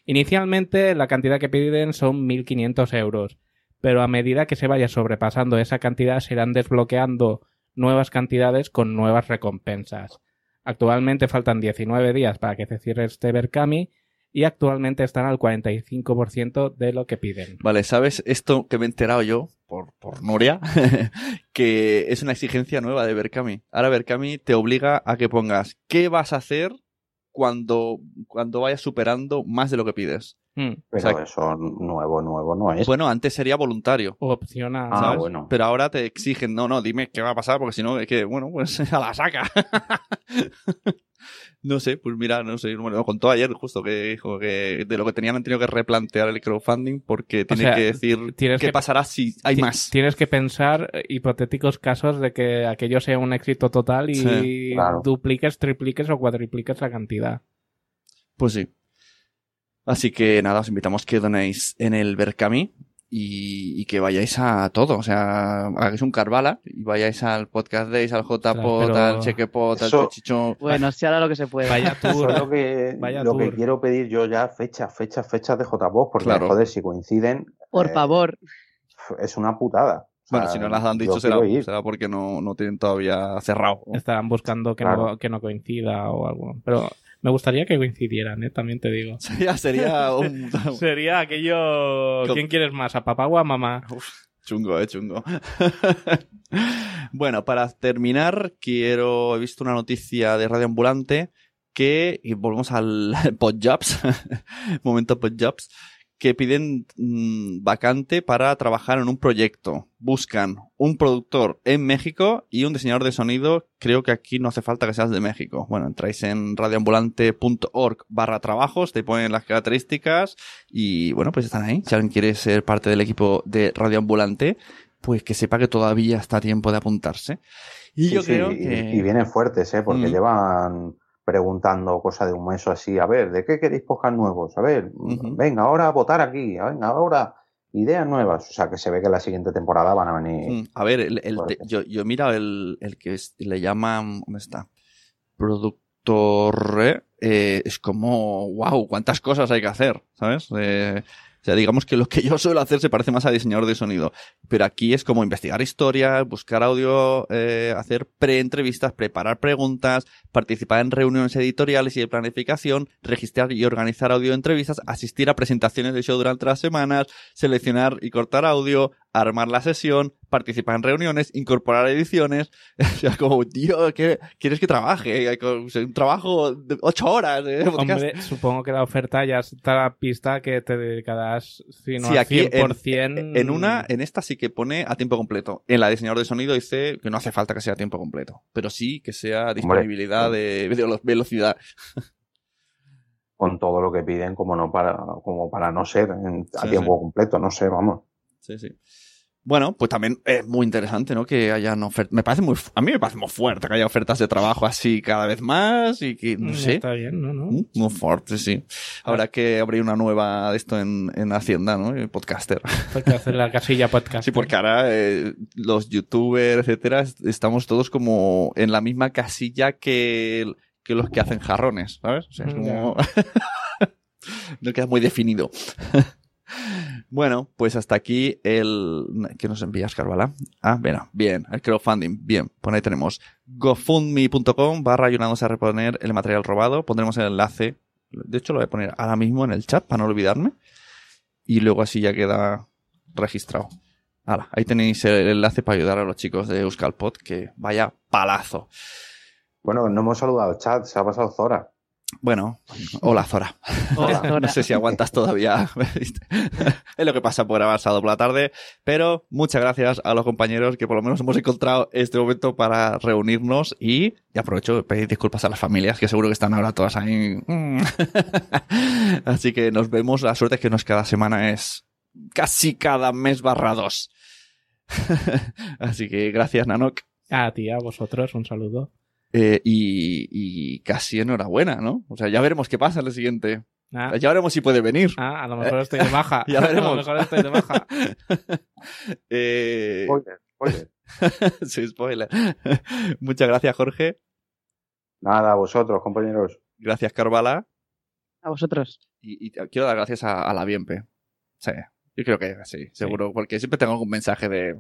Inicialmente la cantidad que piden son 1.500 euros, pero a medida que se vaya sobrepasando esa cantidad se irán desbloqueando nuevas cantidades con nuevas recompensas. Actualmente faltan 19 días para que se cierre este Berkami y actualmente están al 45% de lo que piden. Vale, ¿sabes esto que me he enterado yo por, por Nuria? (laughs) que es una exigencia nueva de Berkami. Ahora Berkami te obliga a que pongas qué vas a hacer cuando, cuando vayas superando más de lo que pides. Hmm. Pero O sea, eso nuevo, nuevo no es. Bueno, antes sería voluntario. Opcional. ah, bueno. Pero ahora te exigen, no, no, dime qué va a pasar, porque si no, es que, bueno, pues (laughs) a la saca. (laughs) no sé, pues mira, no sé, bueno, contó ayer justo que dijo que de lo que tenían han tenido que replantear el crowdfunding porque tiene sea, que decir tienes qué que- pasará si hay más. Tienes que pensar eh, hipotéticos casos de que aquello sea un éxito total y Sí, claro. dupliques, tripliques o cuadripliques la cantidad. Pues sí. Así que nada, os invitamos que donéis en el Berkami y, y que vayáis a todo. O sea, hagáis un Carvala y vayáis al Podcast Days, al JPod, pero- al Chequepod, al Eso- Chuchicho. Bueno, se hará lo que se puede. Vaya Eso tour. es lo que, Vaya lo que quiero pedir yo ya, fechas, fechas, fechas de JPOS, porque Claro. joder, si coinciden, Por eh, favor. es una putada. O sea, Bueno, si no las han dicho será, porque no, no tienen todavía cerrado. Estarán buscando que, Claro. no, que no coincida o algo. Pero me gustaría que coincidieran, ¿eh? también te digo. (laughs) Sería, sería un (laughs) Sería aquello... ¿Quién quieres más? ¿A papá o a mamá? chungo, eh, chungo. (laughs) bueno, para terminar, quiero, he visto una noticia de Radio Ambulante que, y volvemos al Podjobs, momento Podjobs, que piden mm, vacante para trabajar en un proyecto. Buscan un productor en México y un diseñador de sonido. Creo que aquí no hace falta que seas de México. Bueno, entráis en radioambulante.org barra trabajos, te ponen las características y bueno, pues están ahí. Si alguien quiere ser parte del equipo de Radioambulante, pues que sepa que todavía está a tiempo de apuntarse. Y Sí, yo sí, creo y- que... Y vienen fuertes, ¿eh? Porque Mm. llevan preguntando cosa de un mes o así. A ver, ¿de qué queréis podcast nuevos? A ver, venga, ahora a votar aquí. Venga, ahora ideas nuevas. O sea, que se ve que la siguiente temporada van a venir. Mm, A ver, el, el te- yo, yo mira el, el que es- le llaman, ¿dónde está? Productor, eh, es como, wow, cuántas cosas hay que hacer, ¿sabes? Eh, sea, digamos que lo que yo suelo hacer se parece más a diseñador de sonido, pero aquí es como investigar historias, buscar audio, eh, hacer pre-entrevistas, preparar preguntas, participar en reuniones editoriales y de planificación, registrar y organizar audio entrevistas, asistir a presentaciones de show durante las semanas, seleccionar y cortar audio, armar la sesión, participar en reuniones, incorporar ediciones. (laughs) O sea, como, tío, ¿qué, ¿quieres que trabaje? Un trabajo de ocho horas. ¿eh? Hombre, supongo que la oferta ya está a la pista que te dedicarás, si no Sí, al aquí en, 100%. en una, en esta sí que pone a tiempo completo. En la diseñador de sonido dice que no hace falta que sea a tiempo completo, pero sí que sea disponibilidad de, de velo- velocidad. (laughs) Con todo lo que piden, como no para, como para no ser en- a Sí, tiempo sí. completo. No sé, vamos. Sí, sí. Bueno, pues también es muy interesante, ¿no? Que hayan ofertas. Me parece muy, a mí me parece muy fuerte que haya ofertas de trabajo así cada vez más y que, no Mm, sé. Está bien, ¿no? ¿no? Mm, Muy fuerte, sí. Habrá que abrir una nueva de esto en, en Hacienda, ¿no? El podcaster. Que hacer la casilla podcast. Sí, porque ahora eh, los youtubers, etcétera, est- estamos todos como en la misma casilla que, que los que hacen jarrones, ¿sabes? O sea, es Mm, como... (laughs) no queda muy definido. Bueno, pues hasta aquí el... ¿Qué nos envías, Carvala? Ah, bueno, bien, el crowdfunding, bien. Pues ahí tenemos gofundme.com barra ayudándonos a reponer el material robado. Pondremos el enlace. De hecho, lo voy a poner ahora mismo en el chat para no olvidarme. Y luego así ya queda registrado. Hala, ahí tenéis el enlace para ayudar a los chicos de Euskalpod, que vaya palazo. Bueno, no hemos saludado al chat. Se ha pasado Zora. Bueno, hola Zora. Hola, (laughs) No sé si aguantas todavía. (laughs) es lo que pasa por haber sábado por la tarde. Pero muchas gracias a los compañeros que por lo menos hemos encontrado este momento para reunirnos y, y aprovecho de pedir disculpas a las familias que seguro que están ahora todas ahí. (laughs) Así que nos vemos. La suerte es que no es cada semana, es casi cada mes barra dos. Así que gracias, Nanok. A ti, a vosotros, un saludo. Eh, y, y casi enhorabuena, ¿no? O sea, ya veremos qué pasa en el siguiente. Ah, Ya veremos si puede venir. ah, a lo mejor estoy de baja. (laughs) Ya veremos. A lo mejor estoy de baja. (laughs) Eh, Spoiler, spoiler. (laughs) sí, spoiler. Muchas gracias, Jorge. Nada, a vosotros, compañeros. Gracias, Carvala. A vosotros. Y, y quiero dar gracias a, a la Bienpe. Sí, yo creo que sí, seguro. Porque siempre tengo algún mensaje de.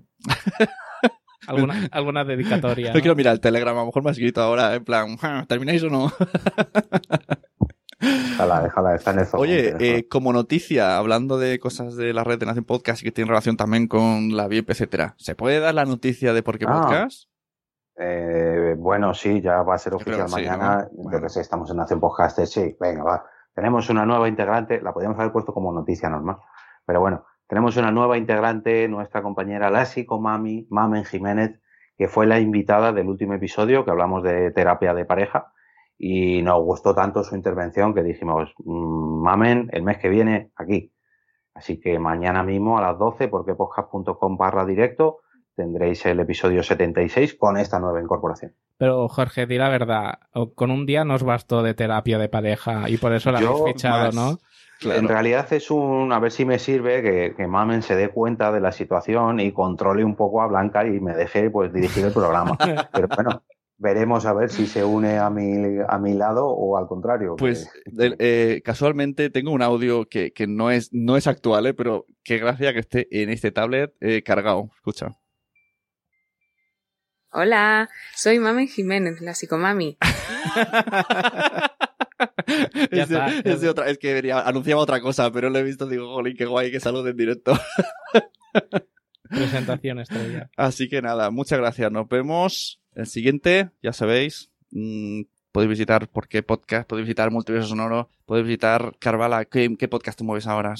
Alguna, alguna dedicatoria. No (laughs) ¿no? quiero mirar el Telegram, a lo mejor me ha escrito ahora, en plan, "Ah, ¿termináis o no? (laughs) Déjala, déjala, está en el zoom. Oye, eh, como noticia, hablando de cosas de la red de Nación Podcast y que tienen relación también con la VIP, etcétera, ¿se puede dar la noticia de por qué Ah. podcast? Eh, bueno, sí, ya va a ser oficial sí, mañana. ¿no? Yo que sé, estamos en Nación Podcast. Sí, venga, va. Tenemos una nueva integrante. La podríamos haber puesto como noticia normal. Pero bueno, tenemos una nueva integrante, nuestra compañera Lassi Comami, Mamen Jiménez, que fue la invitada del último episodio que hablamos de terapia de pareja. Y nos gustó tanto su intervención que dijimos, "Mm, Mamen, el mes que viene aquí. Así que mañana mismo a las 12, porque podcast.com barra directo, tendréis el episodio 76 con esta nueva incorporación. Pero Jorge, di la verdad, con un día nos bastó de terapia de pareja y por eso la Yo habéis fichado, más. ¿no? Claro. En realidad es un, a ver si me sirve que, que Mamen se dé cuenta de la situación y controle un poco a Blanca y me deje pues dirigir el programa. (laughs) Pero bueno, veremos a ver si se une a mi, a mi lado o al contrario. Pues eh, casualmente tengo un audio que, que no, es, no es actual, eh, pero qué gracia que esté en este tablet eh, cargado. Escucha. Hola, soy Mamen Jiménez, la psicomami. (laughs) (laughs) Ya es, de, está, ya es de otra, es que venía- anunciaba otra cosa, pero lo he visto, digo, jolín, qué guay que salud en directo. (laughs) Presentación estrella. Así que nada, muchas gracias. Nos vemos. El siguiente, ya sabéis, mm, podéis visitar por qué podcast, podéis visitar Multiverso Sonoro, podéis visitar Carvala. ¿Qué, qué podcast te mueves ahora?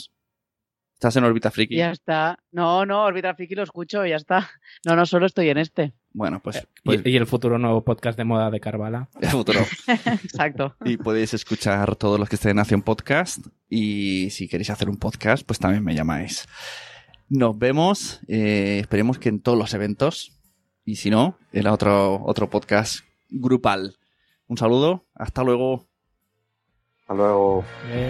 Estás en órbita friki. ya está. No, no, Orbital Friki lo escucho ya está. No, no, solo estoy en este. Bueno, pues, Y- pues y, el futuro nuevo podcast de moda de Carvala. (laughs) el futuro. Exacto. Y podéis escuchar todos los que estén en Nación Podcast. Y si queréis hacer un podcast, pues también me llamáis. Nos vemos. eh, esperemos que en todos los eventos. Y si no, en otro, otro podcast grupal. Un saludo. Hasta luego. Hasta luego. Eh,